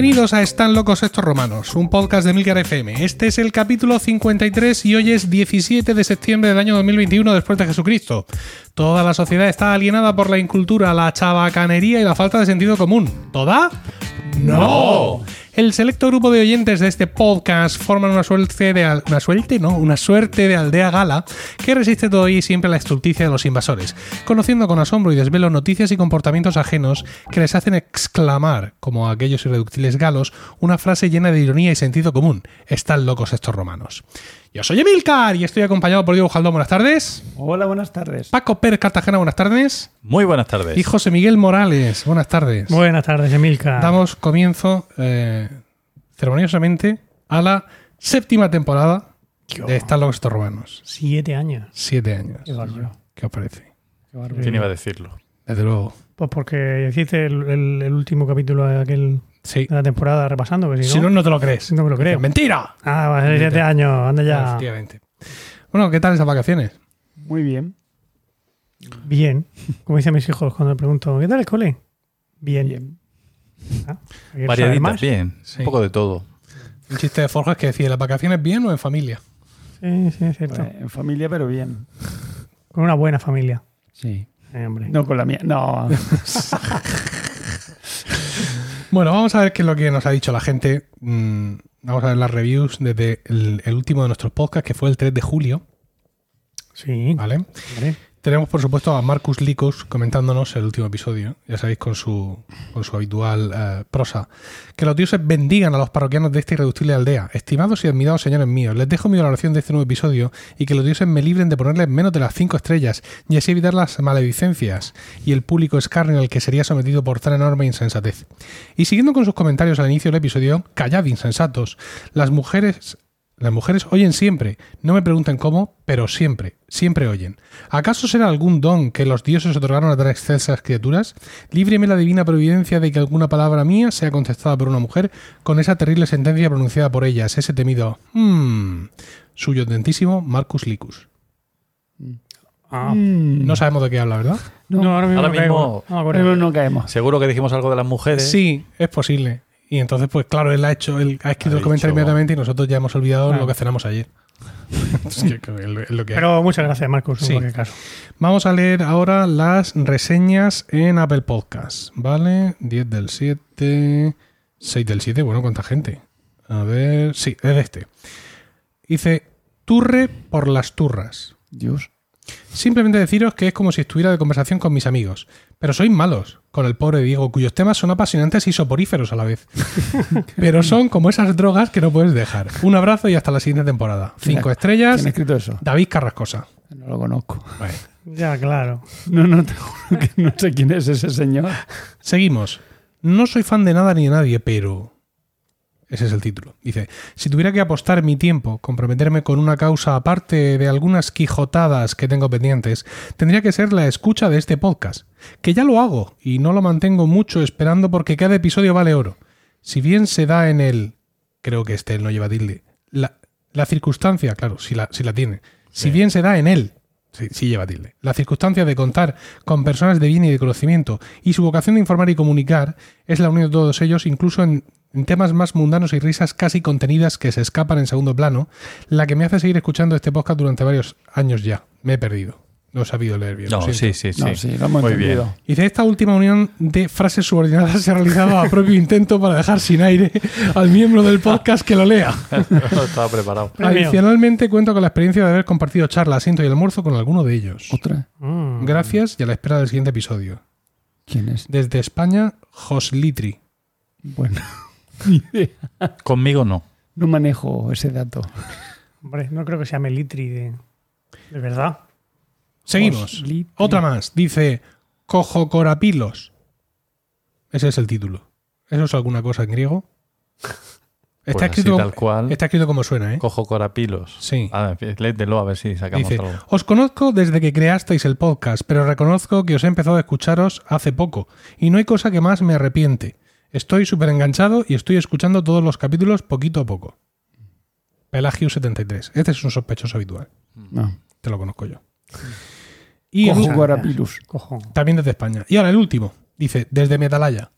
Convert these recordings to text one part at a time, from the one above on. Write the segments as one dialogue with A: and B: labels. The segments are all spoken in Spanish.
A: Bienvenidos a Están locos estos romanos, un podcast de Milcar FM. Este es el capítulo 53 y hoy es 17 de septiembre del año 2021 después de Jesucristo. Toda la sociedad está alienada por la incultura, la chabacanería y la falta de sentido común. ¿Toda? ¡No! El selecto grupo de oyentes de este podcast forman una suerte de una suerte, no, una suerte de aldea gala que resiste todavía y siempre a la estulticia de los invasores, conociendo con asombro y desvelo noticias y comportamientos ajenos que les hacen exclamar, como aquellos irreductibles galos, una frase llena de ironía y sentido común. Están locos estos romanos. Yo soy Emilcar y estoy acompañado por Diego Jaldón. Buenas tardes.
B: Hola, buenas tardes.
A: Paco Pérez Cartagena. Buenas tardes.
C: Muy buenas tardes.
A: Y José Miguel Morales. Buenas tardes.
D: Buenas tardes, Emilka.
A: Damos comienzo eh, ceremoniosamente a la séptima temporada de Están locos estos romanos.
D: Siete años.
A: Siete años.
D: Qué bárbaro.
A: ¿Qué os parece?
D: Qué bárbaro.
C: ¿Quién iba a decirlo?
A: Desde luego.
D: Pues porque hiciste el, el- el último capítulo de, aquel,
A: Sí.
D: de la temporada repasando, que si,
A: Si no,
D: no...
A: no te lo crees.
D: No me lo creo.
A: ¡Mentira!
D: Ah, va a ser siete años, anda ya.
A: Efectivamente. Bueno, ¿qué tal esas vacaciones?
B: Muy bien.
D: Bien. Como dicen mis hijos cuando les pregunto, ¿qué tal el cole? Bien.
B: Bien.
D: Ah, ¿quieres saber
C: Variaditas,
D: más?
C: bien.
A: Sí.
C: Un poco de todo.
A: Un chiste de Forjas que decía, ¿las vacaciones bien o en familia?
D: Sí, sí, es cierto.
B: Pues, en familia, pero bien.
D: Con una buena familia.
B: Sí.
D: Eh, hombre.
B: No con la mía. No.
A: Bueno, vamos a ver qué es lo que nos ha dicho la gente. Mm, vamos a ver las reviews desde el, el último de nuestros podcasts, que fue el 3 de julio.
D: Sí.
A: ¿Vale?
D: hombre.
A: Tenemos, por supuesto, a Marcus Licos comentándonos el último episodio, ya sabéis, con su, con su habitual eh, prosa. Que los dioses bendigan a los parroquianos de esta irreductible aldea. Estimados y admirados señores míos, les dejo mi valoración de este nuevo episodio y que los dioses me libren de ponerles menos de las cinco estrellas y así evitar las maledicencias y el público escarnio al que sería sometido por tan enorme insensatez. Y siguiendo con sus comentarios al inicio del episodio, callad insensatos. Las mujeres las mujeres oyen siempre, no me pregunten cómo, pero siempre, siempre oyen. ¿Acaso será algún don que los dioses otorgaron a tan excelsas criaturas? Líbreme la divina providencia de que alguna palabra mía sea contestada por una mujer con esa terrible sentencia pronunciada por ellas, ese temido hmm, suyo atentísimo Marcus Licus.
D: Ah.
B: Mm.
A: No sabemos de qué habla, ¿verdad?
D: No, ahora mismo,
C: Ahora
D: no
C: mismo-
D: no
B: caemos.
C: Seguro que dijimos algo de las mujeres.
A: Sí, es posible. Y entonces, pues claro, él ha hecho, él ha escrito
C: Ha
A: el comentario
C: dicho-
A: inmediatamente y nosotros ya hemos olvidado lo que cenamos ayer. Es que- que es lo- es lo que hay.
D: Pero muchas gracias, Marcos, en
A: Sí.
D: cualquier caso.
A: Vamos a leer ahora las reseñas en Apple Podcast, ¿vale? 10 del 7, 6 del 7, bueno, ¿cuánta gente? A ver, sí, es de este. Dice, turre por las turras.
B: Dios.
A: Simplemente deciros que es como si estuviera de conversación con mis amigos. Pero sois malos, con el pobre Diego, cuyos temas son apasionantes y soporíferos a la vez. Pero son como esas drogas que no puedes dejar. Un abrazo y hasta la siguiente temporada. Cinco
B: ¿Quién
A: estrellas,
B: ¿Quién ha escrito eso?
A: David Carrascosa.
B: No lo conozco.
A: Vale.
D: Ya, claro.
B: No, no, te juro que no sé quién es ese señor.
A: Seguimos. No soy fan de nada ni de nadie, pero... Ese es el título. Dice, si tuviera que apostar mi tiempo, comprometerme con una causa aparte de algunas quijotadas que tengo pendientes, tendría que ser la escucha de este podcast, que ya lo hago y no lo mantengo mucho esperando porque cada episodio vale oro. Si bien se da en el... Creo que este no lleva tilde. La, la circunstancia, claro, si la, si la tiene. Si bien se da en él, sí, sí lleva tilde. La circunstancia de contar con personas de bien y de conocimiento y su vocación de informar y comunicar es la unión de todos ellos, incluso en, en temas más mundanos y risas casi contenidas que se escapan en segundo plano, la que me hace seguir escuchando este podcast durante varios años ya. Me he perdido. No he sabido leer bien.
C: No, sí, sí, sí.
B: No, sí, lo hemos
C: Muy
B: entendido.
C: bien.
A: Dice, esta última unión de frases subordinadas se ha realizado a propio intento para dejar sin aire al miembro del podcast que lo lea.
C: no estaba preparado.
A: Adicionalmente, cuento con la experiencia de haber compartido charla, asiento y almuerzo con alguno de ellos.
B: ¿Otra?
D: Mm.
A: Gracias y a la espera del siguiente episodio.
B: ¿Quién es?
A: Desde España, Joslitri.
B: Bueno, ni idea.
C: Conmigo no.
B: No manejo ese dato.
D: Hombre, no creo que sea Melitri de, de verdad.
A: Seguimos.
B: Joslitri.
A: Otra más. Dice Cojocorapilos. Ese es el título. ¿Eso es alguna cosa en griego? Está,
C: Pues así,
A: escrito,
C: tal cual.
A: está escrito como suena, ¿eh?
C: Cojo corapilos.
A: Sí.
C: A ver, léetelo a ver si sacamos
A: Dice,
C: algo.
A: os conozco desde que creasteis el podcast, pero reconozco que os he empezado a escucharos hace poco, y no hay cosa que más me arrepiente. Estoy súper enganchado y estoy escuchando todos los capítulos poquito a poco. Pelagio73. Este es un sospechoso habitual.
B: No.
A: Te lo conozco yo. Y el-
B: Cojo.
D: Cojo.
A: también desde España. Y ahora el último. Dice, desde Metalaya.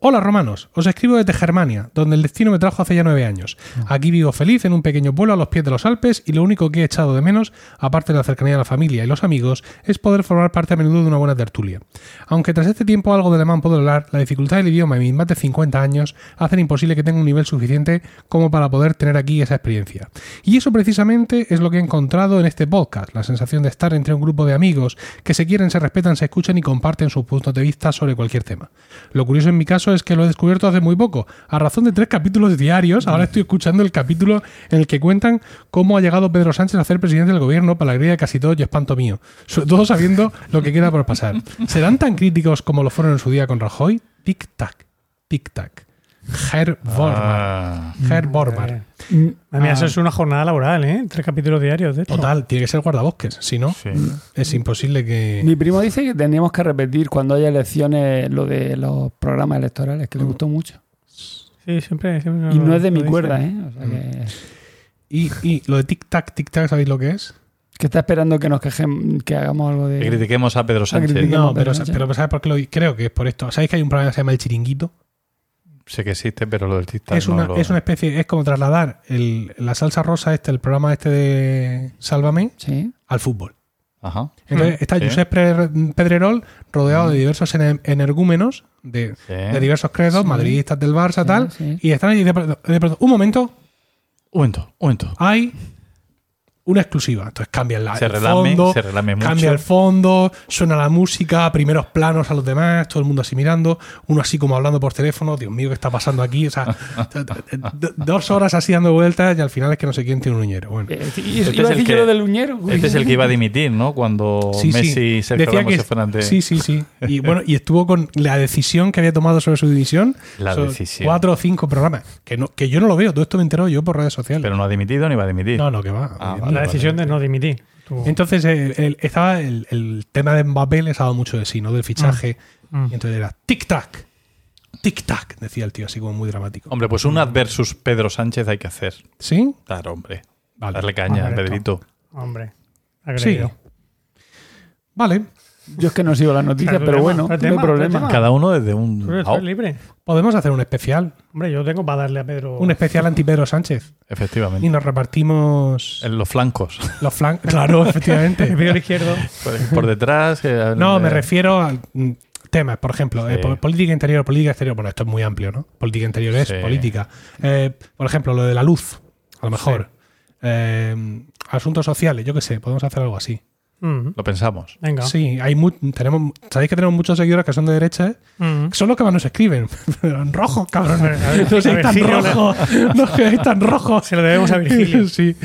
A: Hola romanos, os escribo desde Germania, donde el destino me trajo hace ya nueve años. Aquí vivo feliz en un pequeño pueblo a los pies de los Alpes y lo único que he echado de menos, aparte de la cercanía de la familia y los amigos, es poder formar parte a menudo de una buena tertulia. Aunque tras este tiempo algo de alemán puedo hablar, la dificultad del idioma y mis más de 50 años hacen imposible que tenga un nivel suficiente como para poder tener aquí esa experiencia. Y eso precisamente es lo que he encontrado en este podcast, la sensación de estar entre un grupo de amigos que se quieren, se respetan, se escuchan y comparten sus puntos de vista sobre cualquier tema. Lo curioso en mi caso es que lo he descubierto hace muy poco. A razón de tres capítulos diarios, ahora estoy escuchando el capítulo en el que cuentan cómo ha llegado Pedro Sánchez a ser presidente del gobierno para la alegría de casi todos y espanto mío. Sobre todo sabiendo lo que queda por pasar. ¿Serán tan críticos como lo fueron en su día con Rajoy? Tic-tac, tic-tac. Herr Bormann.
C: Ah,
A: Herr Bormann.
B: Mm,
D: A mí
B: ah,
D: eso es una jornada laboral, ¿eh? Tres capítulos diarios de esto.
A: Total, tiene que ser guardabosques. Si no,
C: sí.
A: es imposible que.
B: Mi primo dice que tendríamos que repetir cuando haya elecciones lo de los programas electorales, que le gustó mucho.
D: Sí, siempre. siempre
B: Y no es de mi
D: dice.
B: cuerda, ¿eh? O sea que,
A: Y, y lo de tic-tac, tic-tac, ¿sabéis lo que es?
B: que está esperando que nos quejen, que hagamos algo
C: Que
B: de.
C: critiquemos a Pedro Sánchez.
A: No, pero,
B: Pedro Sánchez.
A: pero ¿sabes por qué lo Creo que es por esto. ¿Sabéis que hay un programa que se llama El Chiringuito?
C: Sé que existe, pero lo del tic-tac
A: es,
C: no
A: una,
C: lo-
A: es una especie, es como trasladar el- la salsa rosa, este, el programa este de Sálvame,
B: Sí.
A: al fútbol.
C: Ajá.
A: Entonces
D: Mm,
A: está
C: sí.
A: Josep Pedrerol rodeado de diversos ene- energúmenos de,
C: Sí.
A: de diversos credos,
B: Sí.
A: madridistas del Barça,
B: Sí,
A: tal,
B: sí.
A: y están ahí de pronto, de pronto, un momento,
C: Un momento, un momento.
A: hay una exclusiva. Entonces cambian la,
C: Se
A: el
C: relame,
A: fondo,
C: se relame mucho.
A: cambia el fondo, suena la música, primeros planos a los demás, todo el mundo así mirando, uno así como hablando por teléfono, Dios mío, ¿qué está pasando aquí? O sea, dos horas así dando vueltas y al final es que no sé quién tiene un uñero. Bueno.
B: Eh, y-
C: Este
B: iba
C: es el que-
B: lo del uñero.
C: Este es el que iba a dimitir, ¿no? Cuando
A: Sí, sí.
C: Messi y Sergio
A: Decía
C: Ramos
A: que
C: se fueran de...
A: sí, sí, sí. Y bueno, y estuvo con la decisión que había tomado sobre su división.
C: La decisión.
A: Cuatro o cinco programas. Que, no, que yo no lo veo, todo esto me entero yo por redes sociales.
C: Pero no ha dimitido ni va a dimitir.
A: no, no, que va.
C: Ah, vale,
D: La decisión de no dimitir. Tú-
A: Entonces, el, estaba el, el tema de Mbappé les ha dado mucho de sí, ¿no? Del fichaje.
D: Mm.
A: Y entonces era tic-tac, tic-tac, decía el tío, así como muy dramático.
C: Hombre, pues un adversus Pedro Sánchez hay que hacer.
A: ¿Sí?
C: Claro, hombre.
A: Vale.
C: Darle caña,
D: Correcto.
C: Pedrito.
D: Hombre.
A: Sí.
D: Agredido.
A: Vale.
B: Yo es que no sigo las noticias,
D: Pero tema,
B: bueno, no hay
D: tema,
B: problema.
C: Cada uno desde un...
D: Libre.
A: Podemos hacer un especial.
D: Hombre, yo tengo para darle a Pedro.
A: Un especial anti-Pedro Sánchez. Y
C: Efectivamente.
A: nos repartimos
C: En los flancos.
A: los flancos. Claro,
D: El
A: efectivamente.
D: Pedro izquierdo.
C: por, por detrás. eh,
A: No,
C: eh,
A: me refiero a mm, temas, por ejemplo, eh,
C: Sí.
A: política interior, política exterior. Bueno, esto es muy amplio, ¿no? Política interior es
C: Sí.
A: política. Eh, por ejemplo, lo de la luz, a lo mejor. Eh, asuntos sociales, yo qué sé, podemos hacer algo así.
D: Mm.
C: Lo pensamos.
D: Venga.
A: Sí, hay mu- tenemos, sabéis que tenemos muchos seguidores que son de derecha,
D: Mm.
A: que son los que más nos escriben. Pero en rojo, cabrón.
D: Ver,
A: No seáis tan rojos. No seáis tan rojos.
D: Se lo debemos a Virgilio.
A: Sí,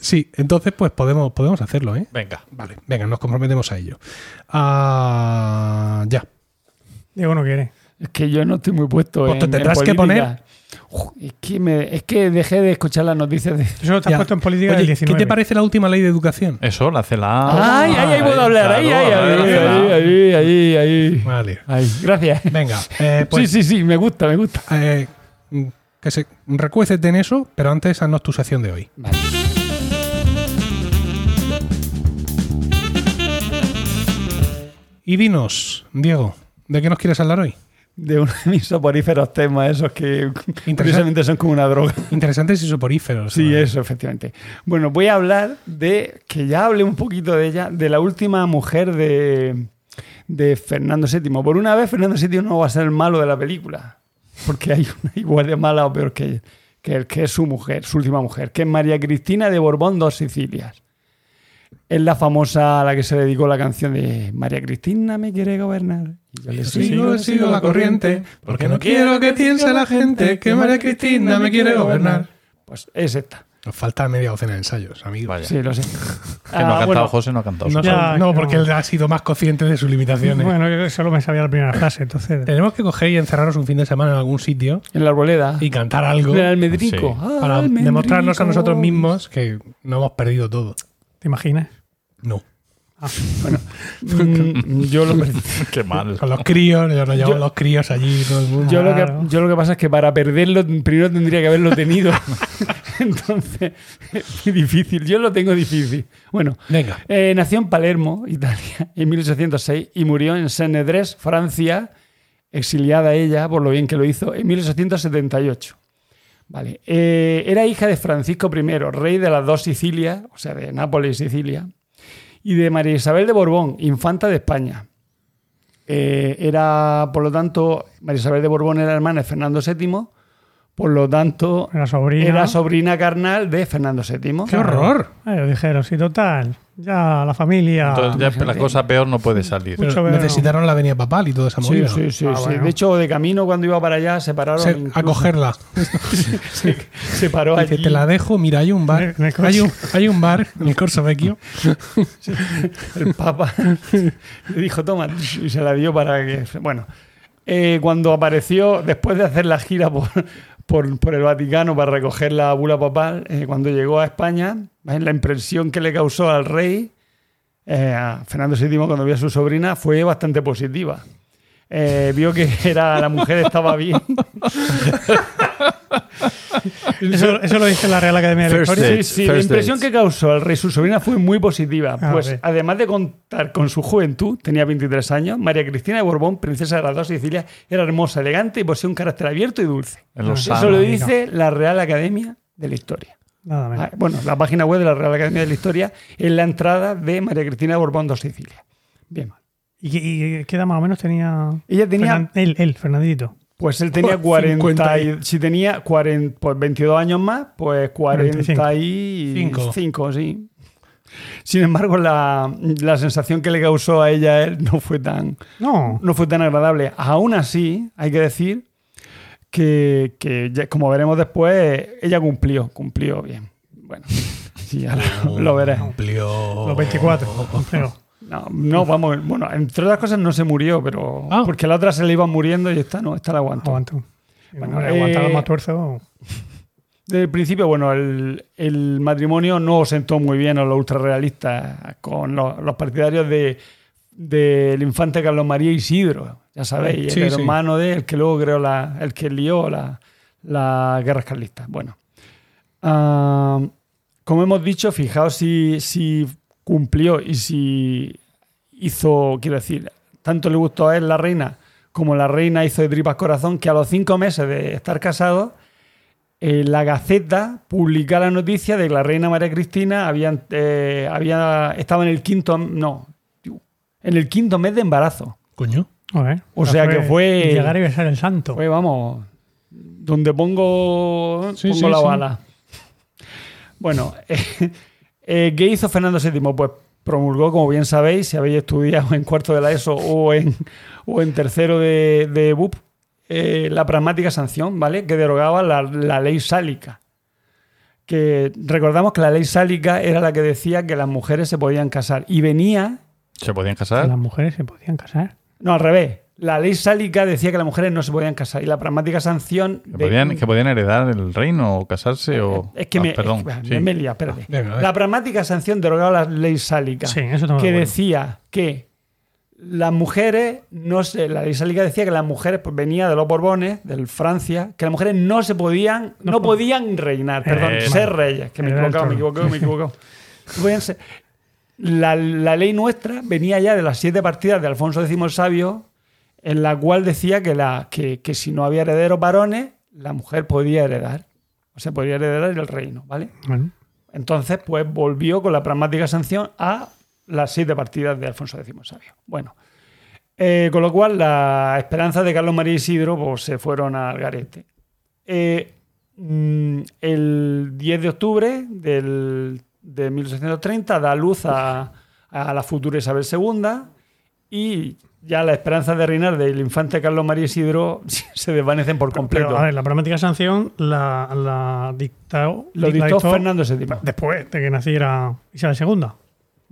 A: sí. Entonces, pues podemos, podemos hacerlo, ¿eh?
C: Venga.
A: Vale, venga, nos comprometemos a ello. Ah, ya.
D: Diego no quiere.
B: Es que yo no estoy muy puesto
A: Pues
B: en,
A: te
B: en
A: tendrás que.
B: Uf, es, que me- es que dejé de escuchar las noticias de...
D: Tú solo te has puesto en política
A: Oye,
D: del
A: ¿qué
D: 19.
A: te parece la última ley de educación?
C: Eso, la CELA.
B: ay, ay, ahí puedo hablar. Ahí, ahí, ahí, ahí, ahí, ahí, ahí.
A: Vale.
B: Ay, gracias.
A: Venga, eh, pues
B: sí, sí, sí, me gusta, me gusta.
A: eh, que se recuécete en eso, pero antes haznos tu sección de hoy.
B: Vale.
A: Y dinos, Diego, ¿de qué nos quieres hablar hoy?
B: De uno de mis soporíferos temas, esos que curiosamente son como una droga.
A: Interesantes y soporíferos.
B: Sí,
A: ¿no?
B: eso, efectivamente. Bueno, voy a hablar de, que ya hablé un poquito de ella, de la última mujer de, de Fernando VII. Por una vez, Fernando VII no va a ser el malo de la película, porque hay una igual de mala o peor que, que, el que es su mujer, su última mujer, que es María Cristina de Borbón, dos Sicilias. Es la famosa a la que se dedicó la canción de María Cristina me quiere gobernar. Y yo le
A: Sigo, sigo la corriente, porque no quiero que piense la gente que María Cristina me quiere gobernar.
B: Pues es esta.
A: Nos falta media docena de ensayos, amigo.
C: Vaya.
B: Sí, lo sé.
C: Que no
B: Ah,
C: ha cantado
B: bueno,
C: José, no ha cantado.
A: No,
C: José.
D: Ya,
A: no,
D: que
A: porque él ha sido más consciente de sus limitaciones.
D: Bueno, yo solo me sabía la primera frase, entonces.
A: Tenemos que coger y encerrarnos un fin de semana en algún sitio
B: En la arboleda.
A: y cantar algo
B: El almedrico.
C: Sí.
B: Ah,
A: para
B: almendrico.
A: demostrarnos a nosotros mismos que no hemos perdido todo.
D: ¿Te imaginas?
A: No.
B: Mm, yo, lo,
C: Qué mal.
A: Con los críos, nos llevamos
B: Yo-
A: los críos allí, todo el mundo.
B: yo, lo que, yo lo que pasa es que para perderlo primero tendría que haberlo tenido. Entonces, es muy difícil. Yo lo tengo difícil. Bueno,
A: Venga.
B: eh, nació en Palermo, Italia, en 1806 y murió en Saint-Nedres, Francia, exiliada ella, por lo bien que lo hizo, en 1878. Vale. Eh, era hija de Francisco I, rey de las dos Sicilias, o sea, de Nápoles y Sicilia, y de María Isabel de Borbón, infanta de España. Eh, era, por lo tanto, María Isabel de Borbón era hermana de Fernando VII, por lo tanto,
D: Era sobrina.
B: era sobrina carnal de Fernando VII.
A: ¡Qué horror!
D: Eh, dijeron, sí, total. Ya la familia.
C: Entonces ya la cosa peor no puede salir.
A: Necesitaron la avenida papal y toda esa movida.
B: sí, sí,
D: Ah,
B: sí.
D: bueno.
B: De hecho, de camino cuando iba para allá se pararon.
A: Se- a cogerla.
B: se, se paró
A: Dice,
B: allí.
A: te la dejo, mira, hay un bar.
D: En el coche.
A: Hay un, hay un bar en el Corso Vecchio.
B: El Papa le dijo, toma, y se la dio para que... Bueno, eh, cuando apareció, después de hacer la gira por, por, por el Vaticano para recoger la bula papal, eh, cuando llegó a España, ¿ves? la impresión que le causó al rey, eh, a Fernando VII cuando vio a su sobrina, fue bastante positiva. Eh, vio que era, la mujer estaba bien.
D: Eso, eso lo dice la Real Academia de la
C: First
D: Historia.
C: date.
B: Sí, sí, la impresión
C: dates.
B: que causó al rey su sobrina fue muy positiva.
D: A
B: pues además de contar con su juventud, tenía 23 años, María Cristina de Borbón, princesa de las dos Sicilias, era hermosa, elegante y poseía un carácter abierto y dulce. Eso lo dice la Real Academia de la Historia.
D: Nada menos.
B: Ah, Bueno, la página web de la Real Academia de la Historia es la entrada de María Cristina de Borbón, dos Sicilias. Bien.
D: ¿Y, y qué edad más o menos tenía,
B: Ella tenía,
D: Fernan- él, él, Fernandito?
B: Pues él tenía
A: Pues,
B: 40,
A: 50
B: y- si tenía 40, pues 22 años más, pues 45, sí. Sin embargo, la, la sensación que le causó a ella a él no fue tan,
D: No.
B: no fue tan agradable. Aún así, hay que decir que, que ya- como veremos después, ella cumplió, cumplió bien. Bueno, sí, ya lo, lo veré.
A: Cumplió.
D: Los 24. Pero,
B: No, no, vamos, bueno, entre otras cosas no se murió, pero
A: Ah.
B: porque la otra se le iban muriendo y esta no, esta la aguantó.
D: aguanto.
B: Bueno, eh,
D: aguantar el más tuerzo.
B: Desde el principio, bueno, el, el matrimonio no sentó muy bien a los ultrarrealistas con los, los partidarios de del infante Carlos María Isidro, ya sabéis,
A: Sí,
B: el
A: sí.
B: hermano de el que luego creó la, el que lió la- las guerras carlistas. Bueno, ah, como hemos dicho, fijaos si, si cumplió y si hizo, quiero decir, tanto le gustó a él la reina como la reina hizo de tripas corazón, que a los cinco meses de estar casados, eh, la Gaceta publica la noticia de que la reina María Cristina había, eh, había, estaba en el quinto, no, en el quinto mes de embarazo.
A: Coño.
D: Joder,
B: O sea que fue-
D: Llegar y besar el santo.
B: Pues vamos, donde pongo,
A: Sí,
B: pongo
A: sí,
B: la
A: sí.
B: bala. Bueno, eh, eh, ¿qué hizo Fernando VII? Pues promulgó, como bien sabéis, si habéis estudiado en cuarto de la ESO o en, o en tercero de, de BUP, eh, la pragmática sanción, ¿vale? Que derogaba la, la ley sálica. Que recordamos que la ley sálica era la que decía que las mujeres se podían casar. Y venía,
C: ¿Se podían casar?
D: las mujeres se podían casar.
B: no, al revés. La ley sálica decía que las mujeres no se podían casar. Y la pragmática sanción.
C: ¿Que
B: de-
C: podían, que podían heredar el reino o casarse o...?
B: Es que
C: Ah,
B: me,
C: perdón.
B: es que-
C: sí.
B: me he liado, espérate.
A: Venga, a ver.
B: La pragmática sanción derogaba la ley sálica,
D: Sí, eso
B: que decía que las mujeres, no se, la ley sálica decía que las mujeres, pues venía de los Borbones, del Francia, que las mujeres no se podían, no,
D: No po-
B: podían reinar, perdón,
C: Eh,
B: ser reyes, que me he equivocado, me he equivocado, me he equivocado. La, la ley nuestra venía ya de las siete partidas de Alfonso X el Sabio, en la cual decía que, la, que, que si no había herederos varones, la mujer podía heredar. O sea, podía heredar el reino, ¿vale?
D: Bueno,
B: Entonces, pues volvió con la pragmática sanción a las siete partidas de Alfonso X Sabio. Bueno, eh, con lo cual las esperanzas de Carlos María Isidro pues, se fueron al garete. Eh, mm, el 10 de octubre del, de 1830 da luz a, a la futura Isabel II y ya las esperanzas de reinar del infante Carlos María Isidro se desvanecen por completo.
D: pero a ver, la pragmática sanción la, la dictó,
B: Lo
D: la
B: dictó Fernando VII.
D: después de que naciera Isabel II.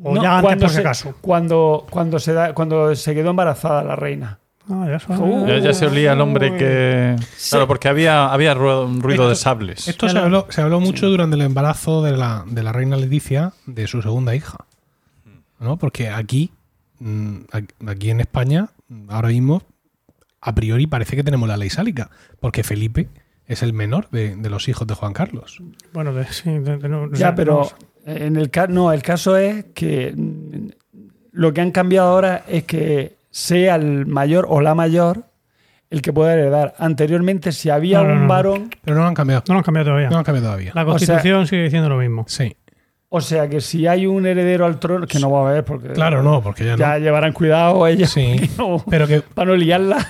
D: O
B: No,
D: ya antes,
B: cuando
D: por si acaso.
B: Cuando, cuando, se da, cuando se quedó embarazada la reina.
D: Ah, ya.
B: Uh,
C: Ya, ya se olía el hombre que... Claro, porque había, había ruido de sables.
A: Esto se habló, se habló mucho durante el embarazo de la, de la reina Leticia de su segunda hija. ¿No? Porque aquí, aquí en España, mm, ahora mismo, a priori parece que tenemos la ley sálica. Porque Felipe es el menor de, de los hijos de Juan Carlos.
D: Bueno, de- sí, de- de- no-
B: Ya, pero en el caso no, el caso es que mm, lo que han cambiado ahora es que sea el mayor o la mayor el que pueda heredar. Anteriormente, si había
D: No, no,
B: un
D: no.
B: varón,
A: Pero no lo han cambiado.
D: No lo han cambiado todavía.
A: No lo han cambiado todavía.
D: La
B: O
D: Constitución sigue diciendo lo mismo.
A: Sí.
B: O sea que si hay un heredero al trono, que no va a haber porque
A: Claro, no, porque ya no.
B: ya llevarán cuidado ellos
A: Sí.
B: no-
A: Pero que,
B: para no liarla.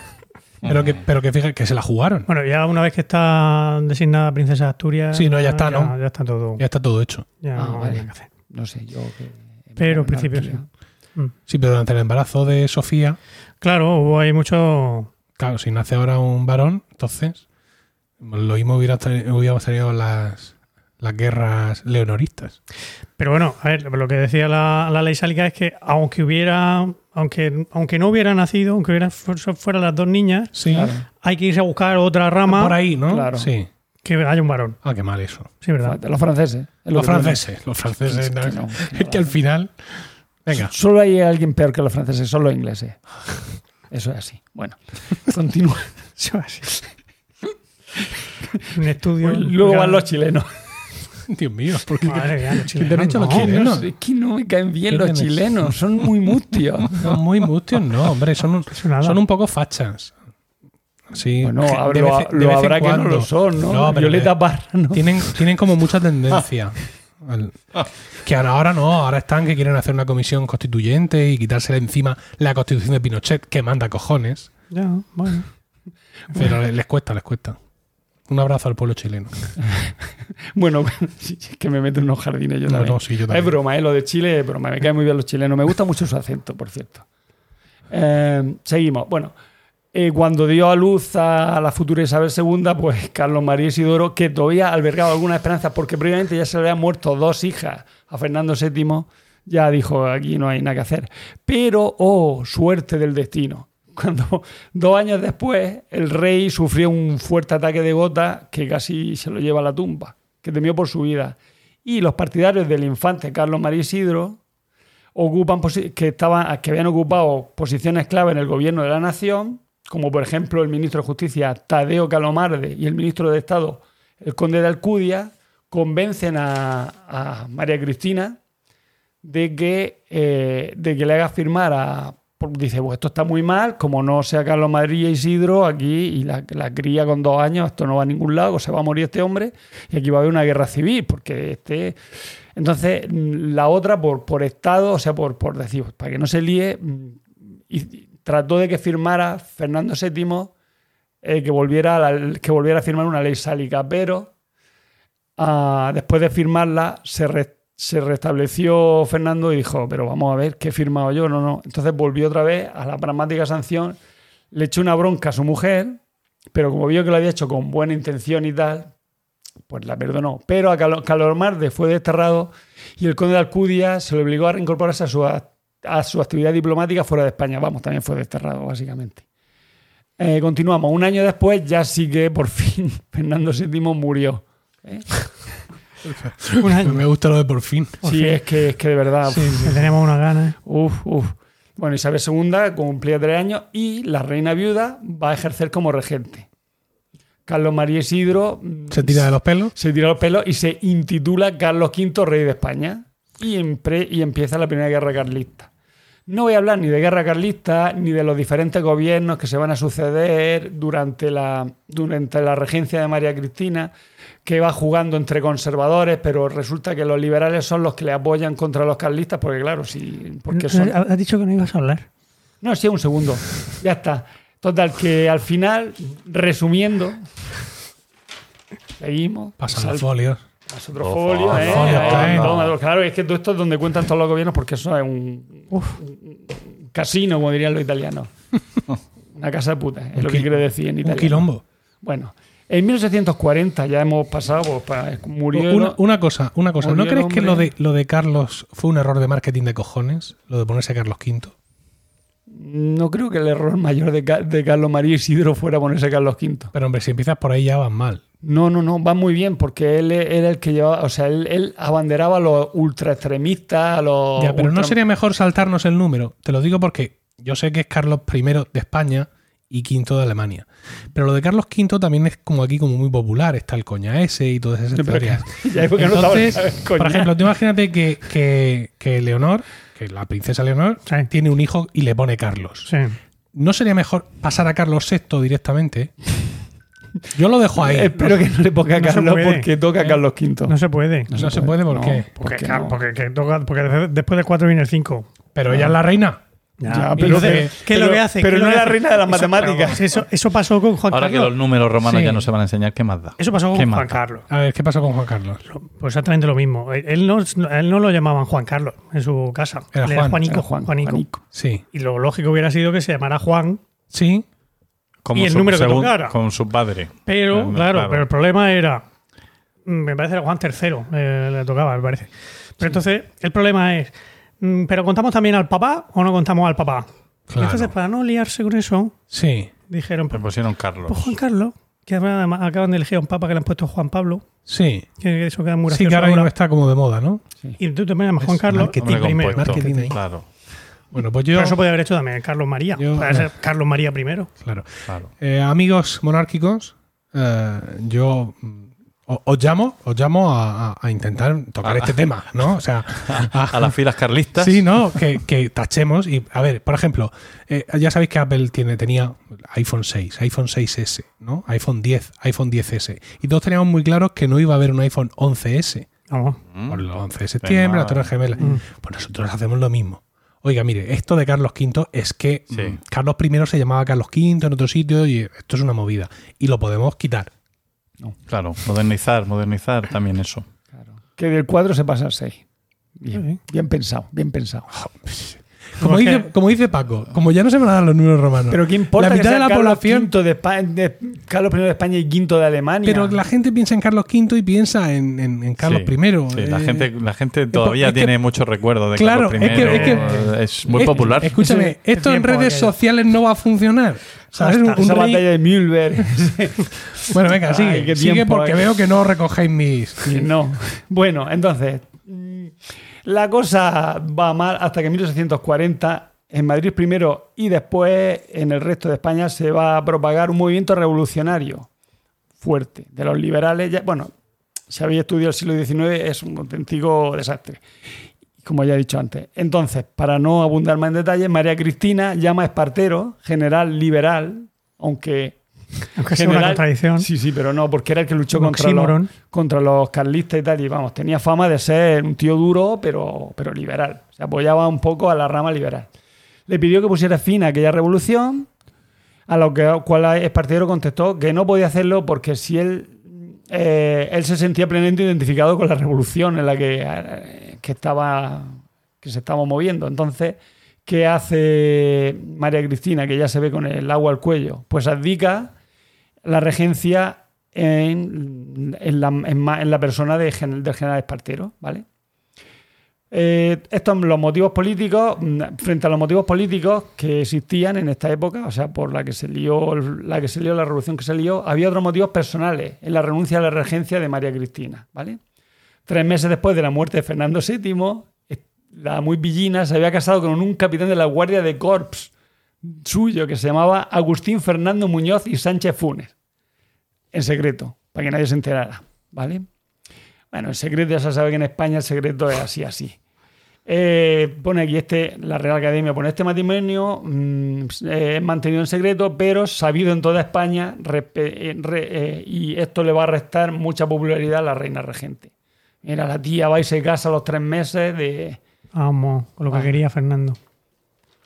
A: pero que, pero que fíjate que se la jugaron.
D: Bueno, ya una vez que está designada Princesa de Asturias.
A: Sí, no, ya está, ¿no?
D: Ya está todo.
A: Ya está todo hecho.
D: Ya
B: Ah,
D: no
B: vale.
D: que hacer.
B: No sé, yo que...
D: Pero en principio sí. Mm.
A: Sí, pero durante el embarazo de Sofía,
D: Claro, hubo ahí mucho.
A: claro, si nace ahora un varón, entonces lo mismo hubiéramos tenido las, las guerras leonoristas.
D: Pero bueno, a ver, lo que decía la, la ley sálica es que aunque hubiera, aunque, aunque no hubiera nacido, aunque hubiera, fu- fueran las dos niñas,
A: Sí.
B: Claro.
D: hay que irse a buscar otra rama
A: Por ahí, ¿no?
B: Claro.
A: Sí.
D: que haya un varón.
A: Ah, qué mal eso.
D: Sí, ¿verdad?
B: Los franceses. es lo
A: Los franceses, los franceses.
B: Es que
A: no,
B: no,
A: es que al final. Venga.
B: Solo hay alguien peor que los franceses, son los ingleses. Eso es así. Bueno, continúa.
D: Eso así. Un estudio.
B: Pues Luego van los chilenos.
A: Dios mío, ¿por qué?
D: Madre mía, los
A: ¿Qué
D: chilenos,
A: derecho los
D: no.
A: chilenos?
B: Es que no me caen bien
A: ¿Qué
B: los chilenos, son muy mustios.
A: Son muy mustios, no, hombre, son un,
D: nada.
A: son un poco fachas. Sí,
B: Bueno,
A: de
B: lo,
A: vez- de en
B: que no
A: cuando.
B: lo son, ¿no? Violeta Parra, ¿no?
A: Tienen, tienen como mucha tendencia. al- que ahora no, ahora están que quieren hacer una comisión constituyente y quitársele encima la constitución de Pinochet, que manda cojones.
D: Ya, bueno.
A: Pero les, les cuesta, les cuesta. Un abrazo al pueblo chileno.
B: Bueno, es que me meto en unos jardines yo
A: No,
B: también.
A: no, sí, yo
B: Es broma, ¿eh? lo de Chile es broma. Me caen muy bien los chilenos. Me gusta mucho su acento, por cierto. Eh, seguimos. Bueno, eh, cuando dio a luz a la futura Isabel II, pues Carlos María Isidoro, que todavía albergaba alguna esperanza, porque previamente ya se le habían muerto dos hijas a Fernando VII, ya dijo, aquí no hay nada que hacer. Pero, oh, suerte del destino. Cuando dos años después el rey sufrió un fuerte ataque de gota que casi se lo lleva a la tumba, que temió por su vida. Y los partidarios del infante Carlos María Isidro ocupan que, estaban, que habían ocupado posiciones clave en el gobierno de la nación, como por ejemplo el ministro de Justicia Tadeo Calomarde y el ministro de Estado, el conde de Alcudia, convencen a, a María Cristina de que, eh, de que le haga firmar a... porque Dice, pues esto está muy mal, como no sea Carlos María Isidro aquí y la, la cría con dos años, esto no va a ningún lado, se va a morir este hombre y aquí va a haber una guerra civil, porque este... Entonces, mm, la otra, por, por Estado, o sea, por, por decir, pues, para que no se líe, mm, y, y trató de que firmara Fernando VII eh, que, volviera a que volviera a firmar una ley sálica, pero ah, después de firmarla se, se restableció Fernando y dijo, pero vamos a ver, ¿qué he firmado yo? No, no. Entonces volvió otra vez a la pragmática sanción, le echó una bronca a su mujer, pero como vio que lo había hecho con buena intención y tal, pues la perdonó. Pero a Calo- Calormarde fue desterrado y el conde de Alcudia se le obligó a reincorporarse a su, a su actividad diplomática fuera de España. Vamos, también fue desterrado, básicamente. Eh, continuamos. Un año después, ya sí que por fin Fernando VII murió. ¿eh?
D: Un año.
A: Me gusta lo de por fin.
B: Sí, es que, es que de verdad.
D: Sí, que tenemos una gana.
B: Uf, uf. Bueno, Isabel II cumplía tres años y la reina viuda va a ejercer como regente. Carlos María Isidro mm,
A: Se tira de los pelos.
B: se tira los pelos y se intitula Carlos V, rey de España. Y, empre- y empieza la primera guerra carlista. No voy a hablar ni de guerra carlista ni de los diferentes gobiernos que se van a suceder durante la, durante la regencia de María Cristina, que va jugando entre conservadores, pero resulta que los liberales son los que le apoyan contra los carlistas, porque claro, sí, porque son,
D: Has dicho que no ibas a hablar.
B: no, sí, un segundo. Ya está. Total, que al final, resumiendo, seguimos.
A: Pasan
B: Sal-
A: los folios.
B: Pasa otro folio, ¿eh?
A: folio, claro.
B: toma, Claro, es que todo esto es donde cuentan todos los gobiernos porque eso es un, un casino, como dirían los italianos. Una casa de puta, es
A: Un
B: lo que
A: qui-
B: quiere decir en
A: Un
B: italiano.
A: quilombo.
B: Bueno, en 1840 ya hemos pasado, pues, murió...
A: Una, una cosa, una cosa. ¿No crees que lo de, lo de Carlos fue un error de marketing de cojones? Lo de ponerse Carlos V.
B: No creo que el error mayor de, Ca- de Carlos María Isidro fuera ponerse Carlos V.
A: Pero hombre, si empiezas por ahí ya vas mal.
B: No, no, no, va muy bien porque él era el que llevaba, o sea, él, él abanderaba a los ultra extremistas, a los...
A: Ya, pero no sería mejor saltarnos el número. Te lo digo porque yo sé que es Carlos I de España y V de Alemania. Pero lo de Carlos V también es como aquí como muy popular. Está el coña ese y todas esas
B: no estaba-
A: Entonces, por ejemplo, tú imagínate que, que, que Leonor, que la princesa Leonor,
D: Sí.
A: tiene un hijo y le pone Carlos.
D: Sí.
A: ¿no sería mejor pasar a Carlos VI directamente? Yo lo dejo ahí.
B: Espero que no le ponga a
D: No
B: Carlos porque toca a Carlos V.
D: No se puede.
A: No se puede, ¿por qué?
D: Porque,
B: porque
D: porque, toca- después del 4 viene el 5.
A: Pero ella es la reina.
B: Ya, pero,
A: entonces,
D: ¿qué es lo
B: pero-
D: que hace?
B: Pero
D: ¿Qué es
B: no
D: lo
B: es
D: que
B: la
D: hace?
B: reina de las
D: Eso-
B: matemáticas.
D: Eso, eso pasó con Juan
C: Ahora que
D: Carlos.
C: los números romanos
A: Sí.
C: ya no se van a enseñar, ¿qué más da?
D: Eso pasó
C: ¿Qué
D: con Juan
C: da?
D: Carlos.
A: A ver, ¿qué pasó con Juan Carlos?
D: Pues exactamente lo mismo. Él no, él no lo llamaban Juan Carlos en su casa.
A: Era
D: Él
A: Juan,
D: Juanico,
B: Era Juan,
D: Juanico.
B: Juanico.
A: Sí.
D: Y lo lógico hubiera sido que se llamara Juan,
A: Sí.
C: Como
D: Y el
C: su-
D: número que
C: según-
D: tocara.
C: Con su padre.
D: pero
C: Eh,
D: claro, pero el problema era, mm, me parece que era Juan III eh, le tocaba, me parece. Pero entonces el problema es, ¿pero contamos también al papá o no contamos al papá?
A: Claro.
D: Entonces para no liarse con eso,
A: Sí.
D: dijeron, pues
C: pusieron Carlos.
D: Juan Carlos, que además acaban de elegir a un papa que le han puesto Juan Pablo,
A: Sí.
D: que eso queda muy
A: Sí, que ahora mismo está como de moda, ¿no?
D: Y tú te llamas Juan Carlos
A: marketing.
D: primero.
A: marketing ahí.
C: Claro,
A: Bueno, pues yo.
D: Pero eso podía haber hecho también Carlos María.
A: Yo-
D: Puede ser Carlos María primero.
A: Claro.
C: claro.
A: Eh, amigos monárquicos, eh, yo mm, os llamo, os llamo a, intentar tocar este tema, ¿no? O sea, a-
C: A las filas carlistas.
A: Sí, ¿no? Que, que tachemos y, a ver, por ejemplo, eh, ya sabéis que Apple tiene, tenía iPhone 6, iPhone 6S, ¿no? iPhone 10, iPhone 10S. Y todos teníamos muy claros que no iba a haber un iPhone 11S.
D: Vamos.
C: Mm.
A: Por el 11 de septiembre, la Torre Gemela.
D: Mm.
A: Pues nosotros hacemos lo mismo. Oiga, mire, esto de Carlos V es que
C: Sí.
A: mm, Carlos I se llamaba Carlos V en otro sitio y esto es una movida. Y lo podemos quitar.
C: Claro, modernizar, modernizar también eso.
B: Que del 4 se pasa al 6.
D: Sí.
B: Bien, bien pensado, bien pensado.
A: Como
D: Como es
A: dice,
D: que-
A: como dice Paco, como ya no se van a dar los números romanos.
B: Pero ¿qué importa
A: La
B: que
A: mitad
B: sea
A: de la
B: Carlos
A: población.
B: V de España, de Carlos I de España y quinto de Alemania?
A: Pero la gente piensa en Carlos V y piensa en, en- en Carlos
C: Sí,
A: I.
C: sí, la,
A: Eh,
C: gente, la gente todavía tiene muchos recuerdos de
A: Claro,
C: Carlos I.
A: es que- es que-
C: es muy
A: es-
C: popular.
A: Escúchame, esto en redes sociales no va a funcionar. ¿Sabes? Un-
B: Esa batalla de Mühlberg.
A: Bueno, venga, sigue.
B: Ay,
A: sigue
B: tiempo,
A: porque
B: eh.
A: veo que no recogéis mis.
B: No. Bueno, entonces, mm, la cosa va mal hasta que en 1840 en Madrid primero y después en el resto de España se va a propagar un movimiento revolucionario fuerte de los liberales. Ya, bueno, si habéis estudiado el siglo XIX es un auténtico desastre, como ya he dicho antes. Entonces, para no abundar más en detalles, María Cristina llama a Espartero general liberal, aunque
D: Aunque sea una
B: general-
D: contradicción.
B: Sí, sí, pero no, porque era el que luchó contra los, contra los carlistas y tal. Y vamos, tenía fama de ser un tío duro, pero, pero liberal. Se apoyaba un poco a la rama liberal. Le pidió que pusiera fin a aquella revolución, a lo que cual Espartero contestó que no podía hacerlo porque si él, eh, él se sentía plenamente identificado con la revolución en la que, que estaba que se estaba moviendo. Entonces, ¿qué hace María Cristina, que ya se ve con el agua al cuello? Pues abdica la regencia en, en la, en la persona del general Espartero, ¿vale? Eh, estos los motivos políticos, mm, frente a los motivos políticos que existían en esta época, o sea, por la que se lió, la que se lió la revolución que se lió, había otros motivos personales en la renuncia a la regencia de María Cristina, ¿vale? Tres meses después de la muerte de Fernando VII, la muy villina se había casado con un capitán de la Guardia de Corps suyo que se llamaba Agustín Fernando Muñoz y Sánchez Funes. En secreto, para que nadie se enterara, ¿vale? Bueno, en secreto ya se sabe que en España el secreto es así, así. Eh, pone aquí este, la Real Academia pone este matrimonio mm, eh, mantenido en secreto, pero sabido en toda España eh, y esto le va a restar mucha popularidad a la reina regente. Mira, la tía va y se casa a los tres meses de,
D: Vamos, con lo que
B: Ah.
D: quería Fernando.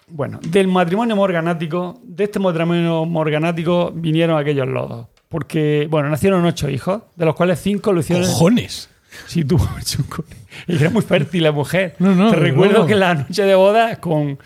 B: Bueno, del matrimonio morganático, de este matrimonio morganático vinieron aquellos lodos. Porque, bueno, nacieron ocho hijos, de los cuales cinco lo hicieron.
A: ¡Cojones!
B: Sí, tuvo ocho era muy fértil la mujer.
A: No, no,
B: Te recuerdo
A: luego.
B: que la noche de boda con,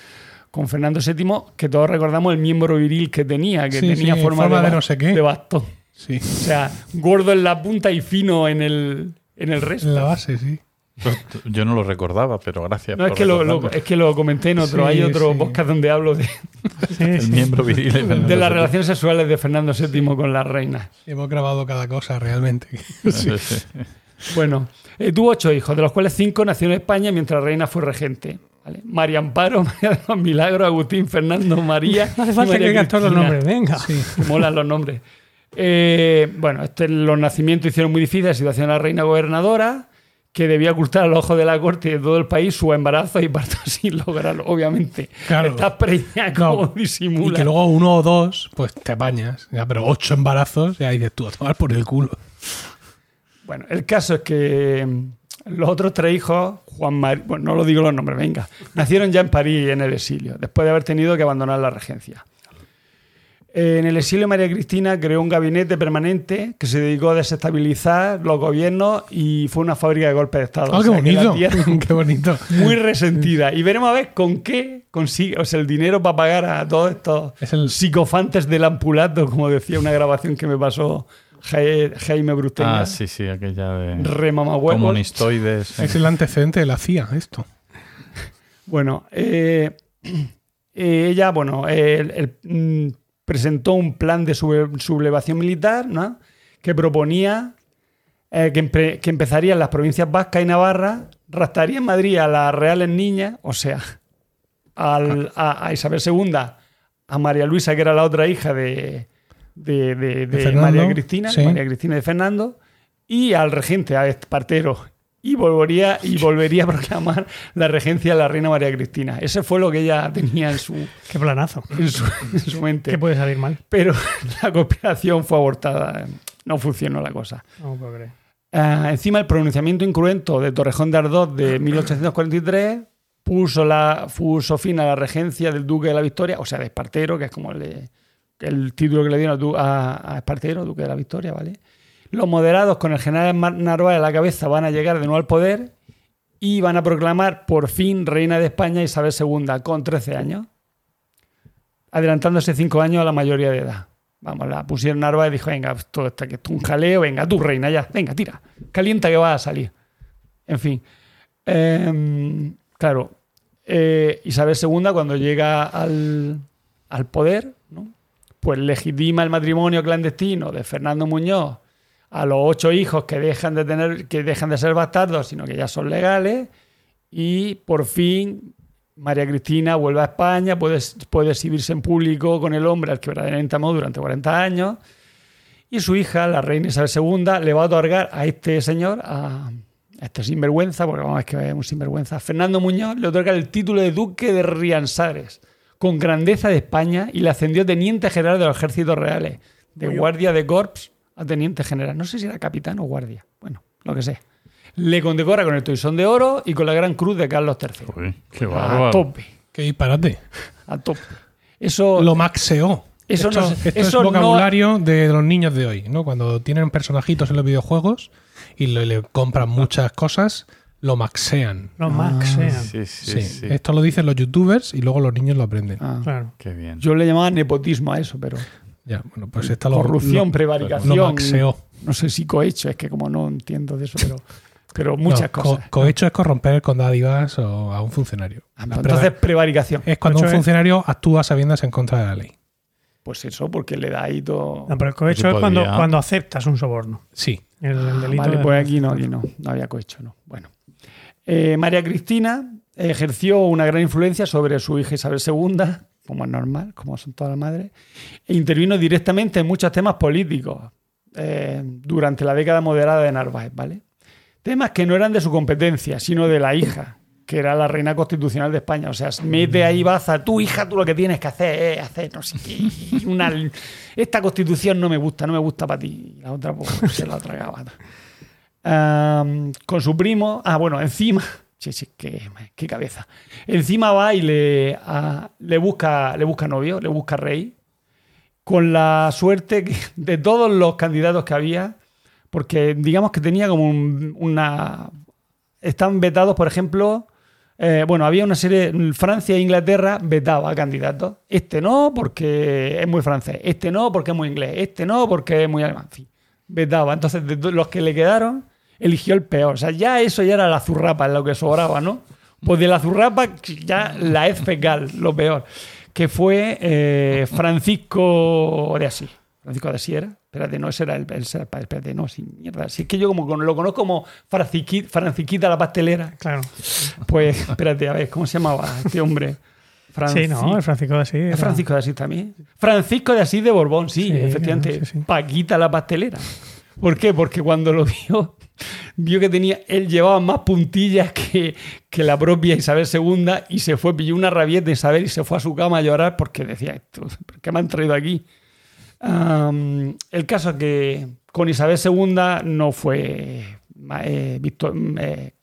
B: con Fernando VII, que todos recordamos el miembro viril que tenía, que
A: Sí,
B: tenía
A: sí,
B: forma,
A: forma de no sé qué.
B: de bastón.
A: Sí.
B: O sea, gordo en la punta y fino en el, en el resto.
A: En la base, sí.
C: Pues, Yo no lo recordaba, pero gracias.
B: No, es que lo, es que lo comenté en otro.
A: Sí,
B: Hay otro
A: sí.
B: podcast donde hablo de,
D: Sí,
C: El
D: sí.
C: miembro viril. de
B: de las relaciones sexuales de Fernando VII con la reina.
A: Hemos grabado cada cosa realmente.
C: Sí, sí.
B: Bueno, eh, tuvo ocho hijos, de los cuales cinco nacieron en España mientras la reina fue regente. ¿vale? María Amparo, María de los Milagros, Agustín, Fernando, María.
D: No hace falta
B: María
D: que digas todos los nombres, venga.
B: Que molan los nombres. Eh, bueno, este, los nacimientos hicieron muy difícil la situación de la reina gobernadora, que debía ocultar a los ojos de la corte y de todo el país su embarazo y parto sin lograrlo, obviamente.
A: Claro.
B: Estás preñada,
A: No,
B: como
A: Y
B: disimula.
A: que luego uno o dos, pues te apañas. Ya, pero ocho embarazos, ya dices tú, a tomar por el culo.
B: Bueno, el caso es que mm, los otros tres hijos, Juan María, bueno, no lo digo los nombres, venga, nacieron ya en París en el exilio, después de haber tenido que abandonar la regencia. Eh, En el exilio, María Cristina creó un gabinete permanente que se dedicó a desestabilizar los gobiernos y fue una fábrica de golpes de Estado.
A: ¡Ah,
B: O
A: qué
B: sea, que la
A: bonito!
B: tía
A: ¡Qué bonito!
B: muy resentida. Y veremos a ver con qué consigue, o sea, el dinero para pagar a todos estos
A: Es el-
B: psicofantes del ampulato, como decía una grabación que me pasó Ja- Jaime Brusteña.
C: Ah, sí, sí, aquella de
B: Remamahuevos.
C: comunistoides.
A: Es el antecedente de la CIA, esto.
B: Bueno, eh, eh, ella, bueno, eh, el- el, mm, presentó un plan de sublevación militar, ¿no? Que proponía eh, que, empe- que empezaría en las provincias Vasca y Navarra, raptaría en Madrid a las reales niñas, o sea, al- a, a Isabel II, a María Luisa, que era la otra hija de, de- de- de
A: Fernando,
B: María Cristina,
A: sí.
B: María Cristina de Fernando, y al regente, a Espartero. Y volvería, y volvería a proclamar la regencia de la reina María Cristina. Ese fue lo que ella tenía en su,
D: Qué planazo.
B: en su, en su mente.
D: ¿Qué puede salir mal?
B: Pero la conspiración fue abortada. No funcionó la cosa.
D: No puedo creer.
B: Ah, encima, el pronunciamiento incruento de Torrejón de Ardós de 1843 puso, la, puso fin a la regencia del duque de la Victoria, o sea, de Espartero, que es como el, el título que le dieron a, a- a Espartero, duque de la Victoria, ¿vale? Los moderados, con el general Narváez a la cabeza, van a llegar de nuevo al poder y van a proclamar por fin reina de España Isabel II con 13 años, adelantándose 5 años a la mayoría de edad. Vamos, la pusieron Narváez y dijo, venga, esto está que esto es un jaleo, venga, tú reina ya, venga, tira, calienta que va a salir. En fin. Em, claro, eh, Isabel II cuando llega al, al poder, pues legitima el matrimonio clandestino de Fernando Muñoz a los ocho hijos que dejan de tener, que dejan de ser bastardos, sino que ya son legales, y por fin María Cristina vuelve a España, puede, puede exhibirse en público con el hombre al que verdaderamente amó durante 40 años, y su hija, la reina Isabel II, le va a otorgar a este señor, a, a este sinvergüenza, porque vamos, es que es un sinvergüenza, a Fernando Muñoz, le otorga el título de duque de Riansares, con grandeza de España, y le ascendió teniente general de los ejércitos reales, de guardia de corps a teniente general. No sé si era capitán o guardia, bueno, lo que sé. Le condecora con el toisón de oro y con la gran cruz de Carlos III.
C: Uy, qué
B: A tope,
A: Qué disparate.
B: a tope. Eso,
A: Lo maxeó.
B: Eso
A: esto
B: no-
A: esto
B: eso
A: es
B: no-
A: vocabulario de los niños de hoy, ¿no? Cuando tienen personajitos en los videojuegos y le, le compran muchas cosas, lo maxean.
D: Los Max sean.
C: Sí, sí,
A: Sí.
C: sí.
A: Esto lo dicen los youtubers y luego los niños lo aprenden.
B: Ah.
D: Claro.
C: Qué bien.
B: Yo le llamaba nepotismo a eso, pero
A: Ya, bueno, pues
B: corrupción,
A: lo-
B: prevaricación. No sé si cohecho, es que como no entiendo de eso, pero, pero muchas
A: No, co-
B: cosas.
A: cohecho es corromper con dádivas o a un funcionario.
B: Ah,
A: La
B: Entonces,
A: preva-
B: prevaricación.
A: es cuando un
D: es-
A: funcionario actúa sabiendas en contra de la ley.
B: Pues eso, porque le da ahí todo.
D: No, pero el cohecho es cuando, cuando aceptas un soborno.
A: Sí.
D: El, el
B: Ah,
D: delito
B: vale,
D: de-
B: pues aquí no, aquí no, no había cohecho, no. Bueno. Eh, María Cristina ejerció una gran influencia sobre su hija Isabel II, como es normal, como son todas las madres, e intervino directamente en muchos temas políticos eh, durante la década moderada de Narváez, ¿vale? Temas que no eran de su competencia, sino de la hija, que era la reina constitucional de España. O sea, mete ahí baza, tu hija, tú lo que tienes que hacer es hacer no sé qué. Una, esta constitución no me gusta, no me gusta para ti. Y la otra pues, se la tragaba. Am, con su primo, ah, bueno, encima, sí, sí, qué, cabeza. Encima va y le, busca, le busca novio, le busca rey, con la suerte de todos los candidatos que había, porque digamos que tenía como un- una... Están vetados, por ejemplo, eh, bueno, había una serie, Francia e Inglaterra vetaba a candidatos. Este no porque es muy francés, este no porque es muy inglés, este no porque es muy alemán. En vetaba. Entonces, de los que le quedaron, eligió el peor. O sea, ya eso ya era la zurrapa, lo que sobraba, ¿no? Pues de la zurrapa, ya la ez fecal, lo peor. Que fue eh, Francisco de Asís. Francisco de Asís era. Espérate, no, ese era el, el padre. Espérate, no, sí, mierda. Si es que yo como lo conozco como Franciqui- Franciquita la pastelera.
D: Claro.
B: Pues, espérate, a ver, ¿cómo se llamaba este hombre?
D: Sí, no, el Francisco de Asís.
B: ¿Es
D: era-
B: Francisco de Asís también? Francisco de Asís de Borbón, sí,
D: Sí,
B: efectivamente.
D: claro, sí, sí.
B: Paquita la pastelera. ¿Por qué? Porque cuando lo vio, vio que tenía, él llevaba más puntillas que, que la propia Isabel II y se fue, pilló una rabieta de Isabel y se fue a su cama a llorar porque decía, esto, ¿por ¿qué me han traído aquí? Am, el caso es que con Isabel II no fue, eh, Victor- eh,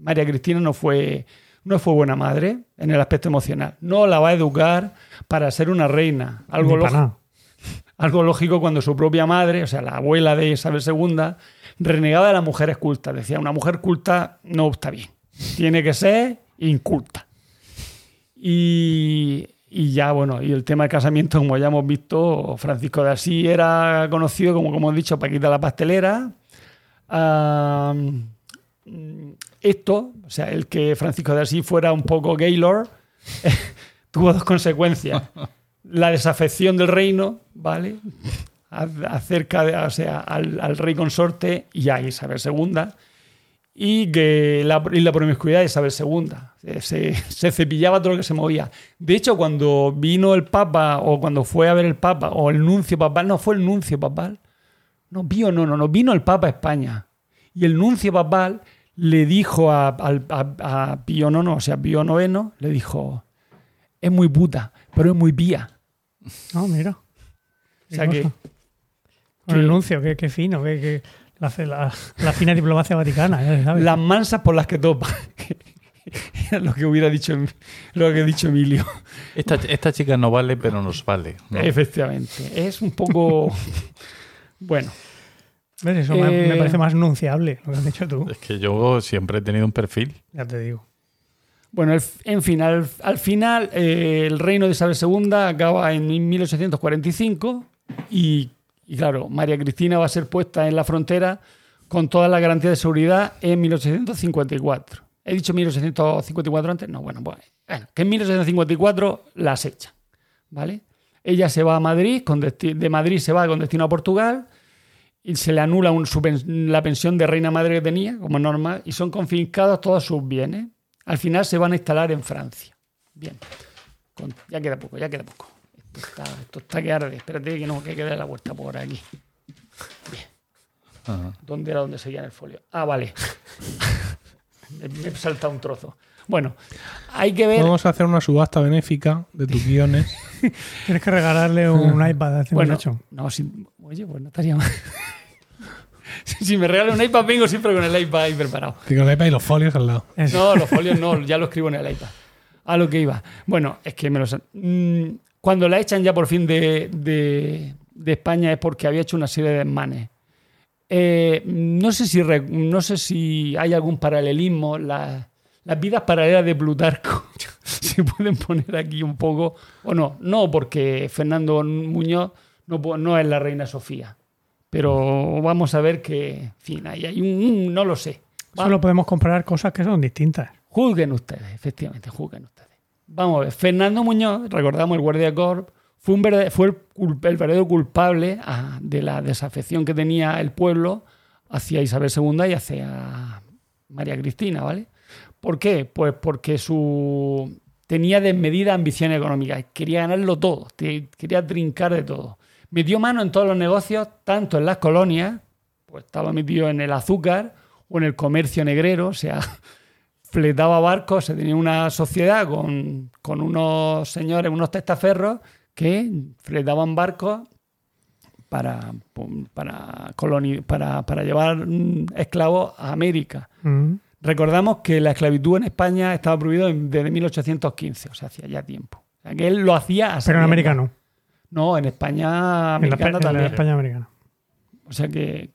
B: María Cristina no fue, no fue buena madre en el aspecto emocional. No la va a educar para ser una reina. Algo lógico. Algo lógico cuando su propia madre, o sea, la abuela de Isabel II, renegaba de las mujeres cultas. Decía, una mujer culta no está bien. Tiene que ser inculta. Y, y ya, bueno, y el tema del casamiento, como ya hemos visto, Francisco de Asís era conocido como, como hemos dicho, Paquita la pastelera. Esto, o sea, el que Francisco de Asís fuera un poco Gaylord, tuvo dos consecuencias. La desafección del reino, ¿vale? Acerca de, o sea, al, rey consorte y a Isabel II. Y, que la, promiscuidad de Isabel II. Se, cepillaba todo lo que se movía. De hecho, cuando vino el Papa, o cuando fue a ver el Papa, o el nuncio papal, no fue el nuncio papal. No, vio, no, no, no, vino el Papa a España. Y el nuncio papal le dijo a Pío IX, o sea, Pío IX, le dijo, es muy puta, pero es muy pía.
D: No, mira.
B: O sea que,
D: cosa. Con el nuncio, qué, qué fino, qué, qué- la, la- la fina diplomacia vaticana, ya
B: las mansas por las que topa. Era lo que hubiera dicho, lo que ha dicho Emilio.
C: Esta, esta chica no vale, pero nos vale. ¿no?
B: Efectivamente. Es un poco. bueno,
D: ¿Ves? Eso me,
B: Eh,
D: me parece más nunciable lo que has dicho tú.
C: Es que yo siempre he tenido un perfil.
D: Ya te digo.
B: Bueno en fin, al, al final eh, el reino de Isabel II acaba en 1845 y, y claro, María Cristina va a ser puesta en la frontera con toda la garantía de seguridad en 1854. ¿He dicho 1854 antes? No, bueno, pues, bueno, que en 1854 la acecha, ¿vale? Ella se va a Madrid, con de Madrid se va con destino a Portugal y se le anula la pensión de reina madre que tenía, como normal, y son confiscados todos sus bienes. Al final se van a instalar en Francia. Bien. Con- ya queda poco, ya queda poco. Esto está, esto está que arde. Espérate que no, que quede la vuelta por aquí.
C: Ajá.
B: ¿Dónde era donde seguía en el folio? Ah, vale. me, me he saltado un trozo. Bueno, hay que ver.
A: Vamos a hacer una subasta benéfica de tus guiones.
D: Tienes que regalarle un iPad a este
B: Bueno,
D: muchacho.
B: no, si- oye, pues no estaría mal. si me regalan un iPad, vengo siempre con el iPad ahí preparado.
A: Digo, el iPad y los folios al lado.
B: No, los folios no, ya lo escribo en el iPad. A lo que iba. Bueno, es que me lo san- Mm, Cuando la echan ya por fin de, de- de España es porque había hecho una serie de desmanes. Eh, no, sé si, no sé si hay algún paralelismo. la- las vidas paralelas de Plutarco se pueden poner aquí un poco o no. No, porque Fernando Muñoz no, no es la reina Sofía. Pero vamos a ver que, en fin, ahí hay un, no lo sé.
D: Solo podemos comprar cosas que son distintas.
B: Juzguen ustedes, efectivamente, juzguen ustedes. Vamos a ver, Fernando Muñoz, recordamos el guardia corp, fue, un verde- fue el, el verdadero culpable ah, de la desafección que tenía el pueblo hacia Isabel II y hacia María Cristina, ¿vale? ¿Por qué? Pues porque su tenía desmedida ambición económica, quería ganarlo todo, quería trincar de todo. Metió mano en todos los negocios, tanto en las colonias, pues estaba metido en el azúcar o en el comercio negrero, o sea, fletaba barcos, se tenía una sociedad con, con unos señores, unos testaferros, que fletaban barcos para, para, coloni- para, para llevar mm, esclavos a América.
D: Mm.
B: Recordamos que la esclavitud en España estaba prohibida desde 1815, o sea, hacía ya tiempo. O sea, que él lo hacía a
D: Pero en. América no.
B: No, en España
D: En la,
B: americana
D: en la
B: también.
D: España americana.
B: O sea que,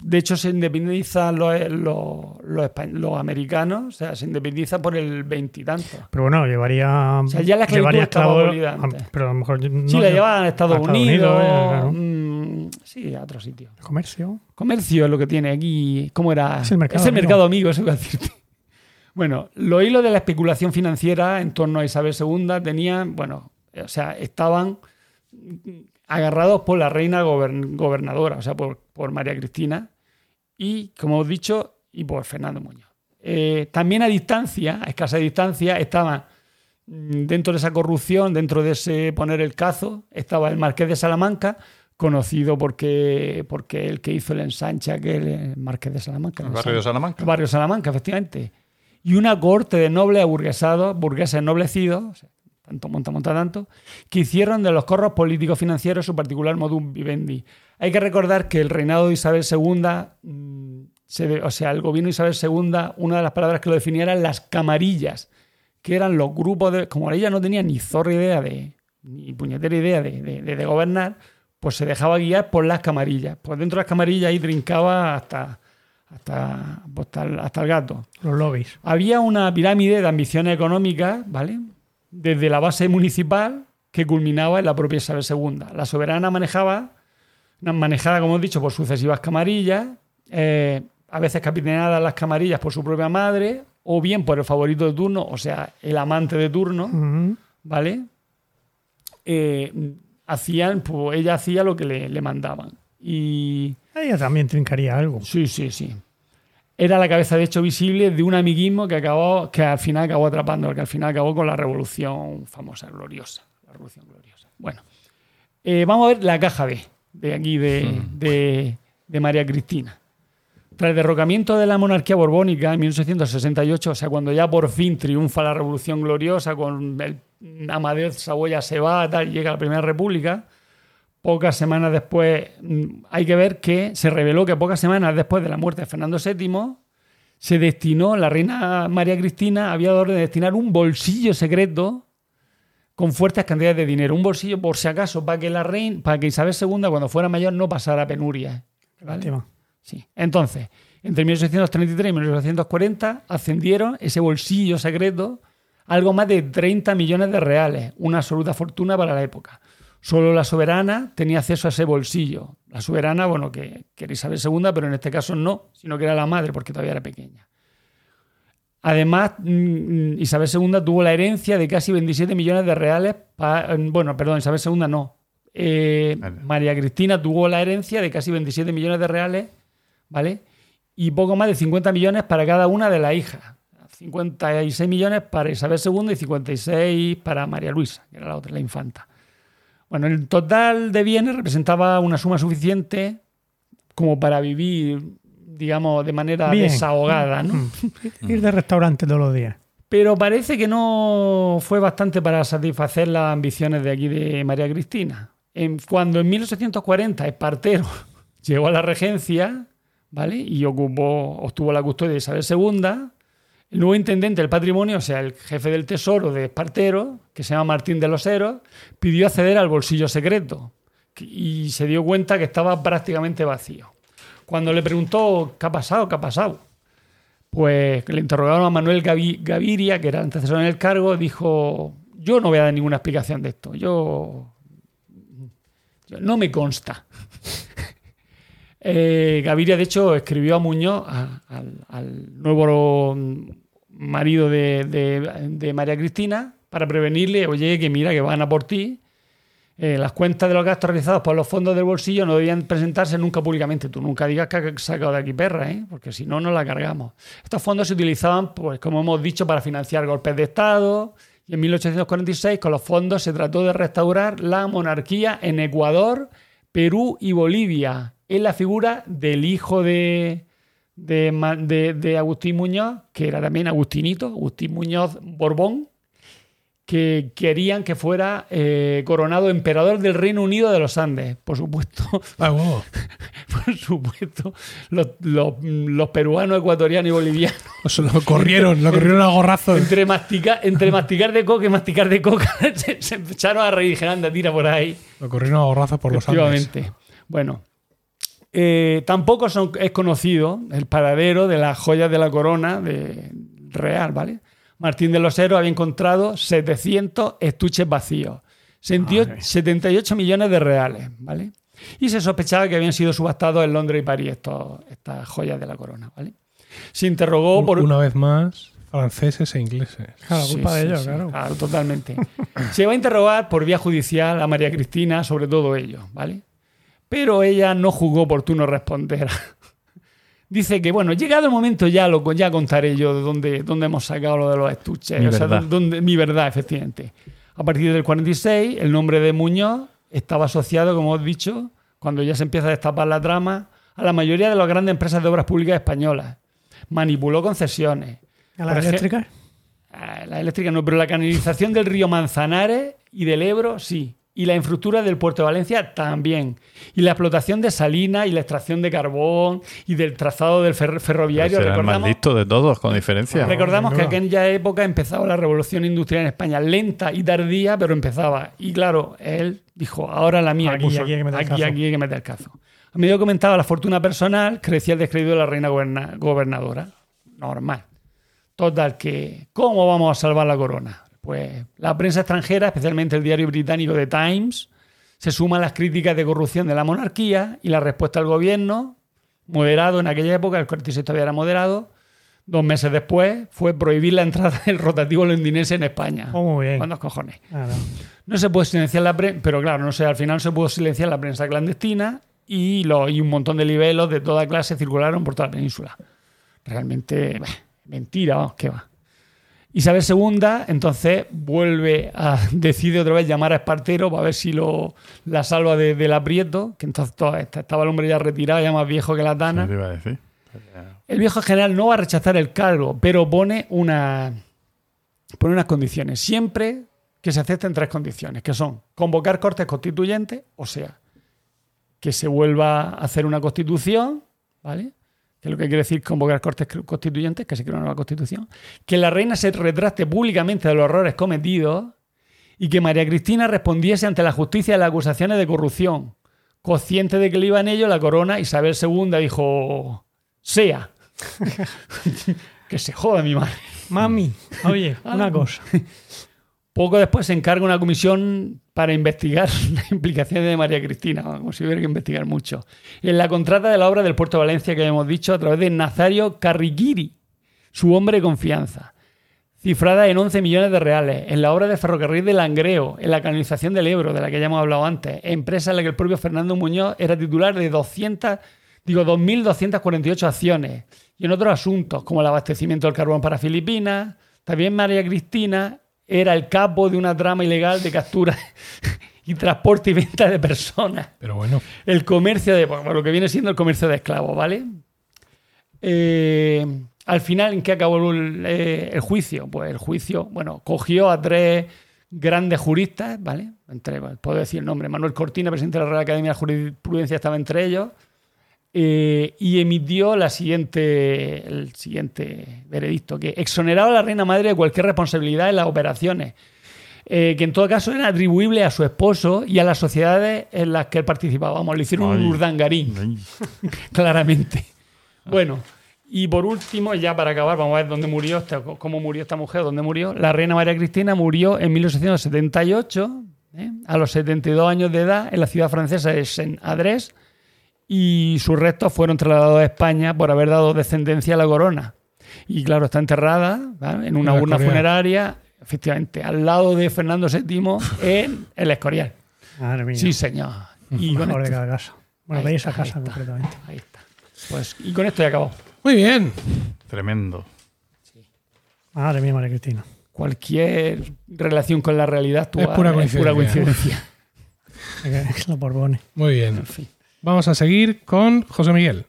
B: de hecho, se independizan los, los, los, espa- los americanos, o sea, se independizan por el veintitantos.
D: Pero bueno, llevaría.
B: sea, ya la
D: llevaría
B: estaba antes.
D: Pero a lo mejor. no-
B: Sí, la llevaban a Estados,
D: a Estados
B: Unidos,
D: Unidos, eh, claro.
B: mm, sí, a otros sitios.
D: Comercio.
B: Comercio es lo que tiene aquí. ¿Cómo era?
D: Es el mercado
B: Es el
D: amigo.
B: mercado amigo, eso iba a decirte. Bueno, los hilos de la especulación financiera en torno a Isabel II tenían, bueno, o sea, estaban agarrados por la reina gobern- gobernadora, o sea, por, por María Cristina y, como hemos dicho, y por Fernando Muñoz. Eh, también a distancia, a escasa distancia, estaban mm, dentro de esa corrupción, dentro de ese poner el cazo, estaba el marqués de Salamanca, conocido porque, porque el que hizo el ensanche aquel, el Marqués de Salamanca.
C: El barrio de Salamanca.
B: El barrio de Salamanca, efectivamente. Y una corte de nobles aburguesados, burgueses ennoblecidos, o sea, tanto monta, monta tanto, que hicieron de los corros políticos financieros su particular modum vivendi. Hay que recordar que el reinado de Isabel II, mm, se o sea, el gobierno de Isabel II, una de las palabras que lo definía eran las camarillas, que eran los grupos de. Como ella no tenía ni zorra idea de. ni puñetera idea de, de- de- de gobernar, pues se dejaba guiar por las camarillas. Pues dentro de las camarillas ahí trincaba hasta, hasta, pues, hasta, el, hasta el gato.
D: Los lobbies.
B: Había una pirámide de ambiciones económicas, ¿vale? Desde la base municipal que culminaba en la propia Isabel II. La soberana manejaba, manejada, como he dicho, por sucesivas camarillas, eh, a veces capitaneadas las camarillas por su propia madre, o bien por el favorito de turno, o sea, el amante de turno. ¿vale? Eh, hacían, pues ella hacía lo que le, le mandaban. Y
D: Ella también trincaría algo.
B: Sí, sí, sí. Era la cabeza de hecho visible de un amiguismo que acabó, que al final acabó atrapando, que al final acabó con la revolución famosa, gloriosa. La revolución gloriosa. Bueno, eh, vamos a ver la caja B de aquí de, de- de María Cristina. Tras el derrocamiento de la monarquía borbónica en 1868, o sea, cuando ya por fin triunfa la revolución gloriosa, con el Amadeo Saboya se va, tal, y llega la Primera República, pocas semanas después, mm, hay que ver que se reveló que pocas semanas después de la muerte de Fernando VII, se destinó, la reina María Cristina había dado orden de destinar un bolsillo secreto con fuertes cantidades de dinero. Un bolsillo, por si acaso, para que la reina, para que Isabel II, cuando fuera mayor, no pasara penuria. ¿vale? Sí. Entonces, entre 1833 y 1840 ascendieron ese bolsillo secreto algo más de 30 millones de reales, una absoluta fortuna para la época. Solo la soberana tenía acceso a ese bolsillo. La soberana, bueno, que, que era Isabel II, pero en este caso no, sino que era la madre, porque todavía era pequeña. Además, mm, Isabel II tuvo la herencia de casi 27 millones de reales. pa- bueno, perdón, Isabel II no. Eh,
C: Vale.
B: María Cristina tuvo la herencia de casi 27 millones de reales, ¿vale? Y poco más de 50 millones para cada una de las hijas. 56 millones para Isabel II y 56 para María Luisa, que era la otra, la infanta. Bueno, el total de bienes representaba una suma suficiente como para vivir, digamos, de manera
D: Bien.
B: desahogada, ¿no?
D: Mm. Ir de restaurante todos los días.
B: Pero parece que no fue bastante para satisfacer las ambiciones de aquí de María Cristina. En- cuando en 1840 Espartero llegó a la regencia, ¿vale? Y ocupó, obtuvo la custodia de Isabel II, el nuevo intendente del patrimonio, o sea, el jefe del tesoro de Espartero, que se llama Martín de los Heros, pidió acceder al bolsillo secreto y se dio cuenta que estaba prácticamente vacío. Cuando le preguntó, ¿qué ha pasado? ¿Qué ha pasado? Pues le interrogaron a Manuel Gavi- Gaviria, que era antecesor en el cargo, dijo, yo no voy a dar ninguna explicación de esto, yo- no me consta. Eh, Gaviria, de hecho, escribió a Muñoz, al, nuevo marido de, María Cristina, para prevenirle, oye, que mira, que van a por ti. Eh, las cuentas de los gastos realizados por los fondos del bolsillo no debían presentarse nunca públicamente. Tú nunca digas que has sacado de aquí perra, ¿eh? porque si no, no la cargamos. Estos fondos se utilizaban, pues, como hemos dicho, para financiar golpes de Estado. Y en 1846, con los fondos, se trató de restaurar la monarquía en Ecuador, Perú y Bolivia, en la figura del hijo de, de, de- de Agustín Muñoz, que era también Agustinito, Agustín Muñoz Borbón, que querían que fuera eh, coronado emperador del Reino Unido de los Andes. Por supuesto,
A: Ah, huevo.
B: por supuesto, los, los- los peruanos, ecuatorianos y bolivianos,
A: O sea, lo corrieron, lo corrieron a gorrazos.
B: entre, mastica- entre masticar de coca y masticar de coca, se, se echaron a reír, anda, tira por ahí.
A: Lo corrieron a gorrazos por los Andes.
B: Efectivamente. Bueno, eh, tampoco son- es conocido el paradero de las joyas de la corona de real, ¿vale? Martín de los Heros había encontrado 700 estuches vacíos, 78
D: Madre.
B: 78 millones de reales, ¿vale? Y se sospechaba que habían sido subastados en Londres y París estos- estas joyas de la corona, ¿vale? Se interrogó por...
A: Una vez más, franceses e ingleses.
D: Claro,
B: Sí,
D: culpa de ellos,
B: sí,
D: claro.
B: totalmente. Se va a interrogar por vía judicial a María Cristina sobre todo ello, ¿vale? Pero ella no jugó oportuno responder. Dice que, bueno, llegado el momento ya lo ya contaré yo de dónde, dónde hemos sacado lo de los estuches.
C: Mi
B: o sea,
C: verdad.
B: dónde- mi verdad, efectivamente. A partir del 46, el nombre de Muñoz estaba asociado, como os he dicho, cuando ya se empieza a destapar la trama, a la mayoría de las grandes empresas de obras públicas españolas. Manipuló concesiones.
D: ¿A las
B: Por
D: eléctricas?
B: Ah, La eléctrica no, pero la canalización del río Manzanares y del Ebro sí. Y la infraestructura del puerto de Valencia también. Y la explotación de salinas y la extracción de carbón y del trazado del fer- ferroviario.
C: Será el más listo de todos, con diferencia.
B: recordamos que en aquella época empezaba la revolución industrial en España. Lenta y tardía, pero empezaba. Y claro, él dijo, ahora la mía.
D: Aquí,
B: puso-
D: aquí hay que meter el
B: aquí,
D: cazo.
B: aquí hay que meter el cazo. A medida que aumentaba la fortuna personal, crecía el descrédito de la reina goberna- gobernadora. Normal. Total, que ¿cómo vamos a salvar la corona? Pues la prensa extranjera, especialmente el diario británico The Times, se suma a las críticas de corrupción de la monarquía y la respuesta del gobierno, moderado en aquella época, el 46 todavía era moderado, dos meses después fue prohibir la entrada del rotativo londinense en España.
D: Oh, muy bien.
B: ¿Cuántos cojones? No se puede silenciar la prensa, pero claro, no sé, al final se pudo silenciar la prensa clandestina y, lo- y un montón de libelos de toda clase circularon por toda la península. Realmente, bah, mentira, vamos, qué va. Isabel II entonces vuelve a, decide otra vez llamar a Espartero para ver si lo, la salva de- del aprieto, que entonces todo- estaba el hombre ya retirado, ya más viejo que la
C: ¿Qué
B: tana.
C: te iba a decir?
B: El viejo general no va a rechazar el cargo, pero pone, una, pone unas condiciones. Siempre que se acepten tres condiciones, que son convocar cortes constituyentes, o sea, que se vuelva a hacer una constitución, ¿vale? Que es lo que quiere decir convocar cortes constituyentes, que se crea una nueva constitución. Que la reina se retracte públicamente de los errores cometidos y que María Cristina respondiese ante la justicia de las acusaciones de corrupción. Consciente de que le iba en ello la corona, Isabel II dijo, sea. que se joda mi madre.
D: Mami, oye, una cosa.
B: Poco después se encarga una comisión para investigar las implicaciones de María Cristina, como si hubiera que investigar mucho. En la contrata de la obra del Puerto de Valencia que hemos dicho a través de Nazario Carriquiri, su hombre de confianza, cifrada en 11 millones de reales, en la obra de ferrocarril de Langreo, en la canalización del Ebro, de la que ya hemos hablado antes, empresa en la que el propio Fernando Muñoz era titular de 200, digo, 2.248 acciones, y en otros asuntos, como el abastecimiento del carbón para Filipinas, también María Cristina era el capo de una trama ilegal de captura y transporte y venta de personas.
A: Pero bueno,
B: El comercio de. Bueno, lo que viene siendo el comercio de esclavos, ¿vale? Eh, al final, ¿en qué acabó el, eh, el juicio? Pues el juicio, bueno, cogió a tres grandes juristas, ¿vale? Entre, puedo decir el nombre, Manuel Cortina, presidente de la Real Academia de Jurisprudencia, estaba entre ellos, eh, y emitió la siguiente, el siguiente veredicto, que exoneraba a la reina madre de cualquier responsabilidad en las operaciones, eh, que en todo caso era atribuible a su esposo y a las sociedades en las que él participaba. Vamos, le hicieron un urdangarín
C: Ay,
B: claramente. Bueno, y por último, ya para acabar, vamos a ver dónde murió, esta- cómo murió esta mujer, dónde murió. La reina María Cristina murió en 1878, ¿eh? a los 72 años de edad, en la ciudad francesa de Saint-Adresse, y sus restos fueron trasladados a España por haber dado descendencia a la corona. Y claro, está enterrada ¿vale? en una
A: En
B: urna
A: Escorial.
B: funeraria, efectivamente, al lado de Fernando VII en el Escorial.
D: Madre mía.
B: Sí, señor. Y con
D: de
B: esto-
D: cada casa. Bueno,
B: Ahí
D: de
B: está,
D: esa
B: ahí
D: casa
B: está.
D: concretamente.
B: Ahí está. Pues, y con esto ya acabó.
A: muy bien.
C: tremendo.
D: Madre mía, María Cristina.
B: Cualquier relación con la realidad actual
A: Es pura coincidencia.
B: coincidencia.
D: Es los Borbones.
A: Muy bien.
B: En fin.
A: Vamos a seguir con José Miguel.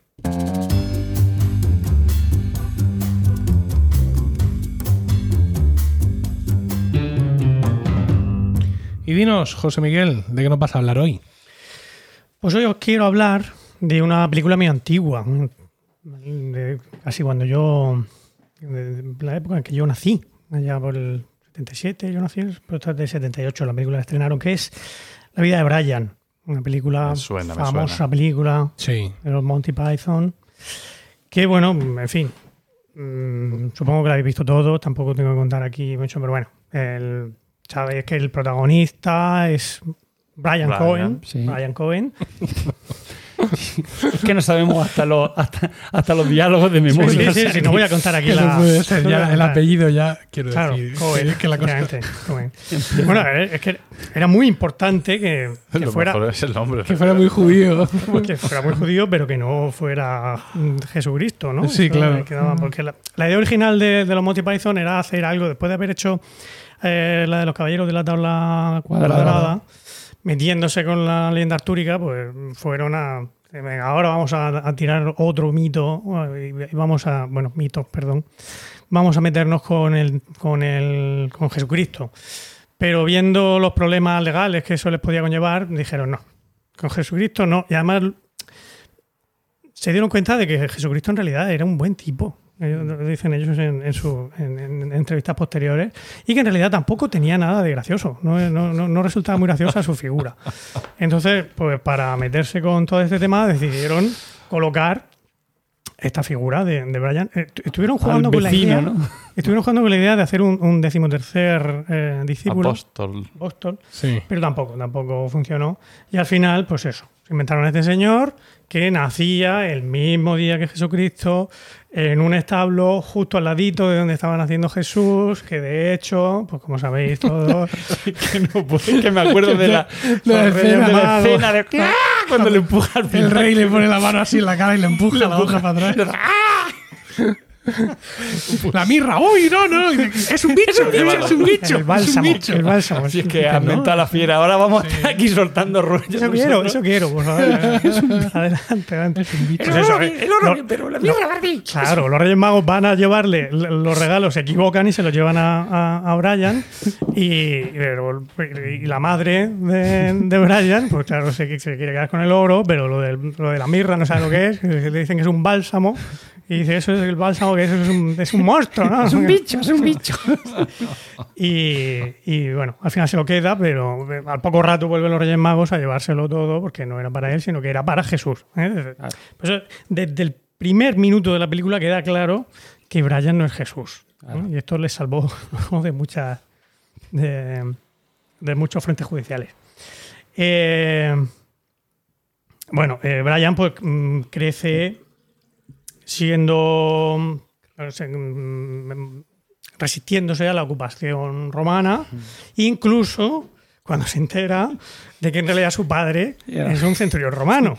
A: Y dinos, José Miguel, ¿de qué nos vas a hablar hoy?
D: Pues hoy os quiero hablar de una película muy antigua, casi cuando yo, de la época en que yo nací, allá por el 77, yo nací, pero esta es de 78, la película estrenaron, que es La vida de Brian, una película
C: Me suena, me
D: famosa
C: suena.
D: película
A: Sí.
D: de los Monty Python, que bueno, en fin, mm, supongo que la habéis visto todos, tampoco tengo que contar aquí mucho, pero bueno, el, sabéis que el protagonista es Brian,
C: Brian,
D: Cohen,
B: sí.
D: Brian Cohen,
B: Es que no sabemos hasta los, hasta, hasta los diálogos de
D: Sí,
B: memoria.
D: sí, sí, sí, no voy a contar aquí la.
A: puede ser, el apellido ya, quiero
D: Claro,
A: decir.
D: Cohen,
A: es que la cosa...
D: Bueno, es que era muy importante que, que
C: Lo
D: fuera,
C: mejor es el nombre.
A: Que fuera muy judío.
D: que fuera muy judío, pero que no fuera Jesucristo, ¿no?
A: Sí,
D: Eso
A: claro.
D: quedaba- porque la, la idea original de, de los Monty Python era hacer algo, después de haber hecho eh, la de los caballeros de la tabla
B: Cuadrada.
D: cuadrada, metiéndose con la leyenda artúrica, pues fueron a. venga, ahora vamos a, a tirar otro mito, y vamos a. Bueno, mitos, perdón. Vamos a meternos con el, con el, con Jesucristo. Pero viendo los problemas legales que eso les podía conllevar, dijeron no. Con Jesucristo no. Y además se dieron cuenta de que Jesucristo en realidad era un buen tipo. Lo dicen ellos en, en su- en- en entrevistas posteriores. Y que en realidad tampoco tenía nada de gracioso. No, no- no- no resultaba muy graciosa su figura. Entonces, pues para meterse con todo este tema, decidieron colocar esta figura de, de Brian. Eh, tu- Estuvieron jugando
B: Al
D: con la
B: vecino,
D: idea.
B: ¿no?
D: Estuvieron jugando con la idea de hacer un, un decimotercer eh, discípulo.
C: Apóstol.
D: apóstol,
A: Sí.
D: pero tampoco, tampoco funcionó. Y al final, pues eso, se inventaron a este señor que nacía el mismo día que Jesucristo en un establo justo al ladito de donde estaba naciendo Jesús, que de hecho, pues como sabéis todos,
B: que no puedo, que me acuerdo de la,
A: La
B: de
A: escena,
B: la
A: mago.
B: escena de ¡Ah! cuando le empuja al
A: El rey le pone la mano así en la cara y le empuja la otra para atrás. La mirra, uy, no, no, es un bicho, es un bicho,
D: el bálsamo,
A: es un bicho.
D: el bálsamo.
B: Así es que ha inventado la fiera. Ahora vamos a estar aquí soltando rollos.
D: Eso quiero, eso quiero, por favor. adelante, adelante. Pues eso, eh, lo-
B: pero la
D: no, Claro, los Reyes Magos van a llevarle los regalos, se equivocan y se los llevan a, a, a Brian. Y, pero- y la madre de, de Brian, pues claro, se, se quiere quedar con el oro, pero lo, del- lo de la mirra no sabe lo que es. Le dicen que es un bálsamo. Y dice, eso es el bálsamo, que eso es un, es un monstruo, ¿no?
B: Es un bicho, es un bicho.
D: Y, y, bueno, al final se lo queda, pero eh, al poco rato vuelven los Reyes Magos a llevárselo todo porque no era para él, sino que era para Jesús. ¿eh? Desde, pues, eh, desde el primer minuto de la película queda claro que Brian no es Jesús. ¿no? Y esto le salvó de muchas de, de muchos frentes judiciales. Eh, bueno, eh, Brian pues mm, crece siendo mm, resistiéndose a la ocupación romana, incluso cuando se entera de que en realidad su padre
B: Ya.
D: es un centurión romano,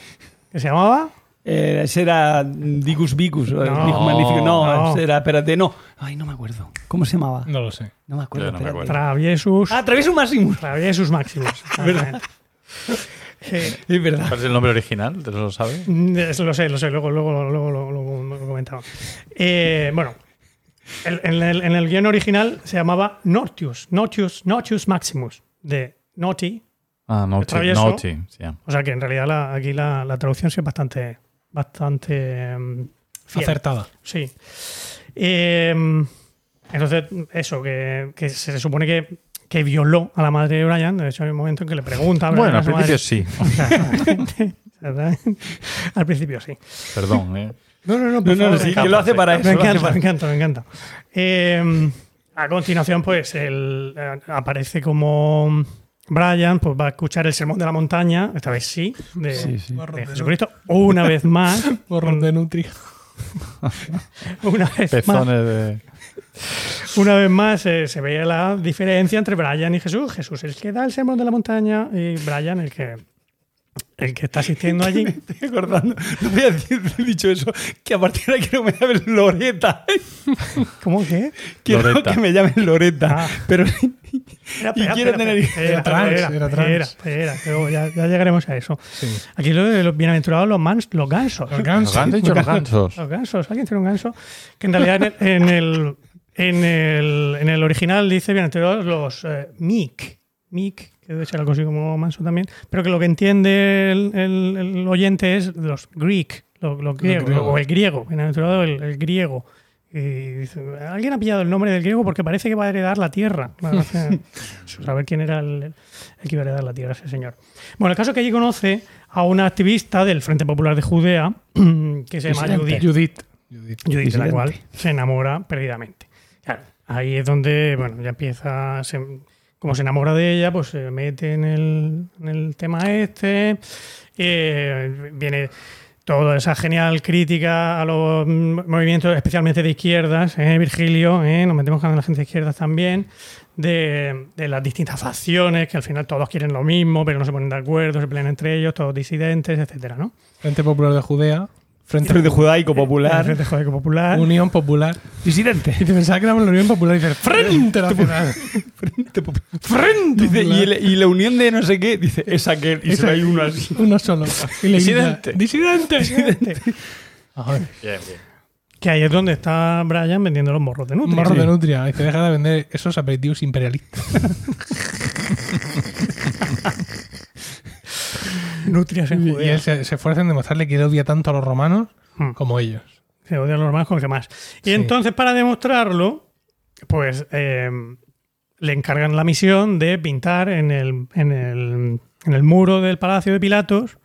D: que se llamaba
B: Eh, ese era Digus Vicus.
D: No,
B: magnífico. No,
D: no.
B: ese era, espérate, no. Ay, no me acuerdo. ¿Cómo se llamaba?
A: No lo sé.
B: No me acuerdo.
C: No me acuerdo.
D: Traviesus,
B: Ah, Travieso Maximus.
D: Traviesus Maximus. Eh,
B: Es verdad.
C: ¿Cuál es el nombre original? ¿Te lo sabes?
D: Es- Lo sé, lo sé, luego, luego, luego, luego, luego lo comentaba. Eh, bueno, el- en, el, en el guion original se llamaba Nortius, Nortius, Nortius Maximus, de Naughty.
C: Ah, Naughty.
D: travieso.
C: Naughty.
D: O sea que en realidad la- aquí la, la traducción sí es bastante, bastante mm, fiel.
A: Acertada.
D: Sí. Eh, entonces, eso, que, que se supone que, que violó a la madre de Brian. De hecho, hay un momento en que le pregunta
C: Bueno, al principio
D: madre-
C: sí.
D: Exactamente. Al principio sí.
C: Perdón, ¿eh?
D: No, no, no,
B: No, no, sí, que lo hace para eso.
D: Me encanta,
B: para-
D: me encanta, me encanta. Eh, a continuación, pues, él eh, aparece como Brian, pues va a escuchar el sermón de la montaña, esta vez sí, de,
B: Sí, sí.
D: de Jesucristo, una vez más.
A: Borrón de nutria.
D: Una vez más.
C: Pezones de.
D: Una vez más eh, se ve la diferencia entre Brian y Jesús. Jesús es el que da el sermón de la montaña y Brian el que, el que está asistiendo allí.
B: Estoy acordando. No voy a decir, he dicho eso, que a partir de quiero que me llamen Loreta.
D: ¿Cómo que?
B: Quiero que me llamen Loreta.
D: Ah.
B: Pero
D: Espera,
B: Y quiero tener-
A: Era trans, era trans.
D: Espera, espera, luego ya, ya llegaremos a eso.
A: Sí.
D: Aquí lo de los bienaventurados, los, mans, los gansos.
A: Los gansos.
C: ¿Lo han dicho los gansos?
D: Los gansos. ¿Alguien tiene un ganso? Que en realidad en el, en el, en el original dice bienaventurados los eh, meek. Meek, que debe ser algo así como manso también. Pero que lo que entiende el, el- el oyente es los Greek, lo, lo griego,
A: griego.
D: o el griego. Bienaventurado el, el griego. Y dice, alguien ha pillado el nombre del griego porque parece que va a heredar la tierra. Claro, o sea, saber quién era el, el que iba a heredar la tierra, ese señor. Bueno, el caso es que allí conoce a una activista del Frente Popular de Judea que se llama. Judith.
A: Judith. Judith.
D: Judith, de la cual se enamora perdidamente. Ahí es donde, bueno, ya empieza, como se enamora de ella, pues se mete en el, en el tema este, eh, viene toda esa genial crítica a los movimientos, especialmente de izquierdas, ¿eh? Virgilio, ¿eh? nos metemos con la gente de izquierdas también, de, de las distintas facciones, que al final todos quieren lo mismo, pero no se ponen de acuerdo, se pelean entre ellos, todos disidentes, etcétera, ¿no?
A: Frente Popular de Judea, Frente,
B: Frente Judaico Popular.
D: Frente Judaico Popular.
A: Unión Popular.
B: Disidente.
A: Y te pensaba que éramos la Unión Popular y dices Frente Nacional.
B: Frente Popular.
A: Frente
B: Dice, y,
A: Popular.
B: el- y la unión de no sé qué, dice, es aquel. Y se ve uno así.
A: Uno solo. Y le
C: Disidente.
A: grita, Disidente. Ay,
C: Bien, bien.
D: Que ahí es donde está Brian vendiendo los morros de Nutria.
A: morro de nutria. Y te deja de vender esos aperitivos imperialistas.
D: Nutrias en
A: Y
D: Judea.
A: él se, se esfuerza en demostrarle que él odia tanto a los romanos
D: Hmm.
A: como ellos.
D: Se odian los romanos con los demás. Y
A: Sí.
D: entonces, para demostrarlo, pues eh, le encargan la misión de pintar en el, en el, en el muro del Palacio de Pilatos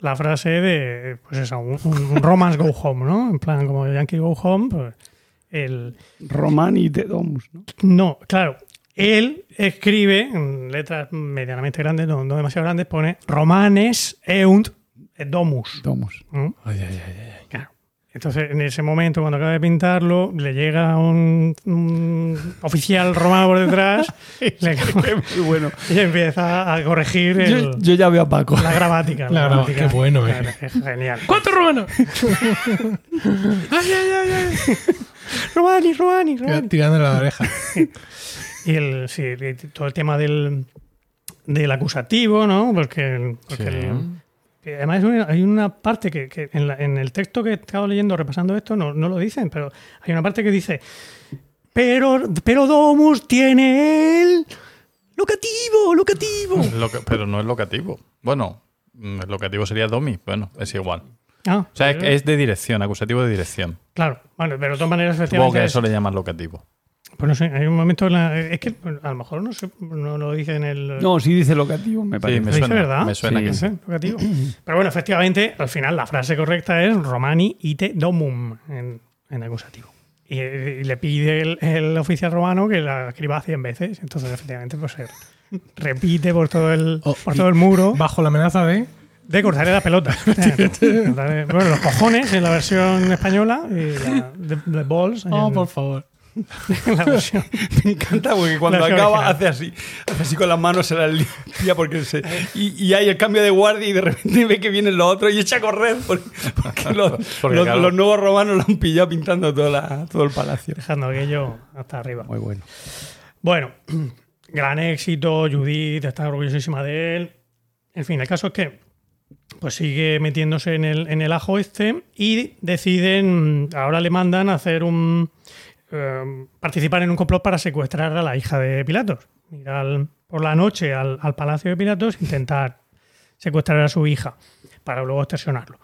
D: la frase de, pues eso, un, un Romans go home, ¿no? En plan, como Yankee go home, pues el...
B: Román y de Domus, ¿no?
D: No, claro. Él escribe en letras medianamente grandes, no, no demasiado grandes, pone Romanes eunt domus.
B: Domus.
D: ¿Mm? Claro. Entonces, en ese momento, cuando acaba de pintarlo, le llega un, un oficial romano por detrás le-
B: Muy bueno.
D: y empieza a corregir el-
B: Yo, yo ya veo a Paco.
D: la gramática. la gramática.
A: qué bueno, eh.
D: Claro, Es genial.
A: ¿Cuántos romanos? ay, ay, ay, ay.
D: Romani, Romani, Romani.
A: Tirándole la oreja.
D: Y el, sí, todo el tema del, del acusativo, ¿no? Porque, porque
C: Sí.
D: el- además hay una, parte que, que en, la- en el texto que he estado leyendo, repasando esto, no, no lo dicen, pero hay una parte que dice, pero, pero Domus tiene el locativo, locativo.
C: Loca- pero no es locativo. Bueno, mm, el locativo sería domi. Bueno, es igual.
D: Ah,
C: O sea, es, es de dirección, acusativo de dirección.
D: claro, bueno, pero de todas maneras,
C: Supongo que
D: es-
C: eso le llaman locativo.
D: Pues no sé, hay un momento en la, es que a lo mejor no, sé, no lo dice en el...
B: No, sí dice locativo, me
C: Sí,
B: parece.
C: me
D: ¿Lo dice
C: suena,
D: verdad?
C: me suena
B: Sí.
C: que sí.
D: locativo. Pero bueno, efectivamente, al final la frase correcta es Romani ite domum en, en acusativo. Y, y le pide el, el oficial romano que la escriba 100 veces. Entonces, efectivamente, pues se repite por todo el,
A: Oh,
D: por todo el muro
A: Bajo la amenaza de.
D: de cortarle la pelota. Bueno, los cojones en la versión española y la de, de balls en,
A: Oh, por favor.
D: la versión.
B: Me encanta porque cuando
D: La
B: acaba
D: original.
B: hace así, hace así con las manos, se las limpia porque se, y, y hay el cambio de guardia y de repente ve que vienen los otros y echa a correr porque, porque los,
C: Porque,
B: los-
C: claro.
B: los nuevos romanos lo han pillado pintando toda la- todo el palacio.
D: Dejando aquello hasta arriba.
B: Muy bueno.
D: Bueno, gran éxito, Judith está orgullosísima de él. En fin, el caso es que pues sigue metiéndose en el, en el ajo este y deciden, ahora le mandan a hacer un... eh, participar en un complot para secuestrar a la hija de Pilatos. Ir al- por la noche al, al palacio de Pilatos intentar secuestrar a su hija para luego extorsionarlo.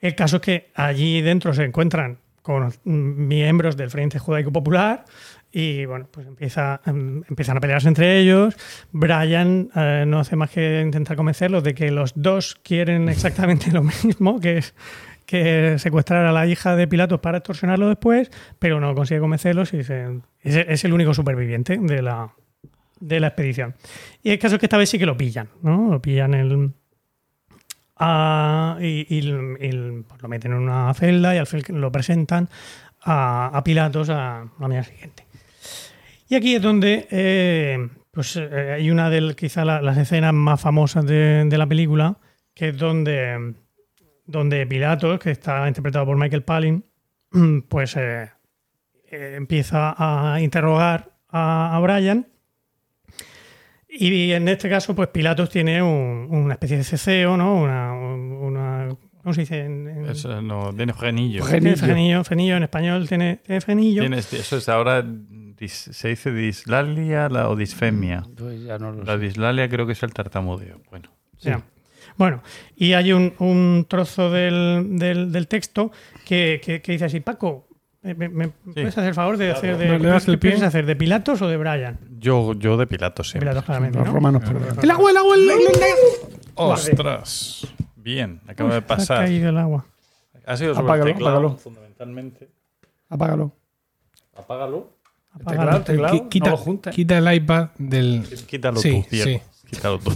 D: El caso es que allí dentro se encuentran con miembros del Frente Judaico Popular y bueno, pues empieza, em, empiezan a pelearse entre ellos. Brian eh, no hace más que intentar convencerlos de que los dos quieren exactamente lo mismo, que es que secuestrar a la hija de Pilatos para extorsionarlo después, pero no consigue convencerlos y se- es, el único superviviente de la, de la expedición. Y el caso es que esta vez sí que lo pillan, ¿no? Lo pillan el, y, pues, lo meten en una celda y al final lo presentan a, a Pilatos a la mañana siguiente. Y aquí es donde eh, pues, eh, hay una de quizá la- las escenas más famosas de la película, que es donde, donde Pilatos, que está interpretado por Michael Palin, pues eh, eh, empieza a interrogar a, a Brian. Y en este caso, pues Pilatos tiene un- una especie de ceceo, ¿no? Una, una- ¿Cómo se dice? En, en-
C: Eso no, tiene frenillo.
B: Frenillo.
D: tiene frenillo, frenillo en español tiene, tiene frenillo.
C: Tienes- eso es ahora, dis- se dice dislalia la- o disfemia.
B: Pues ya no lo
C: La dislalia creo que es el tartamudeo. Bueno,
D: Ya. Bueno, y hay un, un trozo del, del- del texto que, que- que dice así, Paco, ¿me, me- puedes hacer el favor de hacer de,
A: ¿Me le das
D: ¿qué
A: el pie?
D: hacer? ¿De Pilatos o de Brian?
C: yo, yo de Pilatos siempre.
D: Pilatos, claramente,
B: Los
D: ¿no?
B: romanos, perdón.
A: El agua, el agua, el agua.
C: ¡Ostras! Bien, acaba de
D: Ha
C: pasar.
D: caído el agua.
C: Ha sido sobre
B: Apágalo,
C: el teclado,
B: apágalo.
C: fundamentalmente.
B: Apágalo.
C: Apágalo.
D: Apágalo.
B: teclado,
A: Quita,
B: no lo juntes.
A: quita el iPad del.
C: Quítalo
A: Sí,
C: tú, Diego.
A: sí.
C: Quítalo tú.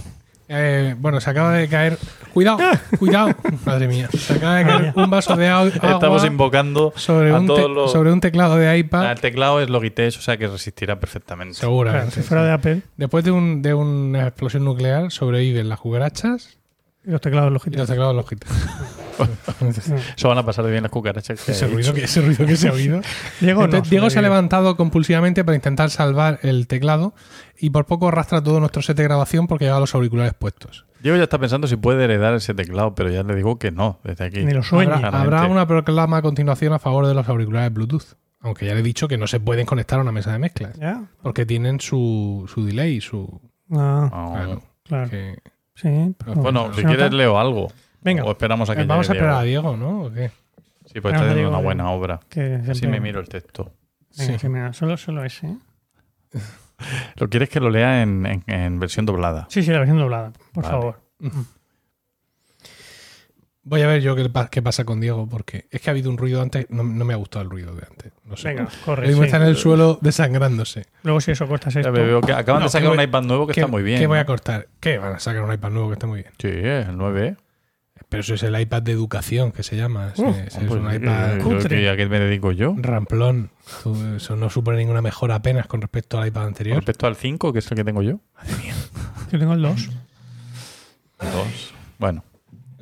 A: Eh, bueno, se acaba de caer. Cuidado, cuidado. Madre mía. Se acaba de caer un vaso de agua
C: Estamos invocando
A: sobre
C: a
A: un,
C: todos
A: te-
C: los...
A: sobre un teclado de
C: Ah,
A: iPad.
C: El teclado es Logitech, o sea que resistirá perfectamente.
D: Claro,
A: Seguramente.
D: si fuera de Apple,
A: Después de, un, de una explosión nuclear, sobreviven las cucarachas
D: y los teclados
A: y
D: Logitech.
A: los teclados Logitech.
C: Eso van a pasar de bien las cucarachas. que
A: Ese ruido, que, ese ruido que se ha oído.
D: Diego, no,
A: Entonces, Diego se ha
D: sobrevive.
A: levantado compulsivamente para intentar salvar el teclado y por poco arrastra todo nuestro set de grabación porque lleva los auriculares puestos.
C: Diego ya está pensando si puede heredar ese teclado, pero ya le digo que no, desde aquí.
D: Ni lo sueñe.
A: Habrá, una proclama a continuación a favor de los auriculares Bluetooth. Aunque ya le he dicho que no se pueden conectar a una mesa de mezclas.
D: ¿Ya?
A: Porque tienen su, su delay, su.
D: Ah,
C: Ah,
A: claro,
D: claro.
A: que-
D: Sí, pero-
C: Bueno, si
D: ¿se
C: quieres leo algo.
D: Venga.
C: O esperamos a que
A: Eh, Vamos a esperar a
C: Diego.
A: ¿no? ¿O qué?
C: Sí, pues está haciendo una buena obra.
D: Que
C: Así me miro el texto.
D: Venga,
A: Sí.
D: mira, solo, solo ese. ¿eh?
C: ¿Lo quieres que lo lea en, en- en versión doblada?
D: Sí, sí, la versión doblada, por
C: Vale.
D: favor.
A: Voy a ver yo qué, pa- qué pasa con Diego, porque es que ha habido un ruido antes. No, no me ha gustado el ruido de antes. No sé.
D: Venga, corre.
A: Mismo
D: sí.
A: está en el suelo desangrándose.
D: Luego si eso cortas
C: Ya
D: esto.
C: veo que acaban
A: No,
C: de sacar un iPad nuevo que
A: ¿Qué-
C: está muy bien.
A: ¿Qué voy a
C: ¿no?
A: cortar? ¿Qué? Van a sacar un iPad nuevo que está muy bien.
C: Sí, el 9.
A: Pero eso es el iPad de educación que se llama.
D: Uh,
A: es
C: Pues,
A: un
C: eh,
A: iPad
C: ¿A qué me dedico yo?
A: ramplón. Eso no supone ninguna mejora apenas con respecto al iPad
C: Con
A: anterior.
C: respecto al 5, que es el que tengo yo.
D: Yo tengo el 2.
C: Dos. Bueno,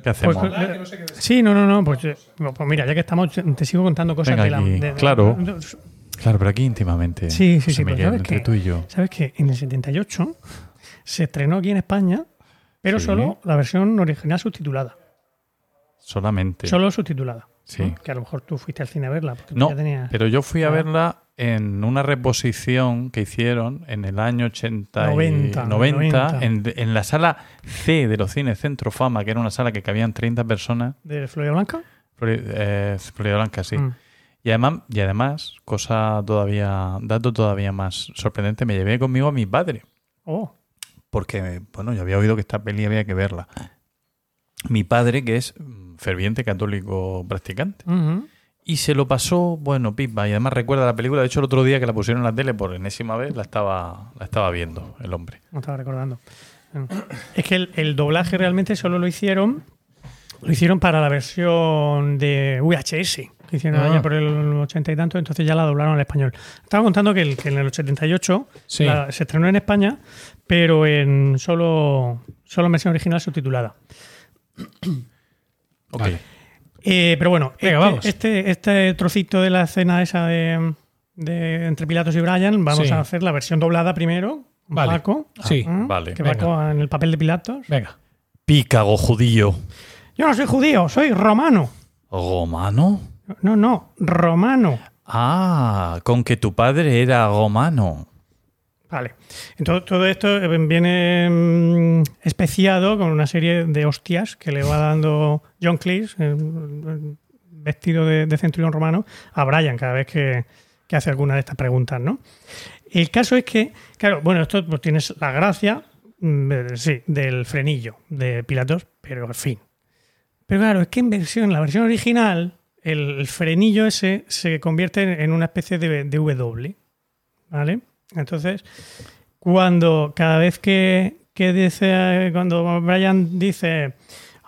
C: ¿qué hacemos?
D: Pues, eh, sí, no, no, no. Pues, eh, pues mira, ya que estamos, te sigo contando cosas
C: Venga
D: de la.
C: aquí.
D: de- de-
C: Claro.
D: de-
C: claro, pero aquí íntimamente.
D: Sí, sí, sí, pero
C: Miguel,
D: ¿sabes
C: entre
D: qué?
C: tú y yo.
D: ¿Sabes qué? En el 78 se estrenó aquí en España, pero
C: Sí.
D: solo la versión original subtitulada.
C: Solamente.
D: Solo subtitulada.
C: Sí.
D: ¿no? Que a lo mejor tú fuiste al cine a verla. Porque tú
C: No,
D: ya tenías-
C: pero yo fui a verla en una reposición que hicieron en el año 80 y
D: 90,
C: 90, en, en la sala C de los cines Centro Fama, que era una sala que cabían 30 personas.
D: ¿De Florida Blanca?
C: Eh, Florida Blanca, sí.
D: Mm.
C: Y además, y además, cosa todavía, dato todavía más sorprendente, me llevé conmigo a mi padre.
D: Oh,
C: Porque, bueno, yo había oído que esta peli había que verla. Mi padre, que es mm, ferviente católico practicante. Y se lo pasó, bueno, pipa. Y además recuerda la película. De hecho, el otro día que la pusieron en la tele por enésima vez, la estaba, la estaba viendo el hombre.
D: No estaba recordando. Es que el, el doblaje realmente solo lo hicieron lo hicieron para la versión de VHS que hicieron
A: Ah.
D: allá por el 80 y tanto, entonces ya la doblaron al español. Estaba contando que, el- que en el 78
A: Sí.
D: la- se estrenó en España, pero en solo, solo en versión original subtitulada.
C: Ok.
A: Vale.
D: Eh, pero bueno,
A: Venga,
D: este,
A: vamos.
D: Este, este trocito de la escena esa de, de entre Pilatos y Brian, vamos
A: Sí.
D: a hacer la versión doblada primero.
A: Vale.
D: Paco,
A: Sí,
D: ¿eh?
C: vale.
D: que
A: Venga.
D: Paco en el papel de Pilatos.
A: Venga.
C: Pícago judío.
D: Yo no soy judío, soy romano.
C: ¿Romano?
D: No, no, romano.
C: Ah, con que tu padre era romano.
D: Vale. Entonces, todo esto eh, viene mm, especiado con una serie de hostias que le va dando John Cleese, eh, vestido de, centurión romano, a Brian cada vez que, hace alguna de estas preguntas, ¿no? El caso es que, claro, bueno, esto pues, tienes la gracia, mm, sí, del frenillo de Pilatos, pero al fin. Pero claro, es que en versión, la versión original, el, frenillo ese se convierte en una especie de, de W, ¿vale? Entonces, cuando cada vez que, que dice, cuando Brian dice,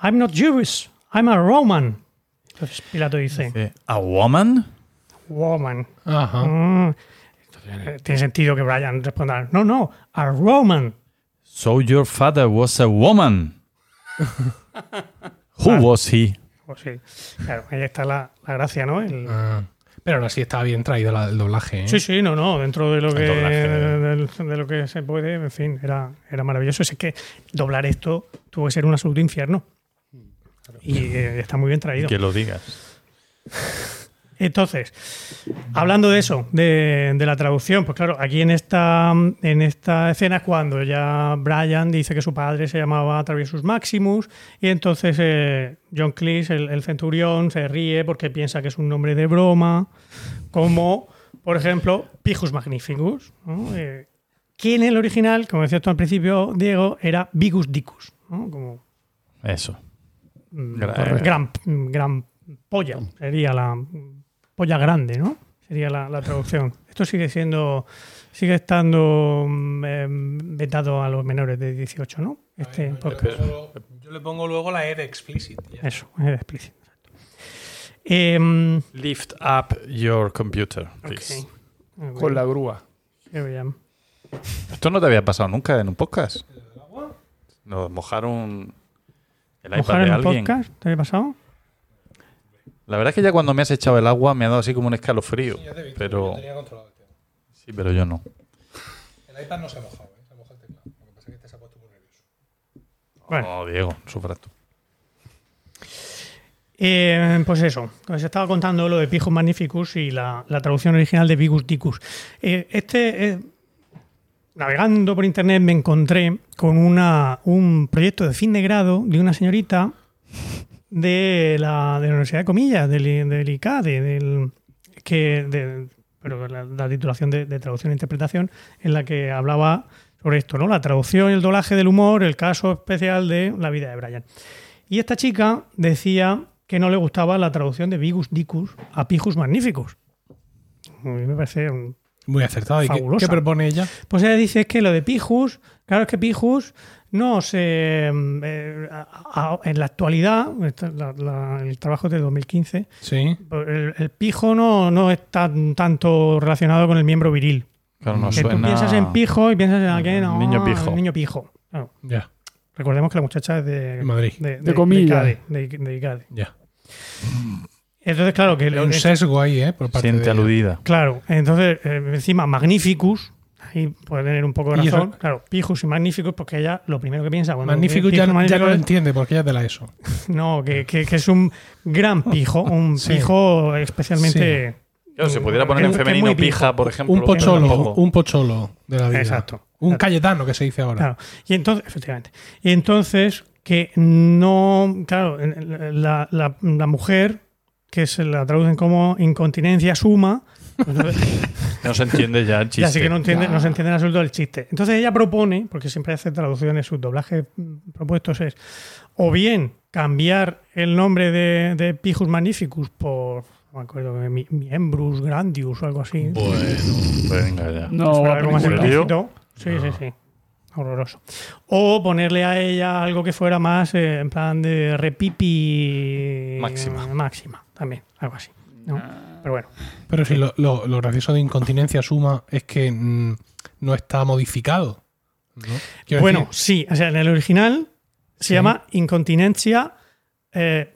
D: I'm not Jewish, I'm a Roman. Entonces Pilato dice,
C: ¿A woman?
D: woman.
A: Ajá.
D: Mm. Entonces, eh, tiene sentido que Brian responda, no, no, a Roman.
C: So your father was a woman. Who was he?
D: Pues sí, claro, ahí está la, la gracia, ¿no? El-
A: Ah. Pero aún así está bien traído la- el doblaje. ¿eh?
D: Sí, sí, no, no, dentro de lo
C: El
D: que
C: doblaje.
D: de, lo que se puede, en fin, era, era maravilloso. Es que doblar esto tuvo que ser un absoluto infierno. Y eh, está muy bien traído.
C: Que lo digas.
D: Entonces, hablando de eso, de, de la traducción, pues claro, aquí en esta, en esta escena es cuando ya Brian dice que su padre se llamaba Traviesus Maximus y entonces eh, John Cleese, el, el centurión, se ríe porque piensa que es un nombre de broma, como, por ejemplo, Pijus Magnificus, ¿no? Eh, que en el original, como decía tú al principio, Diego, era Vigus Dicus, ¿no? como
C: Eso.
D: Mm,
C: eh.
D: gran, gran polla, sería la polla grande, ¿no? Sería la, la traducción. Esto sigue siendo, sigue estando mm, em, vetado a los menores de 18, ¿no? Este podcast.
A: Yo le pongo luego la R explicit. ya.
D: Eso, es explícito. Em,
C: Lift up your computer, please.
B: Con la grúa.
D: Here we am.
C: Esto no te había pasado nunca en un podcast. Nos mojaron el iPad
D: ¿Mojar
C: de
D: en un
C: alguien.
D: podcast? ¿Te había pasado?
C: La verdad es que ya cuando me has echado el agua me ha dado así como un escalofrío. Pero sí, pero yo no.
A: El iPad no se ha mojado, ¿eh? se ha mojado el teclado. Lo que pasa es que este se ha puesto muy nervioso.
D: Bueno.
C: No, Diego, sufras tú.
D: Eh, pues eso, os estaba contando lo de Pijos Magnificus y la, la traducción original de Vigus Dicus. Eh, este, eh, navegando por internet, me encontré con una, un proyecto de fin de grado de una señorita de la, de la Universidad de Comillas, del, del ICADE, del, que, de- pero la, la titulación de, de traducción e interpretación, en la que hablaba sobre esto, ¿no? La traducción y el doblaje del humor, el caso especial de la vida de Brian. Y esta chica decía que no le gustaba la traducción de Vigus Dicus a Pijus Magnificus. A mí me parece un-
A: Muy acertado. ¿Y qué, qué propone ella?
D: Pues ella dice que lo de Pijus, claro es que Pijus no se... eh, a- a- en la actualidad, esta- la- la- el trabajo es de 2015,
A: Sí.
D: el, el pijo no, no está tanto relacionado con el miembro viril.
C: Claro, no
D: que tú
C: suena...
D: piensas en pijo y piensas en aquel
C: El niño pijo.
D: niño pijo. Claro.
A: Ya.
D: Recordemos que la muchacha es de,
A: Madrid.
D: de,
B: De comillas.
D: de Icade, de- de Icade.
A: Ya.
D: Entonces, claro, que
A: Hay un sesgo ahí, ¿eh? Por parte
C: Siente
A: de ella.
C: aludida.
D: Claro, entonces eh, encima Magnificus, ahí puede tener un poco de
A: Y eso-
D: razón. Claro, Pijus y Magnificus, porque ella lo primero que piensa cuando
A: Magnífico ya, no- ya no lo entiende porque ella es de la ESO.
D: es- no, que, que- que es un gran pijo, un
A: Sí.
D: pijo especialmente.
C: Claro, se pudiera poner en femenino pija, por ejemplo.
A: Un pocholo, un pocholo de la vida.
D: Exacto.
A: Un
D: Exacto.
A: Cayetano que se dice ahora.
D: Claro. Y entonces, efectivamente. Y entonces, que no. Claro, la- la mujer, que se la traducen como incontinencia suma. Pues entonces-
C: No se entiende ya el chiste.
D: Ya sí que no, entiende, no se entiende en absoluto el chiste. Entonces ella propone, porque siempre hace traducciones, sus doblajes mm, propuestos es o bien cambiar el nombre de, de Pijus Magnificus por, no me acuerdo, Mi- Miembrus Grandius o algo así.
C: Bueno, venga ya.
B: No,
D: algo más
C: película.
D: explícito. Sí, sí, sí. Horroroso. O ponerle a ella algo que fuera más eh, en plan de repipi
C: Máxima.
D: máxima, también, algo así. ¿no? Pero bueno.
A: Pero sí, lo, lo- lo gracioso de incontinencia suma es que mm, no está modificado.
D: Bueno,
A: decir,
D: sí, o sea, en el original se
A: Sí.
D: llama incontinencia eh.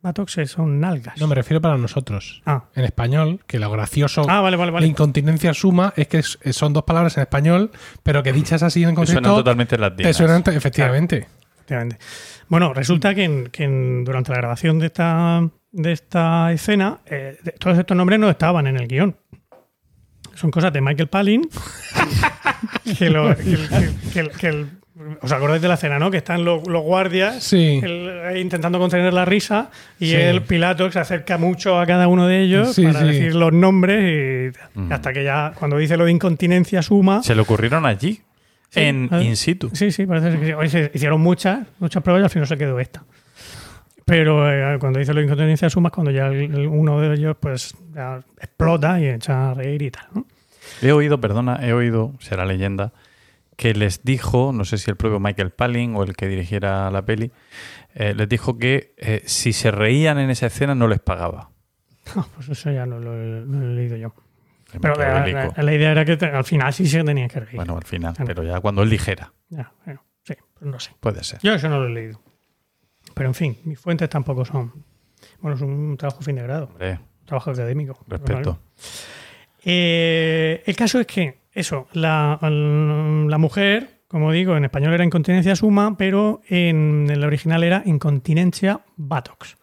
D: Buttocks eh, son nalgas.
A: no me refiero para nosotros.
D: Ah.
A: En español, que lo gracioso
D: Ah, vale, vale,
A: de
D: vale.
A: incontinencia suma es que es- son dos palabras en español, pero que dichas así en contexto
C: suenan totalmente
A: te
C: latinas.
A: suenan efectivamente.
D: Efectivamente. Bueno, resulta que, en- que en- durante la grabación de esta, de esta escena, eh, de- todos estos nombres no estaban en el guion. Son cosas de Michael Palin. que, lo- que- que- que- que el- ¿Os acordáis de la escena, no? Que están los, los guardias
A: Sí.
D: intentando contener la risa y
A: Sí.
D: el Pilato se acerca mucho a cada uno de ellos
A: Sí,
D: para
A: sí.
D: decir los nombres y
C: Mm.
D: hasta que ya cuando dice lo de incontinencia suma
C: Se le ocurrieron allí,
D: Sí,
C: en in situ.
D: Sí, sí, parece ser que sí. Oye, se hicieron muchas, muchas pruebas y al final se quedó esta. Pero eh, cuando dice lo de incontinencia suma es cuando ya el- uno de ellos pues ya explota y echa a reír y tal. ¿no?
C: He oído, perdona, he oído, será leyenda, que les dijo, no sé si el propio Michael Palin o el que dirigiera la peli, eh, les dijo que eh, si se reían en esa escena no les pagaba.
D: Ah, pues eso ya no lo, he- no lo he leído yo.
C: Es
D: Pero la, la- la idea era que te- al final sí se tenía que reír.
C: Bueno, al final,
D: Claro.
C: pero ya cuando él dijera,
D: Ya, bueno, sí, pues no sé.
C: puede ser.
D: Yo eso no lo he leído. Pero en fin, mis fuentes tampoco son. Bueno, es un trabajo fin de grado,
C: Hombre,
D: un trabajo académico.
C: respeto.
D: Eh, el caso es que, eso, la, la mujer, como digo, en español era incontinencia suma, pero en el original era incontinencia buttocks.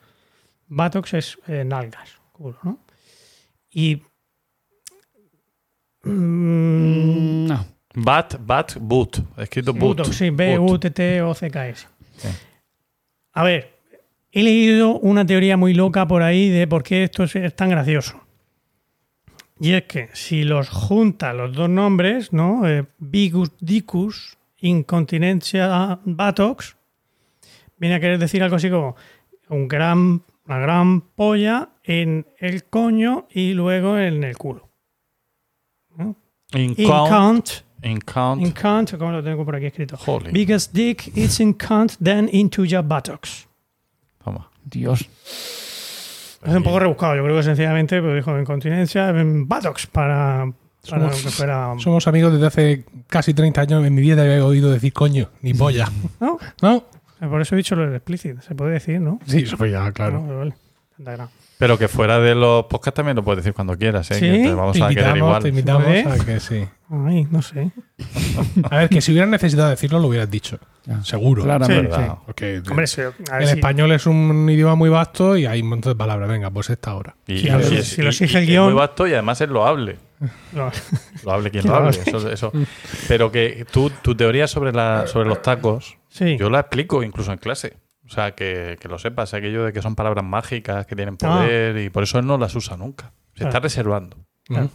D: Buttocks es eh, nalgas, culo, ¿no? Y. mm,
B: No.
C: Bat, bat, boot. Escrito boot.
D: Buttocks, sí,
C: Boot.
D: B-U-T-T-O-C-K-S.
C: Sí.
D: A ver, he leído una teoría muy loca por ahí de por qué esto es, es tan gracioso. Y es que si los junta los dos nombres, ¿no? Eh, Bigus dicus, incontinencia buttocks, viene a querer decir algo así como un gran, una gran polla en el coño y luego en el culo. ¿no?
C: In
D: In
C: count. In count.
D: in cunt, como lo tengo por aquí escrito.
C: Holy.
D: Biggest dick is in cunt, then into your buttocks.
C: Toma.
B: Dios.
D: Es un poco rebuscado, yo creo que sencillamente pues, dijo incontinencia en buttocks para, para
A: Somos-
D: que fuera.
A: Somos amigos desde hace casi 30 años. En mi vida he oído decir coño, ni polla.
D: ¿No?
A: ¿No?
D: Por eso he dicho lo del explícito. Se puede decir, ¿no?
A: Sí, eso fue ya,
D: Ah,
A: claro.
D: vale, vale.
C: Pero que fuera de los podcasts también lo puedes decir cuando quieras, ¿eh?
D: Sí,
C: que te vamos
A: Te
C: a querer
A: invitamos,
C: igual.
A: te invitamos
D: ¿Puede?
A: a que sí.
D: Ay, no sé.
A: A ver, que si hubieras necesitado decirlo, lo hubieras dicho.
B: Ya.
A: Seguro.
B: Claramente.
C: Sí, sí.
A: Porque
D: Hombre, sí, a ver
A: el
D: si-
A: español es un idioma muy vasto y hay un montón de palabras. Venga, pues esta hora.
C: Y,
D: Si
C: y-
D: si lo exige el
C: es
D: guión-
C: muy vasto y además es loable.
D: no.
C: Lo hable quien lo hable. Eso, eso. Pero que tú, tu teoría sobre, la, sobre los tacos,
D: Sí.
C: yo la explico incluso en clase. O sea, que, que lo sepas, aquello de que son palabras mágicas, que tienen
D: Ah.
C: poder y por eso él no las usa nunca. Se
D: Claro.
C: está reservando.
D: Claro.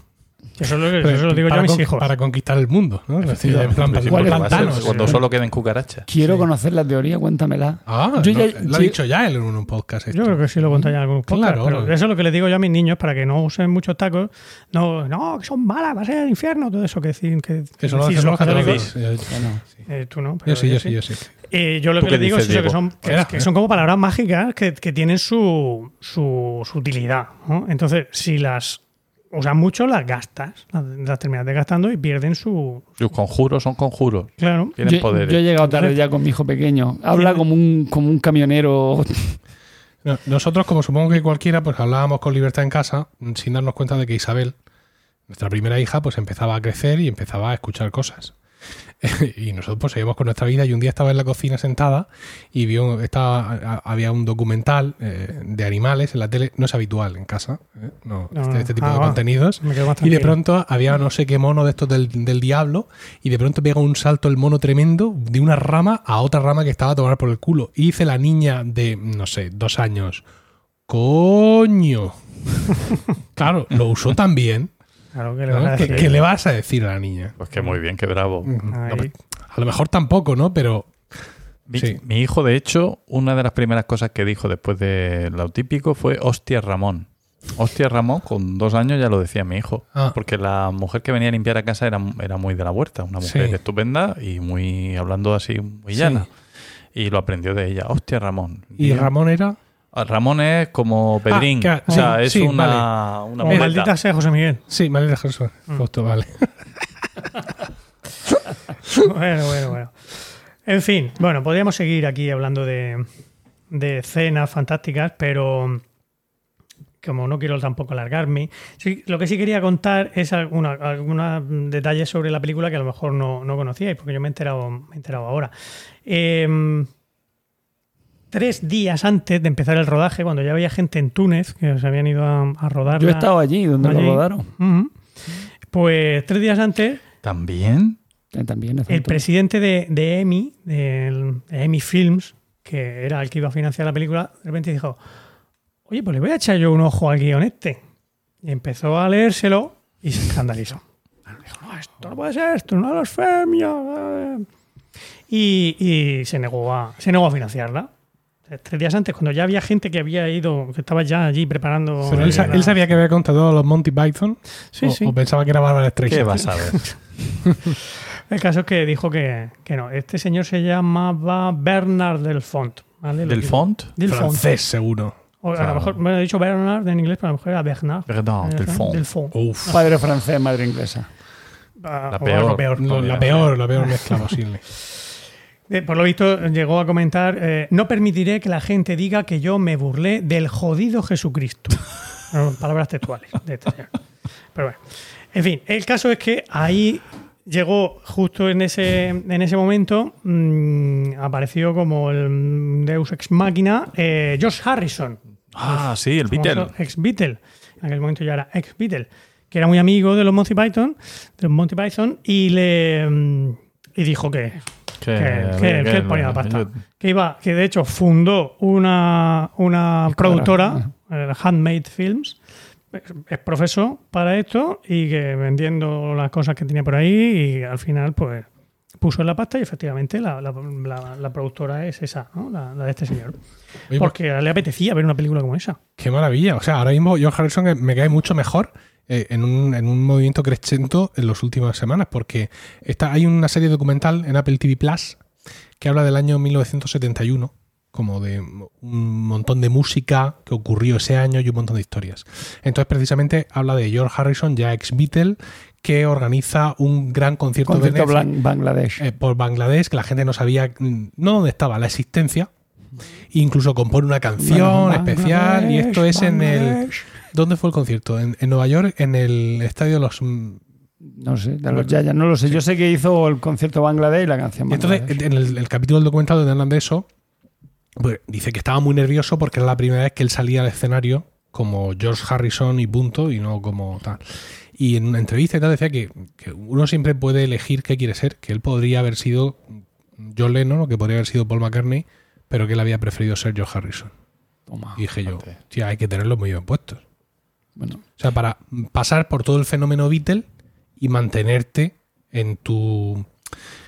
D: Eso, es lo que,
A: Pero
D: eso lo digo yo a mis
A: con-
D: hijos.
A: Para conquistar el mundo. ¿no? Es decir, en plan,
C: cuando solo queden cucarachas.
B: Quiero
A: Sí.
B: conocer la teoría, cuéntamela.
A: Ah,
B: Yo
A: no,
B: ya-
A: lo ha
B: yo-
A: dicho ya él en un podcast.
D: Yo
A: esto.
D: creo que sí lo conté ya en algún podcast.
A: Claro.
D: pero eso es lo que les digo yo a mis niños para que no usen muchos tacos. No, no, que son malas, va a ser el infierno. Todo eso que decir que
A: Eso lo
D: decís
A: hacen los católicos. Yo-
D: Eh, tú no. pero
A: Yo sí, yo sí, yo sí.
D: Eh, yo lo
C: ¿Tú
D: que les digo es eso, que son, que, son como palabras mágicas que, que tienen su, su, su utilidad. ¿no? Entonces, si las usas mucho, las gastas. Las, las terminas desgastando y pierden su.
C: Los conjuros son conjuros.
D: Claro.
C: Tienen
B: yo,
C: poderes.
B: yo he llegado tarde ya con mi hijo pequeño. Habla como un, como un camionero.
A: No, Nosotros, como supongo que cualquiera, pues hablábamos con libertad en casa, sin darnos cuenta de que Isabel, nuestra primera hija, pues empezaba a crecer y empezaba a escuchar cosas. y nosotros pues seguíamos con nuestra vida y un día estaba en la cocina sentada y vio estaba, había un documental eh, de animales en la tele, no es habitual en casa, ¿eh? no,
D: No,
A: este, este tipo
D: Ah,
A: de
D: va.
A: contenidos. Y de pronto había no sé qué mono de estos del, del diablo y de pronto pega un salto el mono tremendo de una rama a otra rama que estaba a tomar por el culo. Y dice la niña de, no sé, dos años, coño. claro, lo usó también. ¿Qué, le vas a decir a la niña?
C: Pues que muy bien, que bravo.
A: No, pues, a lo mejor tampoco, ¿no? Pero
C: Mi,
A: Sí.
C: mi hijo, de hecho, una de las primeras cosas que dijo después de lo típico fue hostia Ramón. Hostia Ramón, con dos años ya lo decía mi hijo.
A: Ah.
C: Porque la mujer que venía a limpiar a casa era, era muy de la huerta, una mujer
A: Sí.
C: estupenda y muy hablando así muy
A: Sí.
C: llana. Y lo aprendió de ella. Hostia Ramón.
A: ¿y Ramón era?
C: Ah, Ramón es como Pedrín.
A: claro,
C: o sea,
A: sí,
C: es
A: sí,
C: una, una
D: Como
C: muleta.
D: maldita sea José Miguel.
A: Sí, María Jesús.
D: Mm.
A: Justo, vale.
D: bueno, bueno, bueno. En fin, bueno, podríamos seguir aquí hablando de, de escenas fantásticas, pero como no quiero tampoco alargarme, sí, lo que sí quería contar es alguna- algunos detalles sobre la película que a lo mejor no, no conocíais, porque yo me he enterado, me he enterado ahora. Em, tres días antes de empezar el rodaje, cuando ya había gente en Túnez que se habían ido a, a rodar.
B: Yo he estado allí, donde
D: allí.
B: lo rodaron.
D: Pues tres días antes
C: ¿También?
B: Eh, También,
D: el presidente de, de EMI, del- de EMI Films, que era el que iba a financiar la película, de repente dijo, oye, pues le voy a echar yo un ojo al guion este. Y empezó a leérselo y se escandalizó. Dijo, no, esto no puede ser, esto es una blasfemia. eh". Y, y se, negó a, se negó a financiarla. Tres días antes, cuando ya había gente que había ido, que estaba ya allí preparando...
A: Pero él, sa-
D: la-
A: él sabía que había contado los Monty Python
D: Sí,
A: o,
D: sí.
A: o pensaba que era Bárbara Streisand.
C: ¿Qué vas a ver?
D: El caso es que dijo que, que no. Este señor se llamaba Bernard Delfont. ¿vale?
C: ¿Del font?
D: Delfont.
A: Francés, seguro.
D: O a lo mejor me he dicho Bernard en inglés, pero a lo mejor era Bernard.
C: Perdón, del font.
D: Delfont.
A: Uf.
B: Padre francés, madre inglesa.
D: Ah,
C: La
D: o
C: peor.
D: algo peor.
A: No, la peor, la peor mezcla posible.
D: Eh, Por lo visto, llegó a comentar: eh, No permitiré que la gente diga que yo me burlé del jodido Jesucristo. No, Palabras textuales de este señor. Pero bueno. En fin, el caso es que ahí llegó justo en ese, en ese momento, mm, apareció como el Deus Ex Máquina, eh, Josh Harrison.
C: Ah, sí, el Beatle.
D: Ex Beatle. En aquel momento ya era ex Beatle. Que era muy amigo de los Monty Python, de los Monty Python, y le mm, y dijo que,
C: Que,
D: que, que- que él ponía la pasta. Que iba, que de hecho fundó una, una productora, eh, Handmade Films, es- es profesor para esto y que vendiendo las cosas que tenía por ahí y al final pues puso en la pasta y efectivamente la, la- la- la productora es esa, ¿no? la, de este señor.
A: Oye, pues,
D: Porque le apetecía ver una película como esa.
A: Qué maravilla. O sea, ahora mismo John Harrison me cae mucho mejor eh, en, un, en un movimiento crescento en las últimas semanas, porque está, hay una serie documental en Apple TV Plus que habla del año 1971, como de un montón de música que ocurrió ese año y un montón de historias. Entonces, precisamente habla de George Harrison, ya ex Beatle, que organiza un gran concierto,
B: Concierto Blan- Bangladesh.
A: eh, por Bangladesh, que la gente no sabía mm, no dónde estaba la existencia. Incluso compone una canción especial y esto es en el... ¿Dónde fue el concierto? En, en Nueva York, en el estadio de los... mm,
B: No sé, de los Yayas, no lo sé. Yo sé que hizo el concierto Bangladesh y la canción
A: entonces, en el, el capítulo del documental donde hablan de eso, pues, dice que estaba muy nervioso porque era la primera vez que él salía al escenario como George Harrison y punto, y no como tal. Y en una entrevista y tal decía que, que uno siempre puede elegir qué quiere ser, que él podría haber sido John Lennon o que podría haber sido Paul McCartney, pero que él había preferido ser George Harrison.
B: Toma.
A: Y dije yo, tía, hay que tenerlos muy bien puestos.
B: Bueno,
A: O sea, para pasar por todo el fenómeno Beatle y mantenerte en tu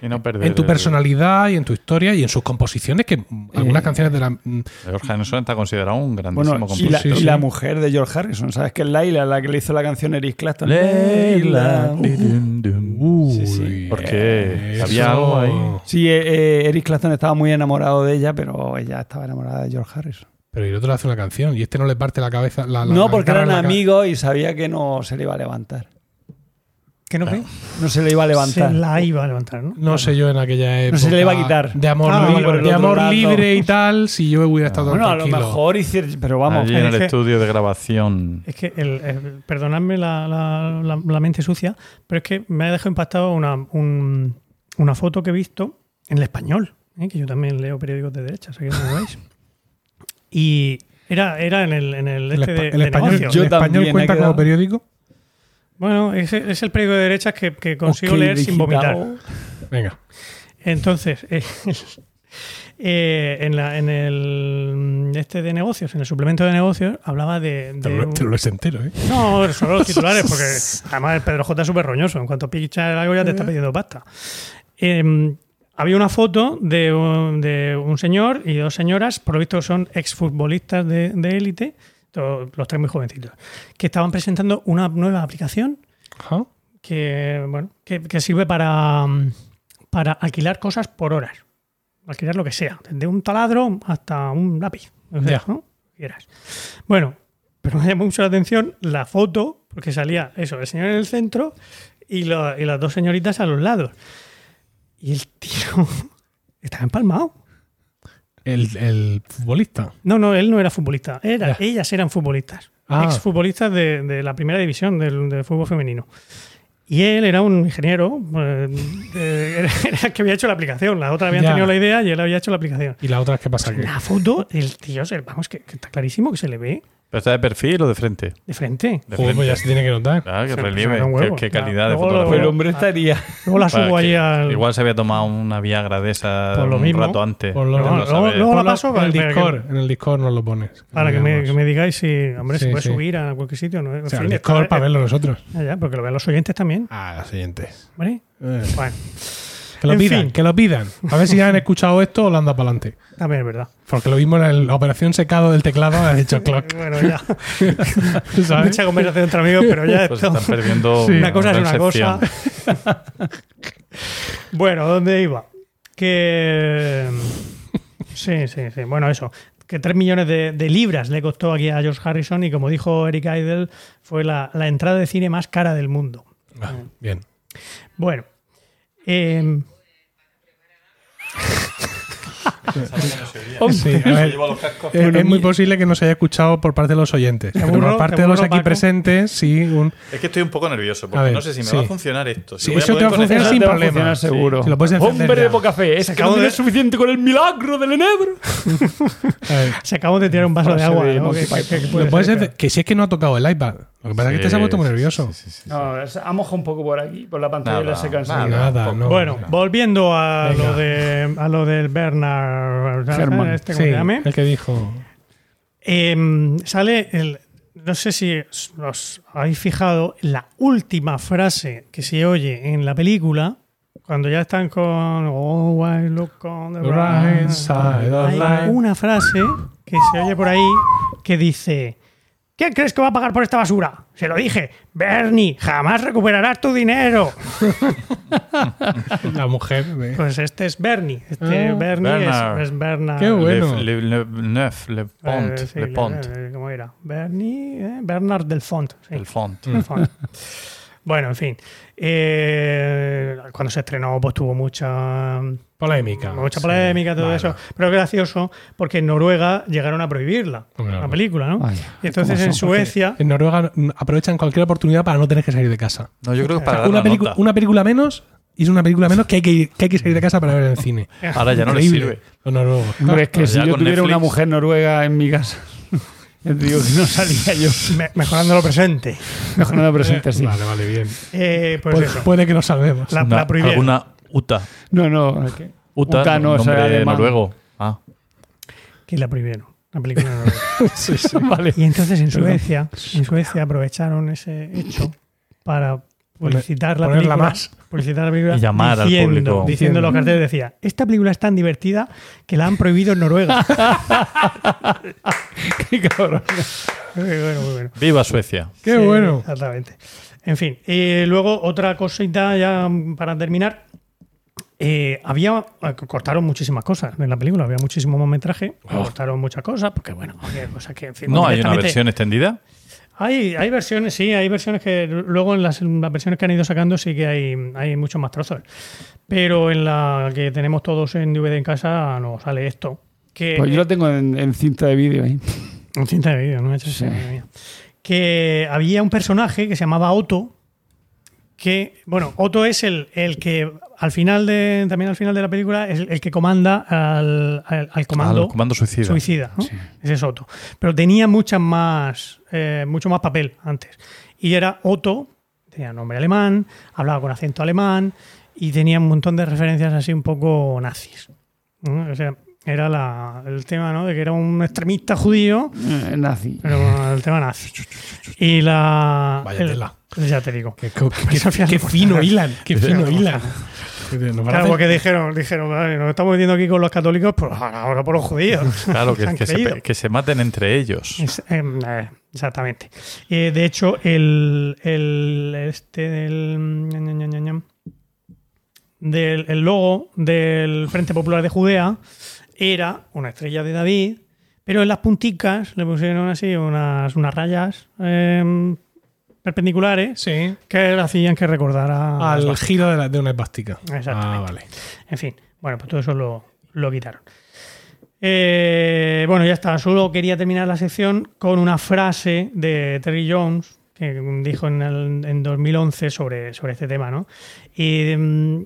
C: Y no perder
A: en tu personalidad y en tu historia y en sus composiciones, que algunas
B: Eh,
A: canciones de la... mm,
C: George Harrison está considerado un grandísimo
B: bueno y,
C: compositor.
B: la,
A: Sí,
B: y
A: sí.
B: la mujer de George Harrison, ¿sabes que es Laila la que le hizo la canción Eric Clapton?
C: Leila.
B: Uh. Sí, sí.
C: ¿Por qué?
A: eso-
C: ¿Había algo ahí?
B: Sí, eh, eh, Eric Clapton estaba muy enamorado de ella, pero ella estaba enamorada de George Harrison.
A: Pero el otro le hace una canción y este no le parte la cabeza. La, la-
B: no, porque eran amigos y sabía que no se le iba a levantar.
D: ¿Qué no?
B: No se le iba a
D: Se
B: levantar.
D: la iba a levantar, ¿no?
A: No sé yo en aquella época.
B: se le iba a quitar.
A: De amor,
D: Ah,
A: libre,
D: vale, el
A: de amor libre y tal, si yo hubiera estado
B: Bueno, a lo
A: tranquilo.
B: mejor hicieron, pero vamos.
C: Allí en
D: es
C: el
D: que-
C: estudio de grabación.
D: Es que, el, el- perdonadme la, la- la- la mente sucia, pero es que me ha dejado impactado una, un- una foto que he visto en el español, ¿eh? que yo también leo periódicos de derecha, sé que no lo veis. Y era, era en el, en el,
A: El,
D: este
A: espa-
D: de,
A: el
D: de
A: español,
D: negocios.
B: Yo
A: el español cuenta
B: quedado-
A: como periódico.
D: Bueno, es, es el periódico de derechas que, que consigo leer sin vomitar.
A: Venga.
D: Entonces, eh, eh, en, la, en el este de negocios, en el suplemento de negocios, hablaba de. de
A: Te lo, te lo lees entero, ¿eh?
D: No, solo los titulares, porque además el Pedro J es súper roñoso. En cuanto picha algo ya te está pidiendo pasta. Eh, había una foto de un, de un señor y dos señoras, por lo visto son exfutbolistas de de élite, los tres muy jovencitos, que estaban presentando una nueva aplicación
A: Ajá.
D: que, bueno, que, que sirve para, mm, para alquilar cosas por horas. Alquilar lo que sea, desde un taladro hasta un lápiz. O sea. ¿no? Quieras. Bueno, pero me llamó mucho la atención la foto, porque salía eso, el señor en el centro y, lo- y las dos señoritas a los lados. Y el tío estaba empalmado.
A: El, el futbolista.
D: No, no, él no era futbolista. Era, ellas eran futbolistas.
A: Ah.
D: Exfutbolistas de, de la primera división del, del fútbol femenino. Y él era un ingeniero, eh, eh, era, el que había hecho la aplicación. Las otras habían tenido la idea y él había hecho la aplicación.
A: Y la otra que pasa que.
D: La foto, el tío, vamos, que, que está clarísimo que se le ve
C: ¿Pero está de perfil o de frente?
D: de frente.
C: De
A: Joder, pues ya
C: frente.
A: se tiene que notar.
C: Ah, que
D: Se-
C: relieve, qué, calidad de
B: Pues el
C: fotografía.
B: hombre estaría.
D: Luego la subo
C: que-
D: al.
C: Igual se había tomado una Viagra de esa
D: Por lo
C: un
D: mismo.
C: rato antes.
A: Por lo-
C: No
D: luego- la paso
A: en
D: para
A: el
D: que-
A: Discord, en el Discord nos lo pones.
D: Para que me,
A: Veamos.
D: que me digáis si, hombre,
A: Sí,
D: se puede
A: sí.
D: subir a cualquier sitio. ¿no? En
A: O sea,
D: fin,
A: el
D: está-
A: Discord para verlo nosotros.
D: Ya, ya, porque lo vean los oyentes también.
A: Ah, los siguientes.
D: ¿Vale?
A: Eh,
D: Bueno,
A: Que lo
D: En
A: pidan,
D: fin.
A: que lo pidan. A ver si han escuchado esto o lo anda para adelante.
D: también es verdad.
A: Porque lo mismo en la operación secado del teclado ha dicho clock.
D: Bueno, ya.
A: ¿sabes?
D: Mucha conversación entre amigos, pero ya
C: Pues
D: esto-
C: están perdiendo
A: Sí.
D: Una cosa es una cosa. bueno, ¿dónde iba? Que. Sí, sí, sí. Bueno, eso. Que 3 millones de, de libras le costó aquí a George Harrison y como dijo Eric Idle, fue la, la entrada de cine más cara del mundo.
A: Ah, bien.
D: Bueno. eh,
A: Sí, a ver, es, es muy posible que no se haya escuchado por parte de los oyentes. Pero por parte
D: ¿Te
A: de los aquí
D: Paco?
A: presentes, sí. Un,
C: Es que estoy un poco nervioso porque
A: ver,
C: no sé si me
A: sí.
C: va a funcionar esto. si
A: Sí, eso te
C: poder
A: va a funcionar sin problema.
B: funcionar seguro.
A: Si lo puedes encender
B: Hombre
A: ya.
B: de poca fe, es que
D: acabo
B: no
D: de-
B: suficiente con el milagro del enebro.
D: se acabó de tirar un vaso de agua. Que- que-
B: Python.
D: que puede
A: lo puedes
D: ser,
A: hacer- que si es que no ha tocado el iPad. Lo que pasa es que este se ha puesto muy nervioso.
C: Sí, sí, sí, sí.
B: No, ha mojado un poco por aquí, por la pantalla
C: Nada,
B: se cansa.
C: nada.
A: Nada, no.
D: Bueno, volviendo a
A: Venga.
D: lo de a lo del Bernard
B: Herrmann.
D: este, ¿cómo
A: Sí,
D: llame?
A: el que dijo.
D: Eh, sale el. No sé si os, habéis fijado la última frase que se oye en la película. Cuando ya están con Oh, I look on the right
A: right side of
D: Hay
A: life.
D: una frase que se oye por ahí que dice: ¿Quién crees que va a pagar por esta basura? Se lo dije, Bernie, jamás recuperarás tu dinero.
A: La mujer. de-
D: Pues este es Bernie. Este
A: Ah.
D: Bernie
C: Bernard.
D: es, es Bernard.
A: Qué bueno.
C: Le, le, le, neuf, le pont,
D: Eh, sí,
C: le pont.
D: eh, ¿Cómo era? Bernie, eh, Bernard del Font. sí.
C: El font.
D: Del Font. Bueno, en fin. Eh, cuando se estrenó, pues tuvo mucha
A: Polémica.
D: mucha
A: Sí,
D: polémica, todo
A: vale.
D: eso. Pero es gracioso porque en Noruega llegaron a prohibirla,
A: Hombre,
D: la
A: no.
D: película, ¿no?
B: Vaya,
D: y entonces
B: ¿cómo
D: en. Suecia.
A: En Noruega aprovechan cualquier oportunidad para no tener que salir de casa.
C: No, yo creo que
D: O sea,
C: para dar
A: una,
C: la nota.
A: una película menos y es una película menos que hay que, ir- que hay que salir de casa para ver en el cine.
C: Ahora ya no les
A: Increíble.
C: sirve.
A: Los noruegos.
B: Hombre, es que
C: Pero
B: si yo tuviera una mujer noruega en mi casa, ya te digo que no salía yo.
D: me- mejorando lo presente.
B: Mejor no me presentes, sí.
A: Vale, vale, bien.
D: Eh, pues
A: puede,
D: eso.
A: puede que nos salvemos.
D: La,
C: Una-
D: la prohibieron.
C: alguna UTA.
B: No, no. que-
C: UTA,
B: Uta no,
C: nombre
B: alemán.
C: noruego. Ah,
D: Que la prohibieron. La película Noruega.
A: Sí, sí.
B: Vale.
D: Y entonces en Suecia, en Suecia aprovecharon ese hecho para publicitar la película.
A: más.
D: Publicitar la película
C: Y llamar al
D: diciendo,
C: público.
D: Diciendo en los carteles decía, esta película es tan divertida que la han prohibido en Noruega.
B: Qué cabrón.
D: muy bueno, muy bueno.
C: viva Suecia.
A: Qué
D: Sí,
A: bueno.
D: Exactamente. En fin, y luego otra cosita ya para terminar. Eh, había cortaron muchísimas cosas en la película, había muchísimo metraje,
C: Oh.
D: cortaron muchas cosas, porque bueno, había cosas que en fin,
C: No hay una versión extendida.
D: Hay, hay versiones, sí, hay versiones que luego en las, en las versiones que han ido sacando sí que hay, hay muchos más trozos. Pero en la que tenemos todos en DVD en casa no sale esto. Que,
B: Pues yo lo tengo en, en cinta de vídeo ahí.
D: Un cinta de vídeo, ¿no? Hecho,
B: Sí.
D: madre mía. Que había un personaje que se llamaba Otto. Que, bueno, Otto es el, el que al final de, también al final de la película, es el que comanda al, al- al comando,
C: comando suicida.
D: suicida. ¿no? Ese es Otto. Pero tenía muchas más, eh, mucho más papel antes. Y era Otto, tenía nombre alemán, hablaba con acento alemán y tenía un montón de referencias así un poco nazis. ¿no? O sea, era la- el tema, ¿no? De que era un extremista judío,
B: Eh, nazi.
D: pero el tema nazi. Y la.
A: Vaya
D: el-
A: tela.
D: Ya te digo.
A: Qué, qué-
D: Pues
A: qué fino hilan. Qué fino hilan.
D: Claro, porque dijeron, dijeron, "Vale, nos estamos metiendo aquí con los católicos, pues ahora, por los judíos.
C: Claro, que, que se, que maten entre ellos.
D: Es- em, eh, exactamente. Eh, de hecho, el, el este del el logo del Frente Popular de Judea era una estrella de David, pero en las punticas le pusieron así unas, unas rayas em, perpendiculares
A: Sí.
D: que hacían que recordara
A: Al giro de, la- de una esvástica.
D: Exactamente.
A: Ah, vale.
D: En fin, bueno, pues todo eso lo, lo quitaron. Eh, bueno, ya está. Solo quería terminar la sección con una frase de Terry Jones que dijo en, el- en 2011 sobre, sobre este tema, ¿no? Y mm,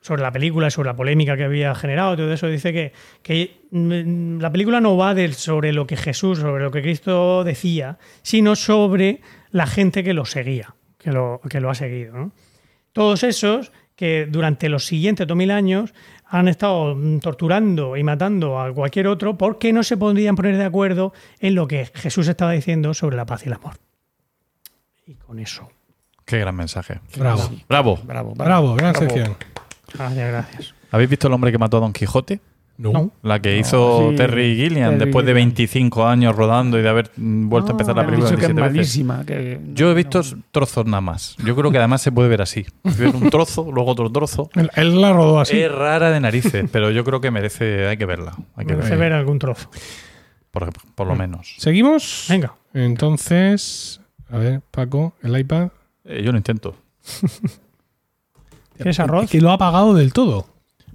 D: sobre la película, sobre la polémica que había generado, todo eso, dice que, que mm, la película no va del, sobre lo que Jesús, sobre lo que Cristo decía, sino sobre la gente que lo seguía, que lo, que lo ha seguido, ¿no? todos esos que durante los siguientes 2000 años han estado torturando y matando a cualquier otro porque no se podían poner de acuerdo en lo que Jesús estaba diciendo sobre la paz y el amor. Y con eso.
C: Qué gran mensaje.
A: Bravo.
C: Bravo.
B: Bravo,
A: Bravo, gran
B: Bravo.
A: sección.
D: Gracias, gracias.
C: ¿Habéis visto el hombre que mató a Don Quijote?
A: No.
D: No.
C: La que hizo
B: sí,
C: Terry Gilliam
B: Terry
C: después de
B: Gilliam.
C: 25 años rodando y de haber vuelto a empezar la
B: han
C: película
B: dicho que es
C: 27 veces.
B: malísima. Que
C: Yo he visto trozos nada más. Yo creo que además se puede ver así. Ver un trozo, luego otro trozo.
A: Él, él la rodó así.
C: Es rara de narices, pero yo creo que merece, hay que verla. Hay que
D: Merece
C: verla,
D: ver algún trozo.
C: por, por lo menos.
A: ¿Seguimos?
D: Venga.
A: Entonces, a ver, Paco, el iPad.
C: Eh, yo lo intento.
D: ¿Quieres arroz?
A: Que lo ha apagado del todo.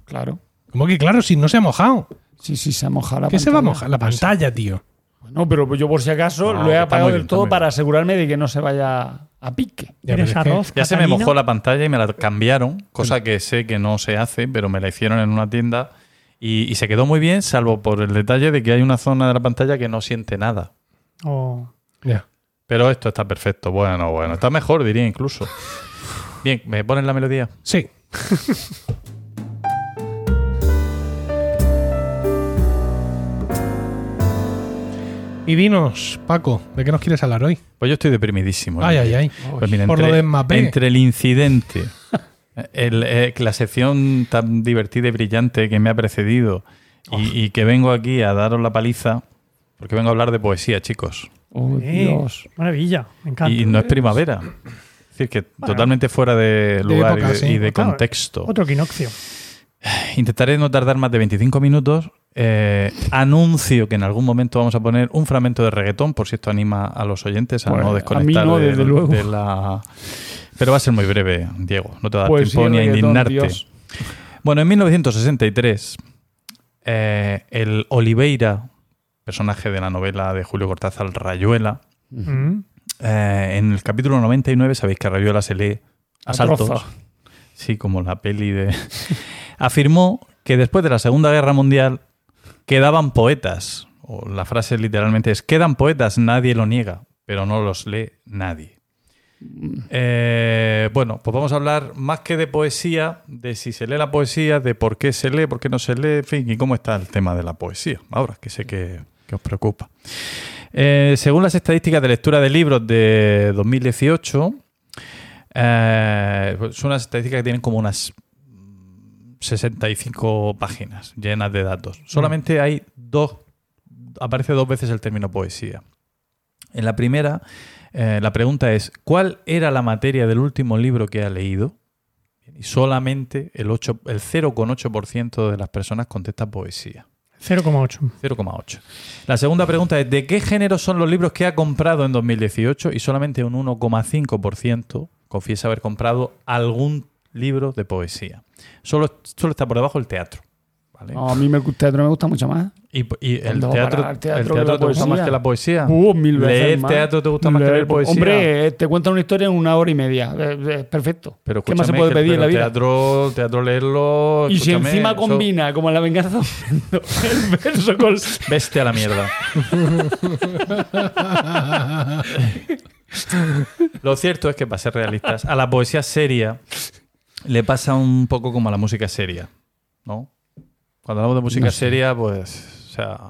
B: Claro.
A: Como que claro, si no se ha mojado.
B: Sí, sí, se ha mojado la
A: ¿Qué se va a mojar? La pantalla, tío.
B: No, pero yo por si acaso
C: No,
B: lo he
C: que está
B: apagado
C: muy
B: del
C: bien,
B: todo
C: muy
B: para asegurarme de que no se vaya a pique.
A: Ya,
D: ¿Quieres
A: pero es que-
D: arroz?
C: Ya se me mojó la pantalla y me la cambiaron, cosa que sé que no se hace, pero me la hicieron en una tienda y, y se quedó muy bien, salvo por el detalle de que hay una zona de la pantalla que no siente nada.
D: O-
A: Ya.
C: Pero esto está perfecto. Bueno, bueno, está mejor, diría incluso. Bien, ¿me ponen la melodía?
A: Sí. y dinos, Paco, ¿de qué nos quieres hablar hoy?
C: Pues yo estoy deprimidísimo.
A: Ay,
C: ¿no?
A: ay, ay.
C: Pues mira,
A: Por
C: entre,
A: lo de
C: entre el incidente, el, eh, la sección tan divertida y brillante que me ha precedido y, y que vengo aquí a daros la paliza, porque vengo a hablar de poesía, chicos.
B: Oh,
D: Eh,
B: Dios.
D: Maravilla, me encanta.
C: Y no es primavera. Es decir, que totalmente fuera de lugar y
A: época,
C: de,
A: sí.
C: y de
D: Claro,
C: contexto.
D: Otro quinoccio.
C: Intentaré no tardar más de 25 minutos. Eh, anuncio que en algún momento vamos a poner un fragmento de reggaetón, por si esto anima a los oyentes a
B: Bueno,
C: no
B: a
C: desconectar
B: no,
C: de,
B: desde luego.
C: de la, Pero va a ser muy breve, Diego. No te da
B: Pues
C: tiempo
B: sí,
C: ni a indignarte.
B: Dios.
C: Bueno, en 1963, eh, el Oliveira, personaje de la novela de Julio Cortázar, Rayuela,
D: Mm.
C: eh, en el capítulo 99, sabéis que Rayuela se lee a
B: A
C: saltos. Sí, como la peli de... Afirmó que después de la Segunda Guerra Mundial quedaban poetas. La frase literalmente es, quedan poetas, nadie lo niega, pero no los lee nadie. Eh, bueno, pues vamos a hablar más que de poesía, de si se lee la poesía, de por qué se lee, por qué no se lee, en fin, y cómo está el tema de la poesía, ahora que sé que, que os preocupa. Eh, según las estadísticas de lectura de libros de 2018, eh, pues son unas estadísticas que tienen como unas 65 páginas llenas de datos. Solamente hay dos, aparece dos veces el término poesía. En la primera, eh, la pregunta es, ¿cuál era la materia del último libro que ha leído? Y solamente el, 8 el 0,8% de las personas contesta poesía.
D: 0,8.
C: 0,8. La segunda pregunta es, ¿de qué género son los libros que ha comprado en 2018? Y solamente un 1,5% confiesa haber comprado algún libro de poesía. Solo, solo está por debajo el teatro. ¿vale?
B: No, a mí me, el teatro me gusta mucho más.
C: Y, y el
B: ¿Cuándo va a
C: teatro,
B: el teatro
C: el te gusta más que la poesía.
B: Uh, mil veces
C: ¿Leer
B: más.
C: teatro te gusta más que leer poesía?
B: Hombre, eh, te cuentan una historia en una hora y media. Eh, eh, perfecto.
C: Pero
B: ¿Qué más se puede pedir en la vida?
C: Teatro, teatro leerlo.
B: y si encima combina, como en la venganza el verso con...
C: Veste a la mierda. Lo cierto es que, para ser realistas, a la poesía seria le pasa un poco como a la música seria, ¿no? Cuando hablamos de música
B: No sé.
C: seria, pues, o sea,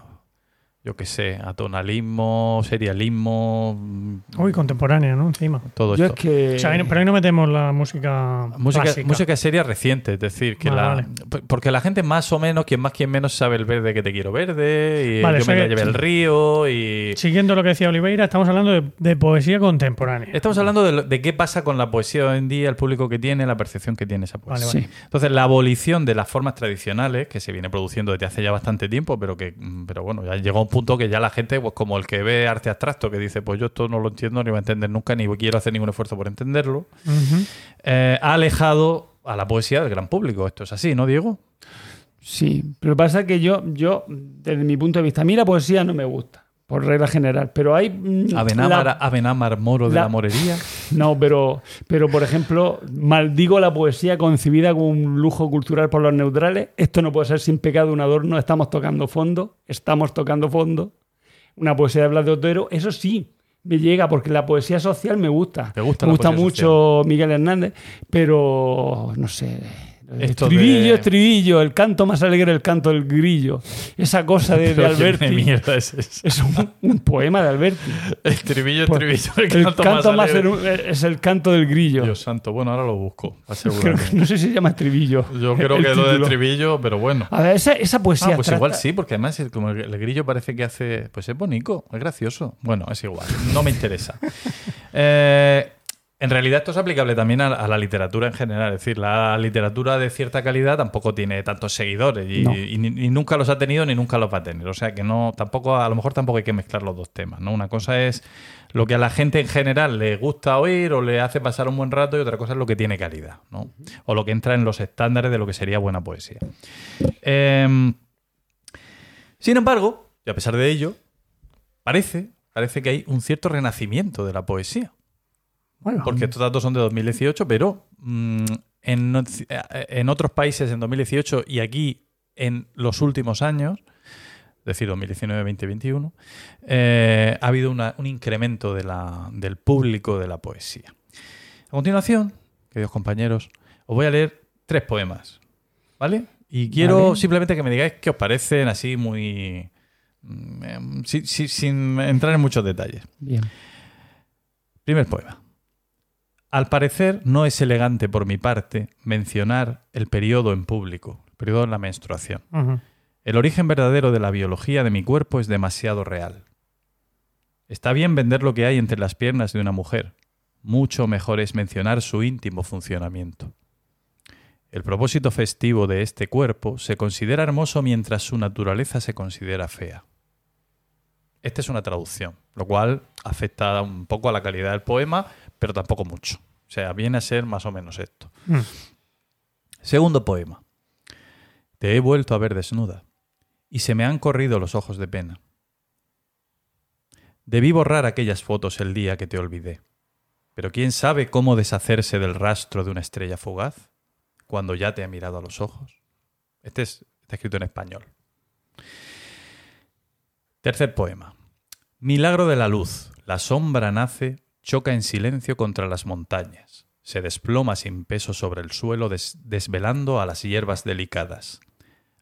C: yo qué sé, atonalismo, serialismo, mm,
D: Uy, contemporánea, ¿no? Encima.
C: todo
B: Yo es
C: esto.
B: que...
D: O sea, ahí no- pero ahí no metemos la música.
C: Música,
D: clásica.
C: música seria reciente, es decir, que
D: Vale,
C: la,
D: vale.
C: porque la gente más o menos, quien más quien menos sabe el verde que te quiero verde y
D: Vale,
C: yo me la
D: que-
C: llevé al río y
D: Siguiendo lo que decía Oliveira, estamos hablando de, de poesía contemporánea.
C: Estamos hablando de, lo- de qué pasa con la poesía hoy en día, el público que tiene, la percepción que tiene esa poesía.
D: Vale,
B: Sí.
C: Entonces, la abolición de las formas tradicionales, que se viene produciendo desde hace ya bastante tiempo, pero que, mm, pero bueno, ya llegó a un punto que ya la gente, pues como el que ve arte abstracto, que dice, pues yo esto no lo entiendo, ni voy a entender nunca, ni quiero hacer ningún esfuerzo por entenderlo, eh, ha alejado a la poesía del gran público. Esto es así, ¿no, Diego?
B: Sí, pero pasa que yo, yo, desde mi punto de vista, a mí la poesía no me gusta, por regla general, pero hay... mm,
C: de
B: la-
C: la Morería.
B: No, pero, pero por ejemplo, maldigo la poesía concebida como un lujo cultural por los neutrales. Esto no puede ser sin pecado un adorno. Estamos tocando fondo, estamos tocando fondo. Una poesía de Blas de Otero, eso sí, me llega porque la poesía social me gusta.
C: ¿Te gusta
B: me gusta mucho Miguel Hernández, pero no sé. Estribillo,
C: de-
B: estribillo, el canto más alegre, el canto del grillo. Esa cosa de, de
C: Pero ¿qué
B: Alberti.
C: mierda es
B: un, un poema de Alberti.
C: Estribillo, estribillo.
B: el canto, más,
C: alegre.
B: es el canto del grillo.
C: Dios santo, bueno, ahora lo busco.
B: Creo que- no sé si se llama estribillo.
C: Yo creo
B: El
C: que es lo
B: título.
C: estribillo, pero bueno.
B: A ver, esa, esa poesía.
C: Ah, pues
B: trata-
C: igual sí, porque además es como el, el grillo parece que hace. Pues es bonito, es gracioso. Bueno, es igual, no me interesa. Eh, en realidad, esto es aplicable también a, a la literatura en general. Es decir, la literatura de cierta calidad tampoco tiene tantos seguidores y,
B: No.
C: nunca los ha tenido ni nunca los va a tener. O sea que no, tampoco, a lo mejor tampoco hay que mezclar los dos temas. ¿no? Una cosa es lo que a la gente en general le gusta oír o le hace pasar un buen rato y otra cosa es lo que tiene calidad, ¿no? O lo que entra en los estándares de lo que sería buena poesía. Em, sin embargo, y a pesar de ello, parece, parece que hay un cierto renacimiento de la poesía.
D: Bueno,
C: Porque estos datos son de 2018, pero mm, en, en otros países en 2018 y aquí en los últimos años, es decir, 2019, 2021, eh, ha habido una- un incremento de la- del público de la poesía. A continuación, queridos compañeros, os voy a leer tres poemas, ¿vale? Y quiero
B: Vale.
C: simplemente que me digáis qué os parecen así muy... mm, em, si- si- sin entrar en muchos detalles.
B: Bien.
C: Primer poema. Al parecer no es elegante por mi parte mencionar el periodo en público, el periodo en la menstruación. El origen verdadero de la biología de mi cuerpo es demasiado real. Está bien vender lo que hay entre las piernas de una mujer. Mucho mejor es mencionar su íntimo funcionamiento. El propósito festivo de este cuerpo se considera hermoso mientras su naturaleza se considera fea. Esta es una traducción, lo cual afecta un poco a la calidad del poema, pero tampoco mucho. O sea, viene a ser más o menos esto.
D: Mm.
C: Segundo poema. Te he vuelto a ver desnuda y se me han corrido los ojos de pena. Debí borrar aquellas fotos el día que te olvidé, pero ¿quién sabe cómo deshacerse del rastro de una estrella fugaz cuando ya te ha mirado a los ojos? Este es, está escrito en español. Tercer poema. Milagro de la luz. La sombra nace, choca en silencio contra las montañas. Se desploma sin peso sobre el suelo, des- desvelando a las hierbas delicadas.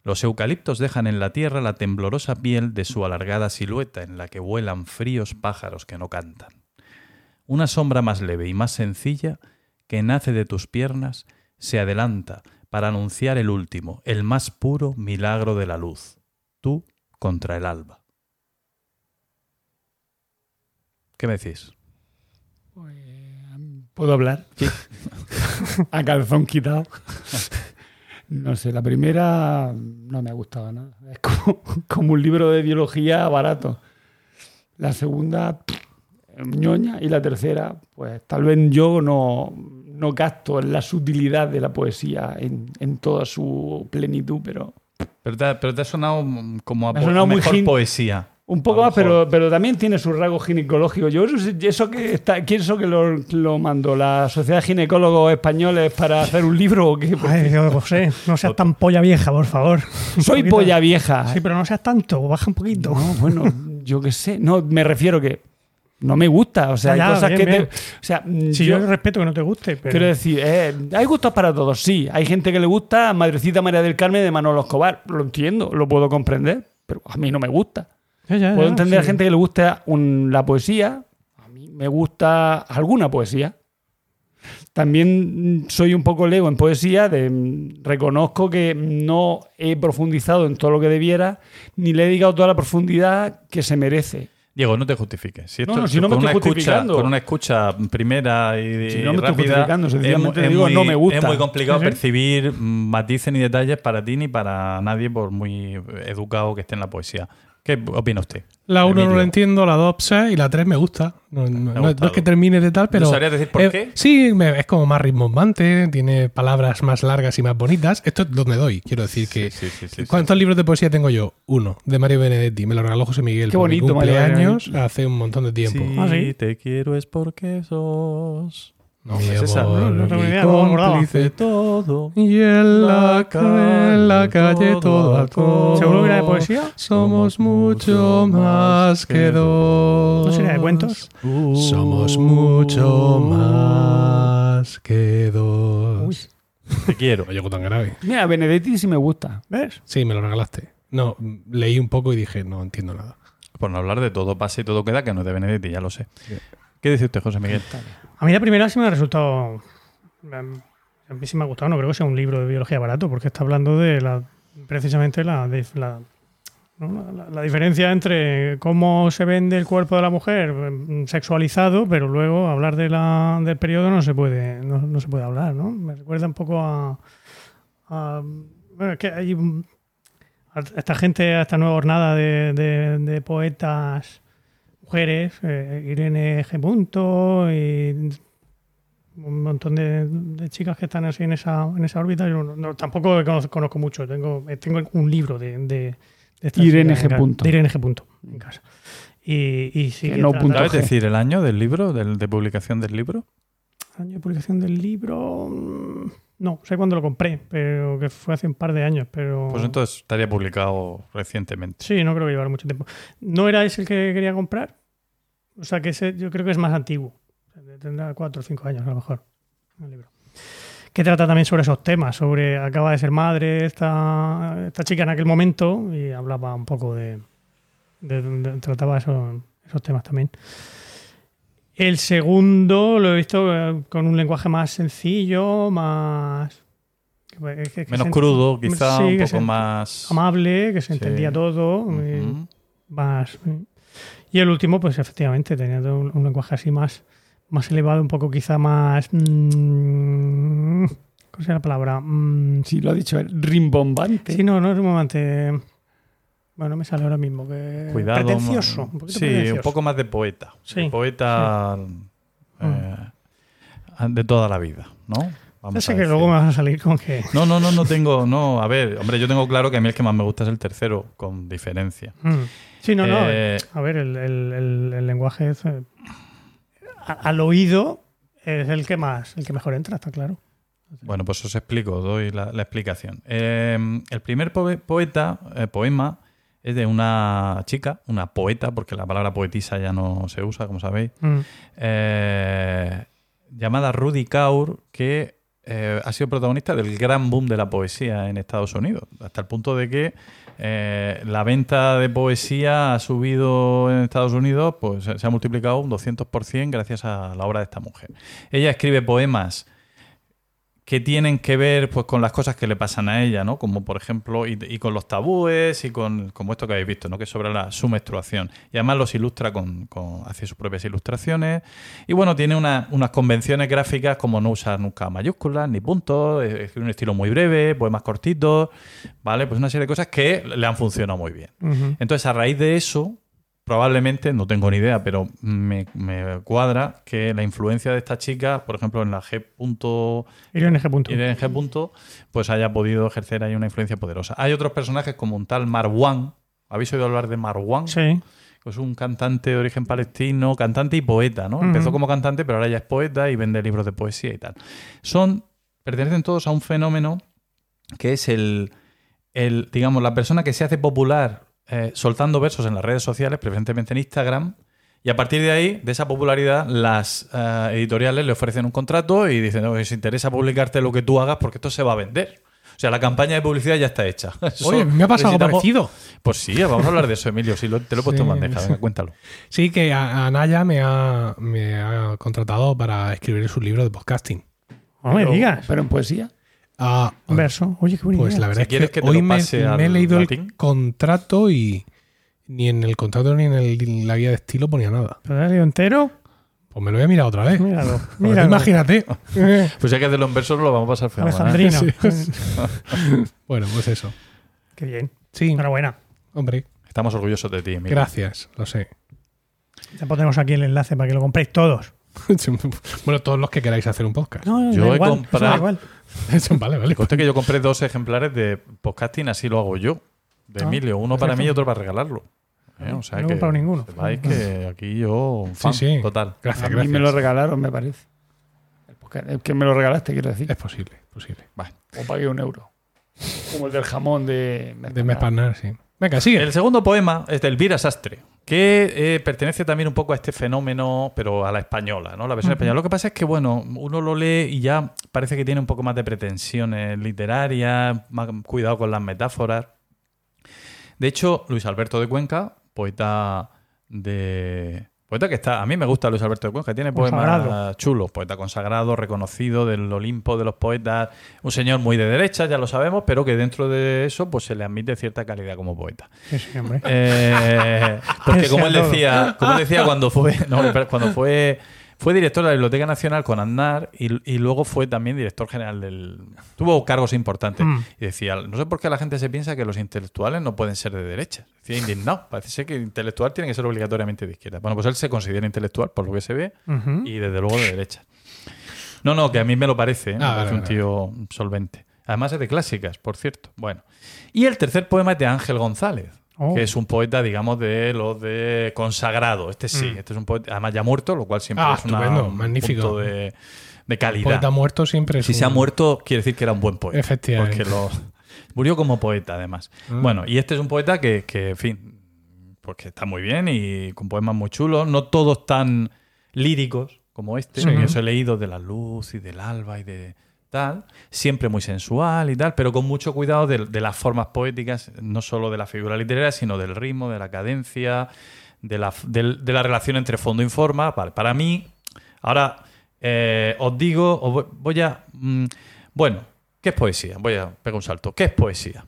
C: Los eucaliptos dejan en la tierra la temblorosa piel de su alargada silueta en la que vuelan fríos pájaros que no cantan. Una sombra más leve y más sencilla que nace de tus piernas se adelanta para anunciar el último, el más puro milagro de la luz. Tú contra el alba. ¿Qué me decís?
B: ¿Puedo hablar? a calzón quitado. No sé, la primera no me ha gustado nada. Es como, como un libro de biología barato. La segunda, ñoña. Y la tercera, pues tal vez yo no, no capto la sutilidad de la poesía en, en toda su plenitud, pero
C: Pero te, pero te ha sonado como a,
B: Me ha
C: po-
B: sonado muy
C: mejor
B: hin-
C: poesía.
B: Un poco más, pero, pero también tiene sus rasgos ginecológicos. Yo eso, eso que está, ¿quién eso que lo, lo mandó? ¿La Sociedad de Ginecólogos Españoles para hacer un libro o qué?
D: Ay, Dios, José, no seas tan polla vieja, por favor.
B: Soy polla vieja.
D: Sí, pero no seas tanto, baja un poquito.
B: No, bueno, yo qué sé. No, me refiero que no me gusta. O sea, hay
D: Ya,
B: cosas
D: bien,
B: que te. O sea,
D: Si
B: yo,
D: yo, respeto que no te guste, pero.
B: quiero decir, eh, hay gustos para todos, sí. Hay gente que le gusta Madrecita María del Carmen de Manolo Escobar. Lo entiendo, lo puedo comprender, pero a mí no me gusta.
D: Ya, ya,
B: Puedo entender a gente que le gusta un- la poesía. A mí me gusta alguna poesía. También mm, soy un poco lego en poesía. De, mm, reconozco que no he profundizado en todo lo que debiera, ni le he dedicado toda la profundidad que se merece.
C: Diego, no te justifiques. Si,
B: No,
C: esto-
B: no, si no me estoy
C: una escucha,
B: justificando.
C: con una escucha primera y,
B: Si
C: y
B: no me estoy
C: rápida,
B: justificando,
C: es,
B: sencillamente
C: mu- es
B: digo,
C: muy,
B: no me gusta.
C: es muy complicado
D: Sí,
C: percibir mm, matices ni detalles para ti ni para nadie, por muy educado que esté en la poesía. ¿Qué opina usted?
A: La 1 no la entiendo, la 2 sé y la 3 me gusta. No, no- no- no es que termine de tal, pero.
C: sabrías decir por
A: eh,
C: qué?
A: Sí, me- es como más ritmombante, tiene palabras más largas y más bonitas. Esto es donde doy. Quiero decir que.
C: Sí, sí, sí, sí,
A: ¿Cuántos libros de poesía tengo yo? Uno, de Mario Benedetti. Me lo regaló José Miguel.
B: Qué
A: por mi
B: bonito, Mario
A: cumpleaños
B: Benedetti.
A: hace un montón de tiempo.
C: Si
D: Ah, ¿sí?
C: te quiero es porque sos
A: No,
C: ¿Es esa?
D: No, no tengo idea, no me acordaba.
A: cómplice.
C: todo.
A: Y en la, ca- en la calle todo a todo.
D: ¿Seguro que era de poesía?
A: Somos mucho más que dos.
D: ¿No sería de cuentos?
A: Somos mucho más que dos.
D: Uy.
C: Te quiero.
A: Llego tan grave.
B: Mira, Benedetti sí me gusta.
D: ¿Ves?
A: Sí, me lo regalaste. No, leí un poco y dije, no entiendo nada.
C: Por no hablar de todo pasa y todo queda, que no es de Benedetti, ya lo sé. ¿Qué dice usted, José Miguel?
D: A mí la primera sí me ha resultado. A mí sí me ha gustado, no creo que sea un libro de biología barato, porque está hablando de la precisamente la, de- la, diferencia entre cómo se vende el cuerpo de la mujer em, sexualizado, pero luego hablar de la, del periodo no se puede no, se puede hablar, ¿no? Me recuerda un poco a, bueno, es que hay esta gente, a esta nueva jornada de poetas mujeres, eh, Irene G. Punto y un montón de, de chicas que están así en esa, en esa órbita. Yo no- no- tampoco conozco, conozco mucho. Tengo, eh, tengo un libro de, de, de estas
B: Irene
D: en
B: G. Punto.
D: De Irene G. Punto en casa. Y, y sí
B: no
C: ¿Sabes decir el año del libro, del, de publicación del libro?
D: año de publicación del libro. No, sé cuándo lo compré, pero que fue hace un par de años. Pero
C: Pues entonces estaría publicado recientemente.
D: Sí, no creo que llevara mucho tiempo. ¿No era ese el que quería comprar? O sea, que ese yo creo que es más antiguo. Tendrá cuatro o cinco años a lo mejor el libro. Que trata también sobre esos temas, sobre acaba de ser madre esta, esta chica en aquel momento y hablaba un poco de... de- de- trataba esos, esos temas también. El segundo lo he visto eh, con un lenguaje más sencillo, más... que- que- que
C: Menos crudo, quizá,
D: sí,
C: un poco más...
D: amable, que se
C: Sí.
D: entendía todo, eh, más. Y el último, pues efectivamente, tenía un, un lenguaje así más, más elevado, un poco quizá más. mm, ¿Cómo se llama la palabra? Mm,
B: Sí, lo ha dicho él. Rimbombante.
D: sí, no, no es momento. Bueno, no me sale ahora mismo. Que
C: Cuidado.
D: Pretencioso.
C: ma-
D: Un poquito
C: sí,
D: pretencioso.
C: un poco más de poeta.
D: Sí,
C: De poeta... eh, de toda la vida, ¿no?
D: Ya
C: Vamos
D: sé que luego me vas a salir con que.
C: No, no, no, no tengo. No, a ver, hombre, yo tengo claro que a mí el que más me gusta es el tercero, con diferencia.
D: Mm. Sí, no, no.
C: Eh,
D: A ver, el, el- el- el lenguaje es, eh, al oído es el que más, el que mejor entra, está claro.
C: Bueno, pues os explico, doy la, la explicación. Eh, el primer poe- poeta, poema, es de una chica, una poeta, porque la palabra poetisa ya no se usa, como sabéis,
D: Mm.
C: eh, llamada Rudy Kaur, que eh, ha sido protagonista del gran boom de la poesía en Estados Unidos, hasta el punto de que eh, la venta de poesía ha subido en Estados Unidos, pues se ha multiplicado un 200% gracias a la obra de esta mujer. Ella escribe poemas que tienen que ver pues con las cosas que le pasan a ella, ¿no? Como por ejemplo, y, y con los tabúes y con como esto que habéis visto, ¿no? Que es sobre la, su menstruación. Y además los ilustra con, con hace sus propias ilustraciones. Y bueno, tiene una- unas convenciones gráficas como no usar nunca mayúsculas ni puntos, escribe un estilo muy breve, poemas cortitos, ¿vale? Pues una serie de cosas que le han funcionado muy bien. Entonces, a raíz de eso, probablemente, no tengo ni idea, pero me, me cuadra que la influencia de esta chica, por ejemplo, en la G.
D: Irene G.
C: Irene G. punto, pues haya podido ejercer ahí una influencia poderosa. Hay otros personajes como un tal Marwan. ¿Habéis oído hablar de Marwan?
D: Sí.
C: Es un cantante de origen palestino, cantante y poeta, ¿no? Empezó como cantante, pero ahora ya es poeta y vende libros de poesía y tal. Son, pertenecen todos a un fenómeno que es el, el digamos, la persona que se hace popular eh, soltando versos en las redes sociales, preferentemente en Instagram, y a partir de ahí, de esa popularidad, las eh, editoriales le ofrecen un contrato y dicen, "Oye, si interesa publicarte lo que tú hagas porque esto se va a vender. O sea, la campaña de publicidad ya está hecha. Eso
A: Oye, me ha pasado algo parecido.
C: Pues sí, vamos a hablar de eso, Emilio. Sí, lo- te lo he puesto en bandeja. Venga, cuéntalo.
A: Sí, que a- Anaya me ha, me ha contratado para escribir su libro de podcasting.
D: No me digas.
B: Pero en poesía.
A: Ah,
D: Un verso. Oye, qué bonito.
A: Pues la verdad
C: Si
A: es que,
C: que te lo
A: hoy me,
C: pase
A: me he leído
C: latín.
A: el contrato y ni en el contrato ni en el- la guía de estilo ponía nada.
D: ¿Lo has leído entero?
A: Pues me lo voy a mirar otra vez.
D: Míralo.
A: Imagínate.
C: Pues hay que hacerlo en versos, lo vamos a pasar fenomenal.
D: Alejandrino.
A: bueno, pues eso.
D: Qué bien.
A: Sí,
D: Enhorabuena.
A: hombre,
C: Estamos orgullosos de ti, Emilio.
A: gracias, lo sé.
D: Ya pondremos aquí el enlace para que lo compréis todos.
A: bueno, todos los que queráis hacer un podcast.
D: No,
C: Yo
D: da
C: he
D: igual,
C: comprado-
D: igual.
A: Vale, vale.
C: Conste que yo compré dos ejemplares de podcasting, así lo hago yo, de
D: Ah,
C: Emilio. Uno para mí y otro para regalarlo. Eh, o sea
D: No he comprado ninguno.
C: sepáis que aquí yo, un fan
A: Sí, sí.
C: total.
A: Gracias,
B: A mí
A: gracias.
B: me lo regalaron, me parece. El podcast- El que me lo regalaste, quiero decir.
A: Es posible, posible.
B: O pagué un euro. Como el del jamón de...
A: De Mespanar, sí. Venga, sigue.
C: El segundo poema es de Elvira Sastre, que eh, pertenece también un poco a este fenómeno, pero a la española, ¿no? La versión española. Lo que pasa es que, bueno, uno lo lee y ya parece que tiene un poco más de pretensiones literarias, más cuidado con las metáforas. De hecho, Luis Alberto de Cuenca, poeta de. Poeta que está. A mí me gusta Luis Alberto de Cuenca, tiene poemas
D: Consagrado.
C: chulos. Poeta consagrado, reconocido del Olimpo de los poetas. Un señor muy de derecha, ya lo sabemos, pero que dentro de eso pues se le admite cierta calidad como poeta.
D: Sí.
C: Eh, porque como él decía, como él decía cuando fue, no, cuando fue, fue director de la Biblioteca Nacional con Aznar y, y luego fue también director general del. Tuvo cargos importantes.
D: Mm.
C: Y decía, no sé por qué la gente se piensa que los intelectuales no pueden ser de derecha. Decía indignado. Parece ser que intelectual tiene que ser obligatoriamente de izquierda. Bueno, pues él se considera intelectual por lo que se ve y desde luego de derecha. No, no, que a mí me lo parece, ¿eh? me
A: Ah,
C: parece
A: vale,
C: un tío solvente. Además es de clásicas, por cierto. Bueno. Y el tercer poema es de Ángel González,
D: Oh.
C: que es un poeta, digamos, de los de consagrado. Este sí,
D: Mm.
C: este es un poeta, además ya muerto, lo cual siempre
A: Ah,
C: es una- un
A: magnífico.
C: punto de, de calidad.
A: Poeta muerto siempre es
C: Si se ha
A: un-
C: muerto, quiere decir que era un buen poeta.
A: Efectivamente.
C: Porque lo, murió como poeta, además.
A: Ah.
C: Bueno, y este es un poeta que, que, en fin, pues que está muy bien y con poemas muy chulos. No todos tan líricos como este,
A: Sí.
C: que os he leído de la luz y del alba y de tal. Siempre muy sensual y tal, pero con mucho cuidado de, de las formas poéticas, no solo de la figura literaria, sino del ritmo, de la cadencia, de la, de la relación entre fondo y forma. Vale, para mí, ahora eh, os digo, os voy, voy a... mm, bueno, ¿qué es poesía? Voy a pegar un salto. ¿Qué es poesía?